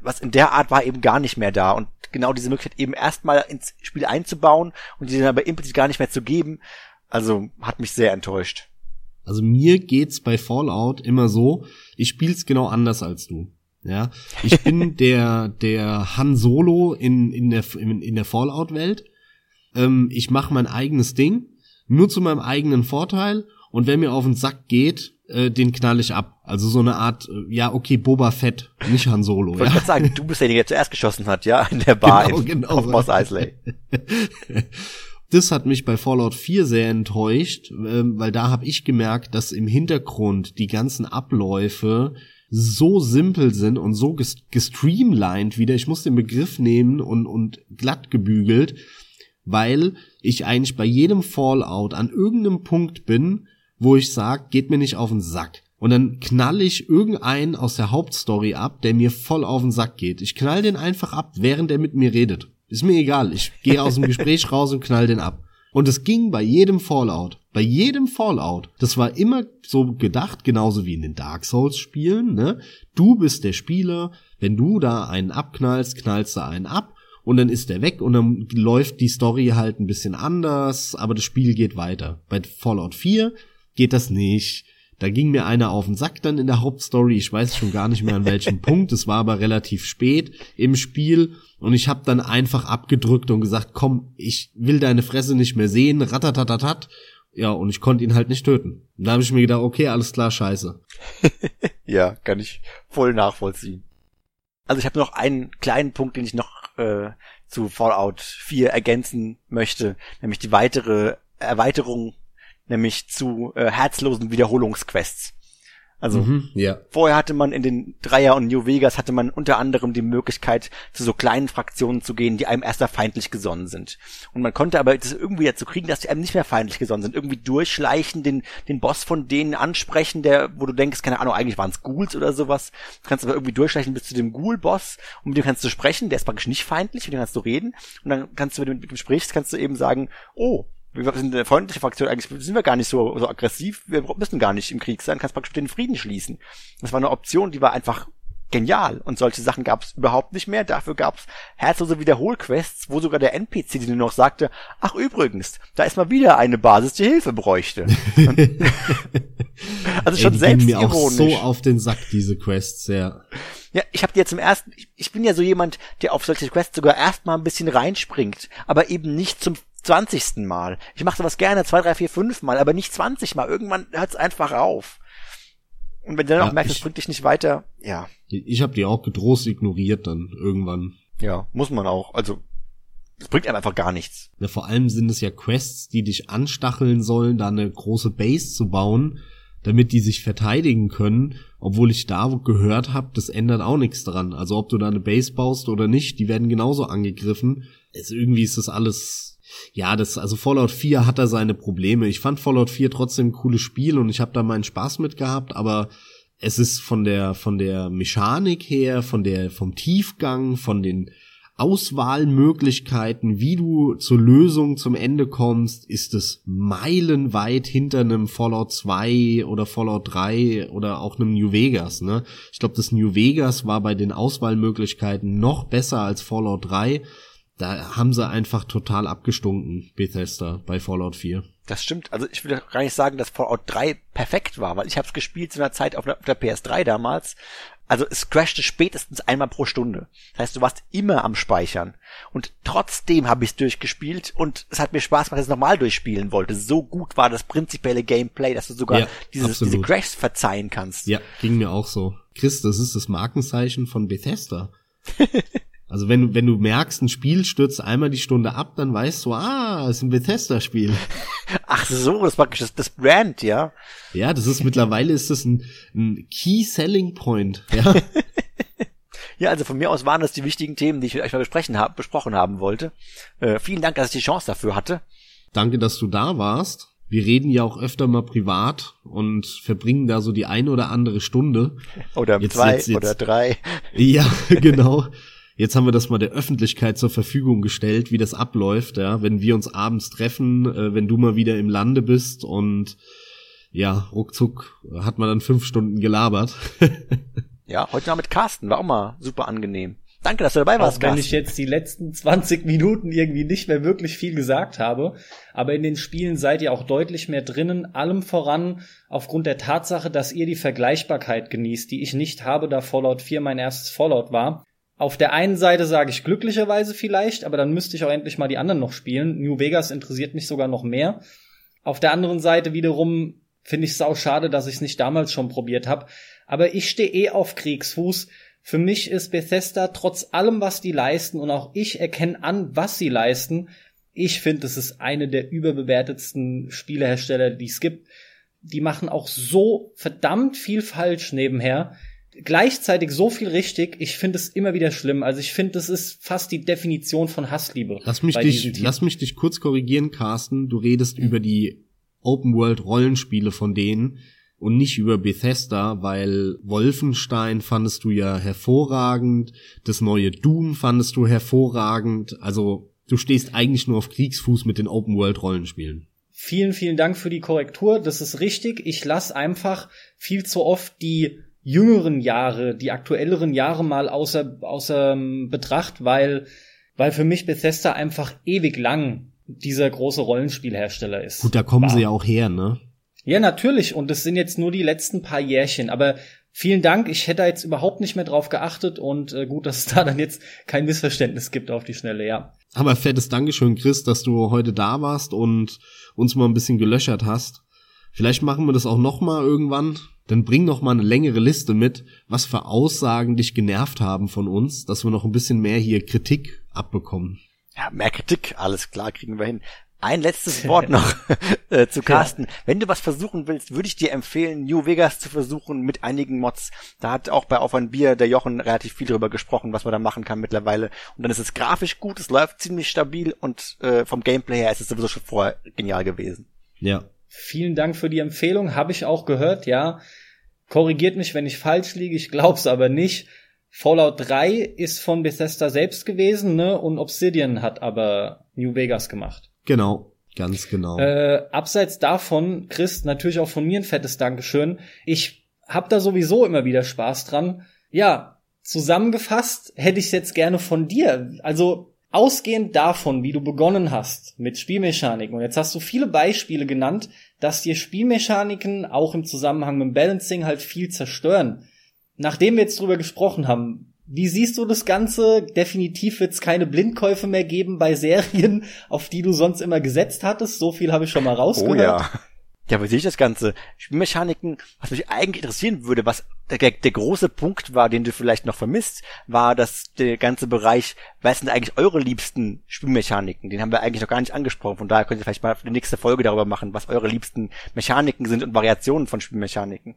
was in der Art war eben gar nicht mehr da und genau diese Möglichkeit eben erstmal ins Spiel einzubauen und die dann aber implizit gar nicht mehr zu geben, also hat mich sehr enttäuscht. Also mir geht's bei Fallout immer so, ich spiel's genau anders als du. Ja, ich [LAUGHS] bin der der Han Solo in in der in, in der Fallout Welt. Ähm, ich mache mein eigenes Ding, nur zu meinem eigenen Vorteil und wenn mir auf den Sack geht, äh, den knall ich ab. Also so eine Art, äh, ja, okay, Boba Fett, nicht Han Solo. Ich wollte ja? sagen, du bist derjenige, der zuerst geschossen hat, ja, in der Bar genau, in, genau. auf Moss Eisley. [LAUGHS] das hat mich bei Fallout 4 sehr enttäuscht, ähm, weil da habe ich gemerkt, dass im Hintergrund die ganzen Abläufe so simpel sind und so gestreamlined wieder. Ich muss den Begriff nehmen und, und glatt gebügelt, weil ich eigentlich bei jedem Fallout an irgendeinem Punkt bin, wo ich sag, geht mir nicht auf den Sack. Und dann knall ich irgendeinen aus der Hauptstory ab, der mir voll auf den Sack geht. Ich knall den einfach ab, während er mit mir redet. Ist mir egal. Ich gehe aus dem Gespräch [LAUGHS] raus und knall den ab. Und es ging bei jedem Fallout. Bei jedem Fallout. Das war immer so gedacht, genauso wie in den Dark Souls Spielen, ne? Du bist der Spieler. Wenn du da einen abknallst, knallst du einen ab. Und dann ist der weg und dann läuft die Story halt ein bisschen anders, aber das Spiel geht weiter. Bei Fallout 4 geht das nicht. Da ging mir einer auf den Sack dann in der Hauptstory. Ich weiß schon gar nicht mehr an welchem [LAUGHS] Punkt. Es war aber relativ spät im Spiel. Und ich habe dann einfach abgedrückt und gesagt, komm, ich will deine Fresse nicht mehr sehen. Ratatatatat. Ja, und ich konnte ihn halt nicht töten. Und da habe ich mir gedacht, okay, alles klar, scheiße. [LAUGHS] ja, kann ich voll nachvollziehen. Also ich habe noch einen kleinen Punkt, den ich noch äh, zu Fallout 4 ergänzen möchte, nämlich die weitere Erweiterung nämlich zu äh, herzlosen Wiederholungsquests. Also mhm, ja. vorher hatte man in den Dreier und New Vegas hatte man unter anderem die Möglichkeit, zu so kleinen Fraktionen zu gehen, die einem erst feindlich gesonnen sind. Und man konnte aber das irgendwie dazu kriegen, dass die einem nicht mehr feindlich gesonnen sind. Irgendwie durchschleichen, den, den Boss von denen ansprechen, der, wo du denkst, keine Ahnung, eigentlich waren es Ghouls oder sowas. Du kannst aber irgendwie durchschleichen bis zu dem Ghoul-Boss und mit dem kannst du sprechen, der ist praktisch nicht feindlich, mit dem kannst du reden. Und dann kannst du, wenn du mit dem sprichst, kannst du eben sagen, oh, wir sind eine freundliche Fraktion, eigentlich sind wir gar nicht so, so aggressiv, wir müssen gar nicht im Krieg sein, kannst praktisch den Frieden schließen. Das war eine Option, die war einfach genial. Und solche Sachen gab es überhaupt nicht mehr. Dafür gab es herzlose Wiederholquests, wo sogar der NPC die nur noch sagte, ach übrigens, da ist mal wieder eine Basis, die Hilfe bräuchte. [LAUGHS] [LAUGHS] also schon Ey, selbst mir auch so auf den Sack, diese Quests, ja. Ja, ich habe dir zum ersten, ich, ich bin ja so jemand, der auf solche Quests sogar erstmal ein bisschen reinspringt, aber eben nicht zum zwanzigsten Mal. Ich mache sowas gerne zwei, drei, vier, fünf Mal, aber nicht zwanzig Mal. Irgendwann hört es einfach auf. Und wenn du dann ja, auch merkst, es bringt dich nicht weiter, ja. Ich habe die auch gedroht ignoriert dann irgendwann. Ja, muss man auch. Also es bringt einem einfach gar nichts. Ja, vor allem sind es ja Quests, die dich anstacheln sollen, da eine große Base zu bauen, damit die sich verteidigen können, obwohl ich da gehört habe, das ändert auch nichts dran. Also ob du da eine Base baust oder nicht, die werden genauso angegriffen. Es, irgendwie ist das alles ja, das, also Fallout 4 hat da seine Probleme. Ich fand Fallout 4 trotzdem ein cooles Spiel und ich habe da meinen Spaß mit gehabt, aber es ist von der, von der Mechanik her, von der, vom Tiefgang, von den Auswahlmöglichkeiten, wie du zur Lösung zum Ende kommst, ist es meilenweit hinter einem Fallout 2 oder Fallout 3 oder auch einem New Vegas, ne? Ich glaube, das New Vegas war bei den Auswahlmöglichkeiten noch besser als Fallout 3 da haben sie einfach total abgestunken, Bethesda, bei Fallout 4. Das stimmt. Also ich will gar nicht sagen, dass Fallout 3 perfekt war, weil ich habe es gespielt zu einer Zeit auf der, auf der PS3 damals. Also es crashte spätestens einmal pro Stunde. Das heißt, du warst immer am Speichern. Und trotzdem habe ich es durchgespielt und es hat mir Spaß gemacht, dass ich es nochmal durchspielen wollte. So gut war das prinzipielle Gameplay, dass du sogar ja, dieses, diese Crashs verzeihen kannst. Ja, ging mir auch so. Chris, das ist das Markenzeichen von Bethesda. [LAUGHS] Also wenn, wenn du merkst, ein Spiel stürzt einmal die Stunde ab, dann weißt du, ah, es ist ein Bethesda-Spiel. [LAUGHS] Ach so, das war das, das Brand, ja. Ja, das ist mittlerweile ist das ein, ein Key Selling Point. Ja. [LAUGHS] ja, also von mir aus waren das die wichtigen Themen, die ich mit euch mal besprechen hab, besprochen haben wollte. Äh, vielen Dank, dass ich die Chance dafür hatte. Danke, dass du da warst. wir reden ja auch öfter mal privat und verbringen da so die eine oder andere Stunde. Oder jetzt, zwei jetzt, jetzt, oder drei. Ja, [LAUGHS] genau. Jetzt haben wir das mal der Öffentlichkeit zur Verfügung gestellt, wie das abläuft, ja, wenn wir uns abends treffen, äh, wenn du mal wieder im Lande bist und ja, ruckzuck hat man dann fünf Stunden gelabert. [LAUGHS] ja, heute mal mit Carsten, war auch mal super angenehm. Danke, dass du dabei warst. Auch wenn ich jetzt die letzten 20 Minuten irgendwie nicht mehr wirklich viel gesagt habe. Aber in den Spielen seid ihr auch deutlich mehr drinnen. Allem voran aufgrund der Tatsache, dass ihr die Vergleichbarkeit genießt, die ich nicht habe, da Fallout 4 mein erstes Fallout war. Auf der einen Seite sage ich glücklicherweise vielleicht, aber dann müsste ich auch endlich mal die anderen noch spielen. New Vegas interessiert mich sogar noch mehr. Auf der anderen Seite wiederum finde ich es auch schade, dass ich es nicht damals schon probiert habe. Aber ich stehe eh auf Kriegsfuß für mich ist Bethesda trotz allem, was die leisten, und auch ich erkenne an, was sie leisten, ich finde, es ist eine der überbewertetsten Spielehersteller, die es gibt. Die machen auch so verdammt viel falsch nebenher. Gleichzeitig so viel richtig. Ich finde es immer wieder schlimm. Also ich finde, das ist fast die Definition von Hassliebe. Lass mich dich, lass mich dich kurz korrigieren, Carsten. Du redest mhm. über die Open World Rollenspiele von denen und nicht über Bethesda, weil Wolfenstein fandest du ja hervorragend, das neue Doom fandest du hervorragend, also du stehst eigentlich nur auf Kriegsfuß mit den Open World Rollenspielen. Vielen, vielen Dank für die Korrektur, das ist richtig. Ich lasse einfach viel zu oft die jüngeren Jahre, die aktuelleren Jahre mal außer, außer ähm, Betracht, weil, weil für mich Bethesda einfach ewig lang dieser große Rollenspielhersteller ist. Gut, da kommen War. sie ja auch her, ne? Ja, natürlich. Und es sind jetzt nur die letzten paar Jährchen. Aber vielen Dank. Ich hätte jetzt überhaupt nicht mehr drauf geachtet. Und äh, gut, dass es da dann jetzt kein Missverständnis gibt auf die Schnelle, ja. Aber fettes Dankeschön, Chris, dass du heute da warst und uns mal ein bisschen gelöchert hast. Vielleicht machen wir das auch noch mal irgendwann. Dann bring noch mal eine längere Liste mit, was für Aussagen dich genervt haben von uns, dass wir noch ein bisschen mehr hier Kritik abbekommen. Ja, mehr Kritik, alles klar, kriegen wir hin. Ein letztes Wort [LAUGHS] noch äh, zu Carsten. Ja. Wenn du was versuchen willst, würde ich dir empfehlen, New Vegas zu versuchen mit einigen Mods. Da hat auch bei Auf ein Bier der Jochen relativ viel drüber gesprochen, was man da machen kann mittlerweile. Und dann ist es grafisch gut, es läuft ziemlich stabil und äh, vom Gameplay her ist es sowieso schon vorher genial gewesen. Ja. Vielen Dank für die Empfehlung, habe ich auch gehört, ja. Korrigiert mich, wenn ich falsch liege, ich glaub's aber nicht. Fallout 3 ist von Bethesda selbst gewesen, ne? Und Obsidian hat aber New Vegas gemacht. Genau, ganz genau. Äh, abseits davon, Chris, natürlich auch von mir ein fettes Dankeschön. Ich hab da sowieso immer wieder Spaß dran. Ja, zusammengefasst hätte ich es jetzt gerne von dir. Also ausgehend davon, wie du begonnen hast mit Spielmechaniken, und jetzt hast du viele Beispiele genannt, dass dir Spielmechaniken auch im Zusammenhang mit dem Balancing halt viel zerstören. Nachdem wir jetzt drüber gesprochen haben, wie siehst du das Ganze? Definitiv wird es keine Blindkäufe mehr geben bei Serien, [LAUGHS] auf die du sonst immer gesetzt hattest. So viel habe ich schon mal rausgehört. Oh ja. Ja, wie sehe ich das Ganze? Spielmechaniken, was mich eigentlich interessieren würde, was der, der große Punkt war, den du vielleicht noch vermisst, war, dass der ganze Bereich, was sind eigentlich eure liebsten Spielmechaniken? Den haben wir eigentlich noch gar nicht angesprochen. Von daher könnt ihr vielleicht mal die nächste Folge darüber machen, was eure liebsten Mechaniken sind und Variationen von Spielmechaniken.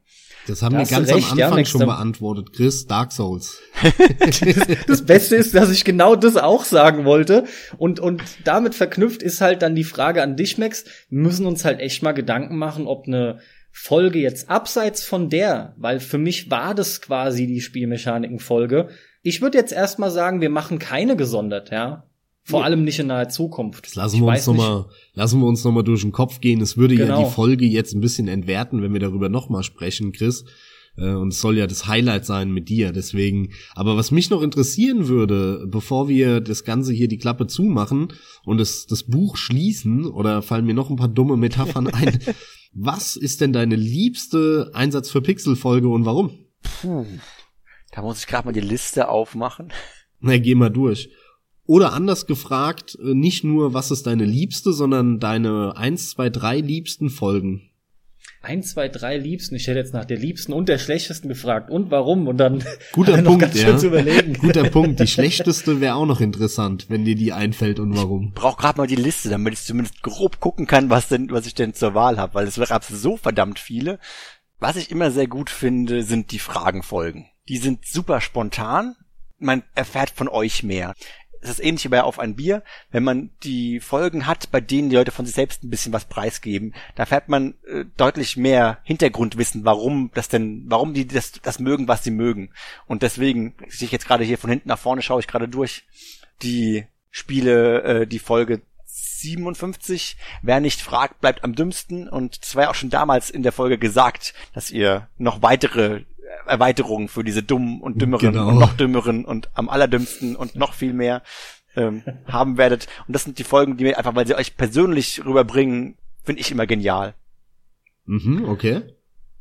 Das haben da wir ganz recht, am Anfang ja, schon beantwortet. Chris, Dark Souls. [LAUGHS] das Beste ist, dass ich genau das auch sagen wollte. Und, und damit verknüpft ist halt dann die Frage an dich, Max. Wir müssen uns halt echt mal Gedanken machen, ob eine Folge jetzt abseits von der, weil für mich war das quasi die Spielmechaniken-Folge. Ich würde jetzt erstmal sagen, wir machen keine gesondert, ja. Vor allem nicht in naher Zukunft. Das lassen wir uns noch mal, lassen wir uns noch mal durch den Kopf gehen. Es würde genau. ja die genau. Folge jetzt ein bisschen entwerten, wenn wir darüber noch mal sprechen, Chris. Äh, und es soll ja das Highlight sein mit dir, deswegen. Aber was mich noch interessieren würde, bevor wir das Ganze hier die Klappe zumachen und das, das Buch schließen, oder fallen mir noch ein paar dumme Metaphern [LAUGHS] ein, was ist denn deine liebste Einsatz für Pixel-Folge und warum? Puh, da muss ich gerade mal die Liste aufmachen. Na, geh mal durch. Oder anders gefragt, äh, nicht nur, was ist deine liebste, sondern deine eins, zwei, drei liebsten Folgen eins, zwei, drei Liebsten. Ich hätte jetzt nach der Liebsten und der Schlechtesten gefragt. Und warum? Und dann guter [LAUGHS] Punkt, ganz ja. zu überlegen. Guter Punkt. Die Schlechteste wäre auch noch interessant, wenn dir die einfällt und warum. Brauch gerade mal die Liste, damit ich zumindest grob gucken kann, was denn, was ich denn zur Wahl habe, weil es gab so verdammt viele. Was ich immer sehr gut finde, sind die Fragenfolgen. Die sind super spontan. Man erfährt von euch mehr es ist ähnlich wie bei Auf ein Bier, wenn man die Folgen hat, bei denen die Leute von sich selbst ein bisschen was preisgeben, da fährt man äh, deutlich mehr Hintergrundwissen, warum das denn, warum die das, das mögen, was sie mögen. Und deswegen sehe ich jetzt gerade hier von hinten nach vorne, schaue ich gerade durch die Spiele, äh, die Folge 57. Wer nicht fragt, bleibt am dümmsten. Und es war ja auch schon damals in der Folge gesagt, dass ihr noch weitere Erweiterungen für diese dummen und dümmeren Genau. und noch dümmeren und am allerdümmsten und noch viel mehr ähm, [LAUGHS] haben werdet. Und das sind die Folgen, die mir einfach, weil sie euch persönlich rüberbringen, finde ich immer genial. Mhm, okay.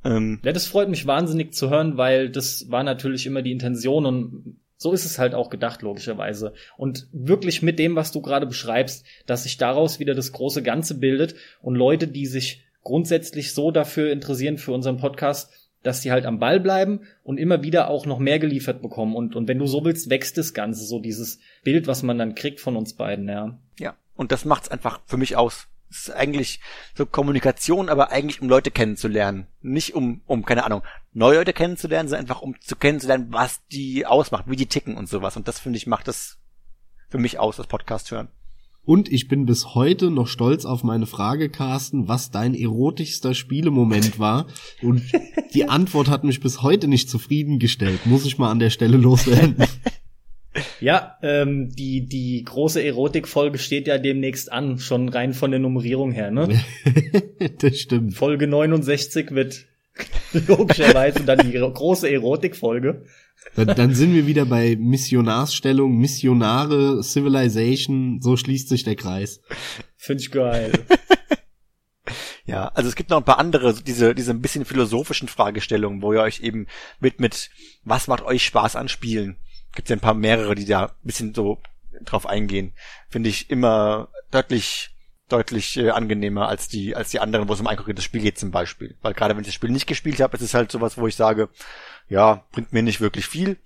Ähm, Ja, das freut mich wahnsinnig zu hören, weil das war natürlich immer die Intention und so ist es halt auch gedacht, logischerweise. Und wirklich mit dem, was du gerade beschreibst, dass sich daraus wieder das große Ganze bildet und Leute, die sich grundsätzlich so dafür interessieren für unseren Podcast, dass die halt am Ball bleiben und immer wieder auch noch mehr geliefert bekommen. Und, und wenn du so willst, wächst das Ganze, so dieses Bild, was man dann kriegt von uns beiden, ja. ja, und das macht's einfach für mich aus. Es ist eigentlich so Kommunikation, aber eigentlich um Leute kennenzulernen. Nicht um, um, keine Ahnung, neue Leute kennenzulernen, sondern einfach um zu kennenzulernen, was die ausmacht, wie die ticken und sowas. Und das finde ich macht das für mich aus, das Podcast hören. Und ich bin bis heute noch stolz auf meine Frage, Carsten, was dein erotischster Spielemoment war. Und die Antwort hat mich bis heute nicht zufriedengestellt. Muss ich mal an der Stelle loswerden. [LAUGHS] Ja, ähm, die, die große Erotikfolge steht ja demnächst an, schon rein von der Nummerierung her, ne? [LAUGHS] das stimmt. Folge 69 wird [LAUGHS] logischerweise dann die große Erotikfolge. Dann, dann sind wir wieder bei Missionarsstellung, Missionare, Civilization. So schließt sich der Kreis. Finde ich geil. [LAUGHS] Ja, also es gibt noch ein paar andere, diese, diese ein bisschen philosophischen Fragestellungen, wo ihr euch eben mit, mit, was macht euch Spaß an Spielen? Gibt ja ein paar mehrere, die da ein bisschen so drauf eingehen. Finde ich immer deutlich, deutlich äh, angenehmer als die, als die anderen, wo es um ein konkretes Spiel geht zum Beispiel. Weil gerade wenn ich das Spiel nicht gespielt habe, ist es halt sowas, wo ich sage, ja, bringt mir nicht wirklich viel.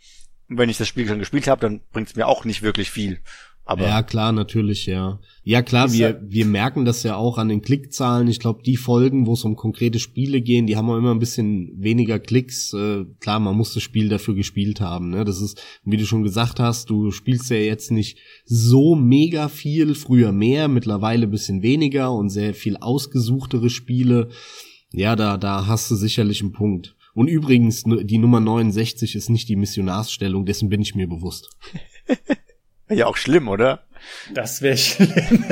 Und wenn ich das Spiel schon gespielt habe, dann bringt es mir auch nicht wirklich viel. Aber ja, klar, natürlich, ja. Ja, klar, wir, wir merken das ja auch an den Klickzahlen. Ich glaube, die Folgen, wo es um konkrete Spiele gehen, die haben auch immer ein bisschen weniger Klicks. Äh, klar, man muss das Spiel dafür gespielt haben. Ne? Das ist, wie du schon gesagt hast, du spielst ja jetzt nicht so mega viel, früher mehr, mittlerweile ein bisschen weniger und sehr viel ausgesuchtere Spiele. Ja, da, da hast du sicherlich einen Punkt. Und übrigens, die Nummer 69 ist nicht die Missionarsstellung, dessen bin ich mir bewusst. [LAUGHS] ja auch schlimm, oder? Das wäre [LAUGHS] schlimm.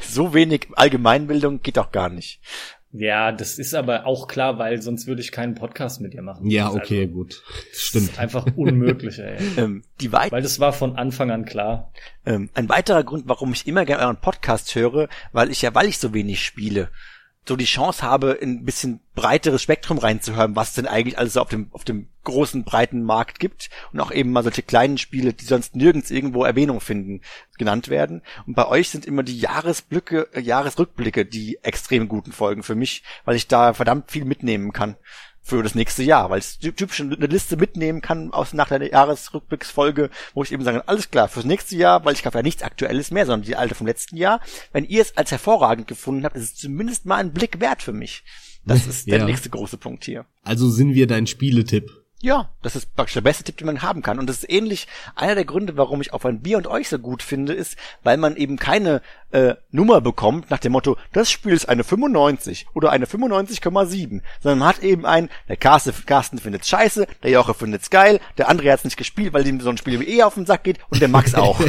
So wenig Allgemeinbildung geht doch gar nicht. Ja, das ist aber auch klar, weil sonst würde ich keinen Podcast mit dir machen. Ja, Das ist okay, also, gut. das Stimmt. Ist einfach unmöglich, ey. [LAUGHS] Ähm, die weit Weil das war von Anfang an klar. Ähm, ein weiterer Grund, warum ich immer gerne euren Podcast höre, weil ich ja, weil ich so wenig spiele, so die Chance habe, in ein bisschen breiteres Spektrum reinzuhören, was denn eigentlich alles auf dem, auf dem großen, breiten Markt gibt und auch eben mal solche kleinen Spiele, die sonst nirgends irgendwo Erwähnung finden, genannt werden. Und bei euch sind immer die Jahresblicke, äh, Jahresrückblicke die extrem guten Folgen für mich, weil ich da verdammt viel mitnehmen kann für das nächste Jahr, weil ich typisch eine Liste mitnehmen kann aus nach der Jahresrückblicksfolge, wo ich eben sage, alles klar, fürs nächste Jahr, weil ich kaufe ja nichts Aktuelles mehr, sondern die alte vom letzten Jahr. Wenn ihr es als hervorragend gefunden habt, ist es zumindest mal ein Blick wert für mich. Das [LAUGHS] ist der Ja. nächste große Punkt hier. Also sind wir dein Spieletipp. Ja, das ist praktisch der beste Tipp, den man haben kann. Und das ist ähnlich, einer der Gründe, warum ich auf ein Bier und euch so gut finde, ist, weil man eben keine äh, Nummer bekommt nach dem Motto, das Spiel ist eine 95 oder eine 95,7, sondern man hat eben ein, der Carsten, Carsten findet's scheiße, der Joche findet's geil, der André hat's nicht gespielt, weil ihm so ein Spiel wie eh auf den Sack geht und der Max auch.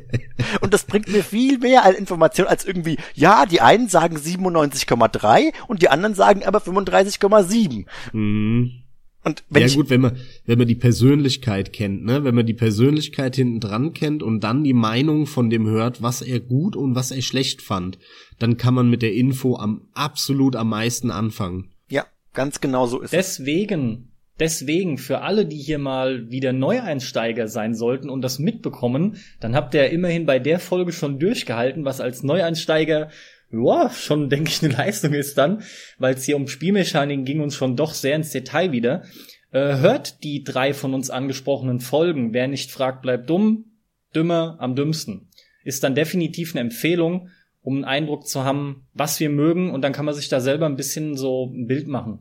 [LAUGHS] und das bringt mir viel mehr als Information als irgendwie, ja, die einen sagen 97,3 und die anderen sagen aber 35,7. Mhm. Und wenn ja ich gut, wenn man, wenn man die Persönlichkeit kennt, ne? Wenn man die Persönlichkeit hinten dran kennt und dann die Meinung von dem hört, was er gut und was er schlecht fand, dann kann man mit der Info am absolut am meisten anfangen. Ja, ganz genau so ist es. Deswegen, deswegen für alle, die hier mal wieder Neueinsteiger sein sollten und das mitbekommen, dann habt ihr immerhin bei der Folge schon durchgehalten, was als Neueinsteiger ja, schon, [LAUGHS] denke ich, eine Leistung ist dann, weil es hier um Spielmechaniken ging und schon doch sehr ins Detail wieder. Äh, hört die drei von uns angesprochenen Folgen. Wer nicht fragt, bleibt dumm. Dümmer am dümmsten. Ist dann definitiv eine Empfehlung, um einen Eindruck zu haben, was wir mögen und dann kann man sich da selber ein bisschen so ein Bild machen.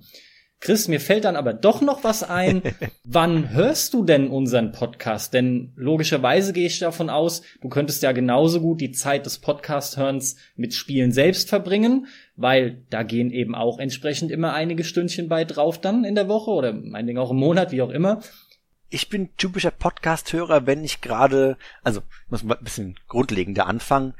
Chris, mir fällt dann aber doch noch was ein. [LAUGHS] Wann hörst du denn unseren Podcast? Denn logischerweise gehe ich davon aus, du könntest ja genauso gut die Zeit des Podcast-Hörens mit Spielen selbst verbringen, weil da gehen eben auch entsprechend immer einige Stündchen bei drauf dann in der Woche oder meinetwegen auch im Monat, wie auch immer. Ich bin typischer Podcast-Hörer, wenn ich gerade, also muss man ein bisschen grundlegender anfangen.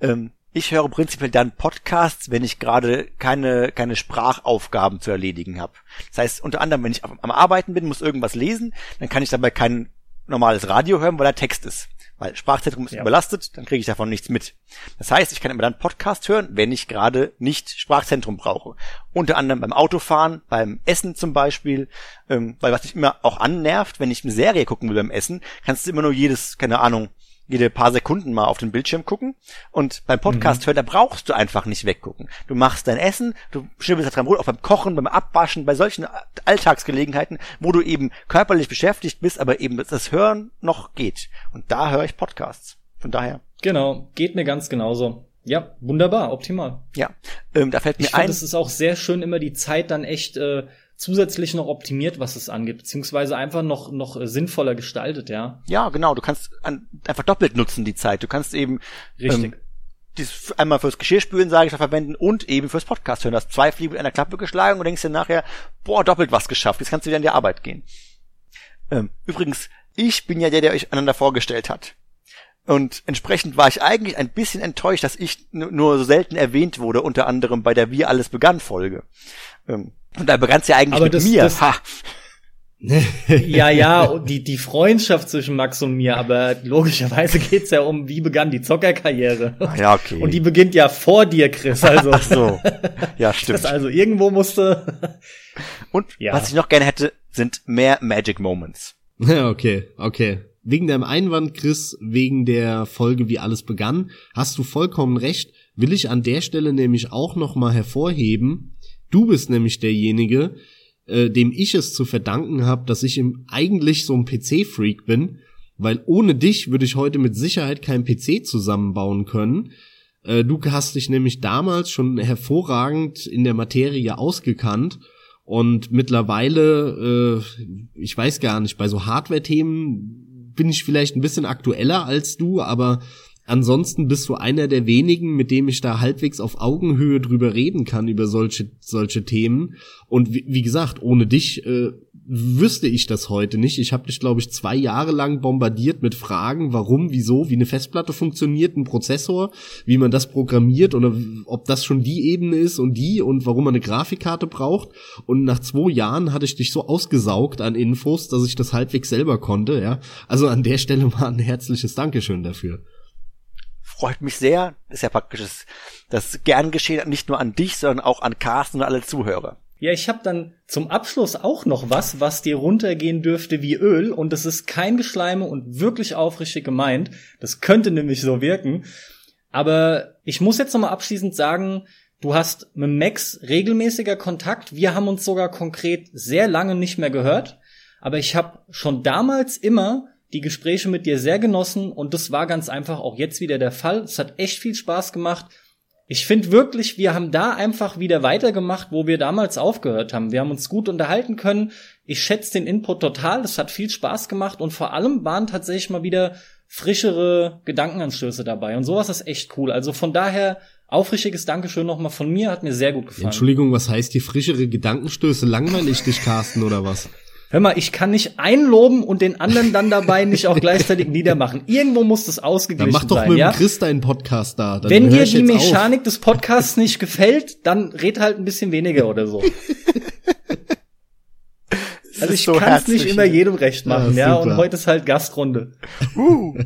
Ähm, ich höre prinzipiell dann Podcasts, wenn ich gerade keine, keine Sprachaufgaben zu erledigen habe. Das heißt, unter anderem, wenn ich am Arbeiten bin, muss irgendwas lesen, dann kann ich dabei kein normales Radio hören, weil da Text ist. Weil Sprachzentrum ist ja. überlastet, dann kriege ich davon nichts mit. Das heißt, ich kann immer dann Podcast hören, wenn ich gerade nicht Sprachzentrum brauche. Unter anderem beim Autofahren, beim Essen zum Beispiel, ähm, weil was mich immer auch annervt, wenn ich eine Serie gucken will beim Essen, kannst du immer nur jedes, keine Ahnung, jede paar Sekunden mal auf den Bildschirm gucken. Und beim Podcast mhm. hören, da brauchst du einfach nicht weggucken. Du machst dein Essen, du schnibbelst da dran rum, auch beim Kochen, beim Abwaschen, bei solchen Alltagsgelegenheiten, wo du eben körperlich beschäftigt bist, aber eben das Hören noch geht. Und da höre ich Podcasts. Von daher. Genau, geht mir ganz genauso. Ja, wunderbar, optimal. Ja, ähm, da fällt mir ich ein. Es ist auch sehr schön, immer die Zeit dann echt äh, zusätzlich noch optimiert, was es angeht, beziehungsweise einfach noch noch äh, sinnvoller gestaltet, ja. Ja, genau. Du kannst an, einfach doppelt nutzen die Zeit. Du kannst eben richtig. Ähm, dies einmal fürs Geschirrspülen, sage ich, verwenden und eben fürs Podcast hören. Du hast zwei Fliegen mit einer Klappe geschlagen und denkst dir nachher, boah, doppelt was geschafft. Jetzt kannst du wieder in die Arbeit gehen. Ähm, übrigens, ich bin ja der, der euch einander vorgestellt hat. Und entsprechend war ich eigentlich ein bisschen enttäuscht, dass ich nur so selten erwähnt wurde, unter anderem bei der Wir alles begann Folge. Ähm, und da begann es ja eigentlich Aber mit das, mir. Das, ha. [LAUGHS] ja, ja, [LAUGHS] die, die Freundschaft zwischen Max und mir, aber logischerweise geht's ja um, wie begann die Zockerkarriere. Ja, okay. Und die beginnt ja vor dir, Chris, also. Ach so. Ja, [LAUGHS] stimmt. Das also irgendwo musste. Und ja. was ich noch gerne hätte, sind mehr Magic Moments. Ja, okay, okay. Wegen deinem Einwand, Chris, wegen der Folge, wie alles begann, hast du vollkommen recht. Will ich an der Stelle nämlich auch noch mal hervorheben, Du bist nämlich derjenige, äh, dem ich es zu verdanken habe, dass ich im, eigentlich so ein PC-Freak bin, weil ohne dich würde ich heute mit Sicherheit kein PC zusammenbauen können. Äh, du hast dich nämlich damals schon hervorragend in der Materie ausgekannt und mittlerweile, äh, ich weiß gar nicht, bei so Hardware-Themen bin ich vielleicht ein bisschen aktueller als du, aber ansonsten bist du einer der wenigen, mit dem ich da halbwegs auf Augenhöhe drüber reden kann über solche solche Themen. Und wie, wie gesagt, ohne dich äh, wüsste ich das heute nicht. Ich habe dich, glaube ich, zwei Jahre lang bombardiert mit Fragen, warum, wieso, wie eine Festplatte funktioniert, ein Prozessor, wie man das programmiert oder ob das schon die Ebene ist und die und warum man eine Grafikkarte braucht. Und nach zwei Jahren hatte ich dich so ausgesaugt an Infos, dass ich das halbwegs selber konnte. Ja, also an der Stelle mal ein herzliches Dankeschön dafür freut mich sehr. Ist ja praktisch das, das gern geschehen, nicht nur an dich, sondern auch an Carsten und alle Zuhörer. Ja, ich habe dann zum Abschluss auch noch was, was dir runtergehen dürfte wie Öl und das ist kein Geschleime und wirklich aufrichtig gemeint. Das könnte nämlich so wirken. Aber ich muss jetzt nochmal abschließend sagen, du hast mit Max regelmäßiger Kontakt. Wir haben uns sogar konkret sehr lange nicht mehr gehört. Aber ich habe schon damals immer die Gespräche mit dir sehr genossen und das war ganz einfach auch jetzt wieder der Fall. Es hat echt viel Spaß gemacht. Ich finde wirklich, wir haben da einfach wieder weitergemacht, wo wir damals aufgehört haben. Wir haben uns gut unterhalten können. Ich schätze den Input total. Das hat viel Spaß gemacht und vor allem waren tatsächlich mal wieder frischere Gedankenanstöße dabei. Und sowas ist echt cool. Also von daher aufrichtiges Dankeschön nochmal von mir. Hat mir sehr gut gefallen. Entschuldigung, was heißt die frischere Gedankenstöße? Langweilig dich, Carsten, oder was? Hör mal, ich kann nicht einloben und den anderen dann dabei nicht auch gleichzeitig [LAUGHS] niedermachen. Irgendwo muss das ausgeglichen sein. Dann mach doch mit ja? Chris deinen Podcast da. Dann Wenn dir die Mechanik auf. des Podcasts nicht gefällt, dann red halt ein bisschen weniger oder so. [LAUGHS] also ich so kann es nicht immer jedem recht machen, ja, ja und heute ist halt Gastrunde. Uh.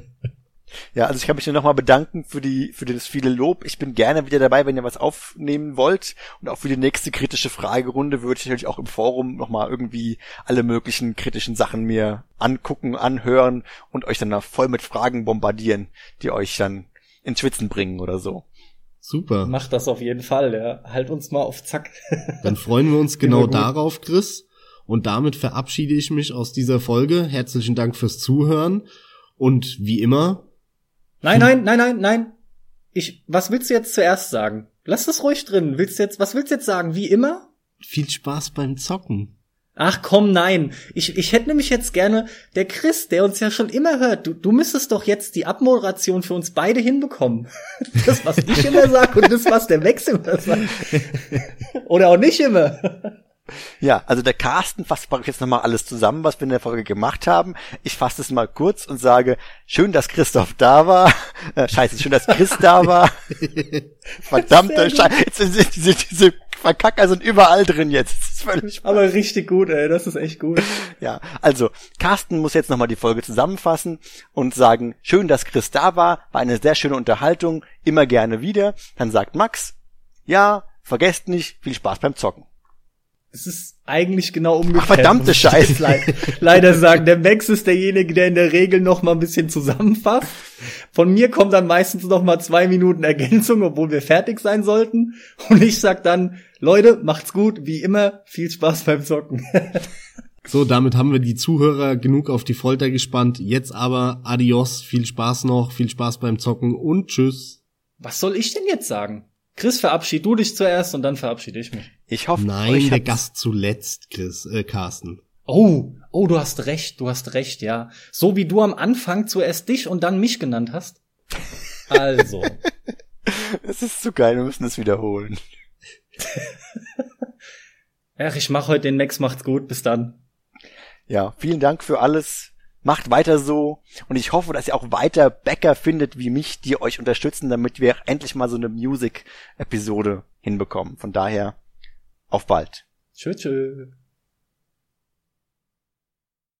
Ja, also ich kann mich nur nochmal bedanken für die, für das viele Lob. Ich bin gerne wieder dabei, wenn ihr was aufnehmen wollt. Und auch für die nächste kritische Fragerunde würde ich natürlich auch im Forum nochmal irgendwie alle möglichen kritischen Sachen mir angucken, anhören und euch dann voll mit Fragen bombardieren, die euch dann ins Schwitzen bringen oder so. Super. Macht das auf jeden Fall, ja. Halt uns mal auf Zack. [LAUGHS] Dann freuen wir uns genau darauf, Chris. Und damit verabschiede ich mich aus dieser Folge. Herzlichen Dank fürs Zuhören. Und wie immer, Nein, nein, nein, nein, nein. Ich, was willst du jetzt zuerst sagen? Lass das ruhig drin. Willst du jetzt, was willst du jetzt sagen? Wie immer? viel Spaß beim Zocken. Ach komm, nein. Ich, ich hätte nämlich jetzt gerne, der Chris, der uns ja schon immer hört, du, du müsstest doch jetzt die Abmoderation für uns beide hinbekommen. [LAUGHS] Das, was ich immer sag und das, was der Max immer sagt. [LAUGHS] Oder auch nicht immer. Ja, also der Carsten fasst jetzt nochmal alles zusammen, was wir in der Folge gemacht haben. Ich fasse es mal kurz und sage, schön, dass Christoph da war. Äh, scheiße, schön, dass Chris da war. [LAUGHS] Verdammte Scheiße. Sind diese, diese Verkacker sind überall drin jetzt. Das ist völlig Aber richtig gut, ey. Das ist echt gut. Ja, also, Carsten muss jetzt nochmal die Folge zusammenfassen und sagen, schön, dass Chris da war. War eine sehr schöne Unterhaltung. Immer gerne wieder. Dann sagt Max, ja, vergesst nicht, viel Spaß beim Zocken. Es ist eigentlich genau umgekehrt. Ach, verdammte [LAUGHS] Scheiße. Le leider sagen, der Max ist derjenige, der in der Regel noch mal ein bisschen zusammenfasst. Von mir kommt dann meistens noch mal zwei Minuten Ergänzung, obwohl wir fertig sein sollten. Und ich sag dann, Leute, macht's gut, wie immer, viel Spaß beim Zocken. [LAUGHS] so, damit haben wir die Zuhörer genug auf die Folter gespannt. Jetzt aber adios, viel Spaß noch, viel Spaß beim Zocken und tschüss. Was soll ich denn jetzt sagen? Chris, verabschied du dich zuerst und dann verabschiede ich mich. Ich hoffe, Nein, der Gast zuletzt, Chris, äh, Carsten. Oh, oh, du hast recht, du hast recht, ja. So wie du am Anfang zuerst dich und dann mich genannt hast. Also. [LAUGHS] Es ist zu geil, wir müssen es wiederholen. [LAUGHS] Ach, ich mach heute den Max, macht's gut, bis dann. Ja, vielen Dank für alles. Macht weiter so und ich hoffe, dass ihr auch weiter Bäcker findet wie mich, die euch unterstützen, damit wir endlich mal so eine Music-Episode hinbekommen. Von daher, auf bald. Tschüss. tschüss.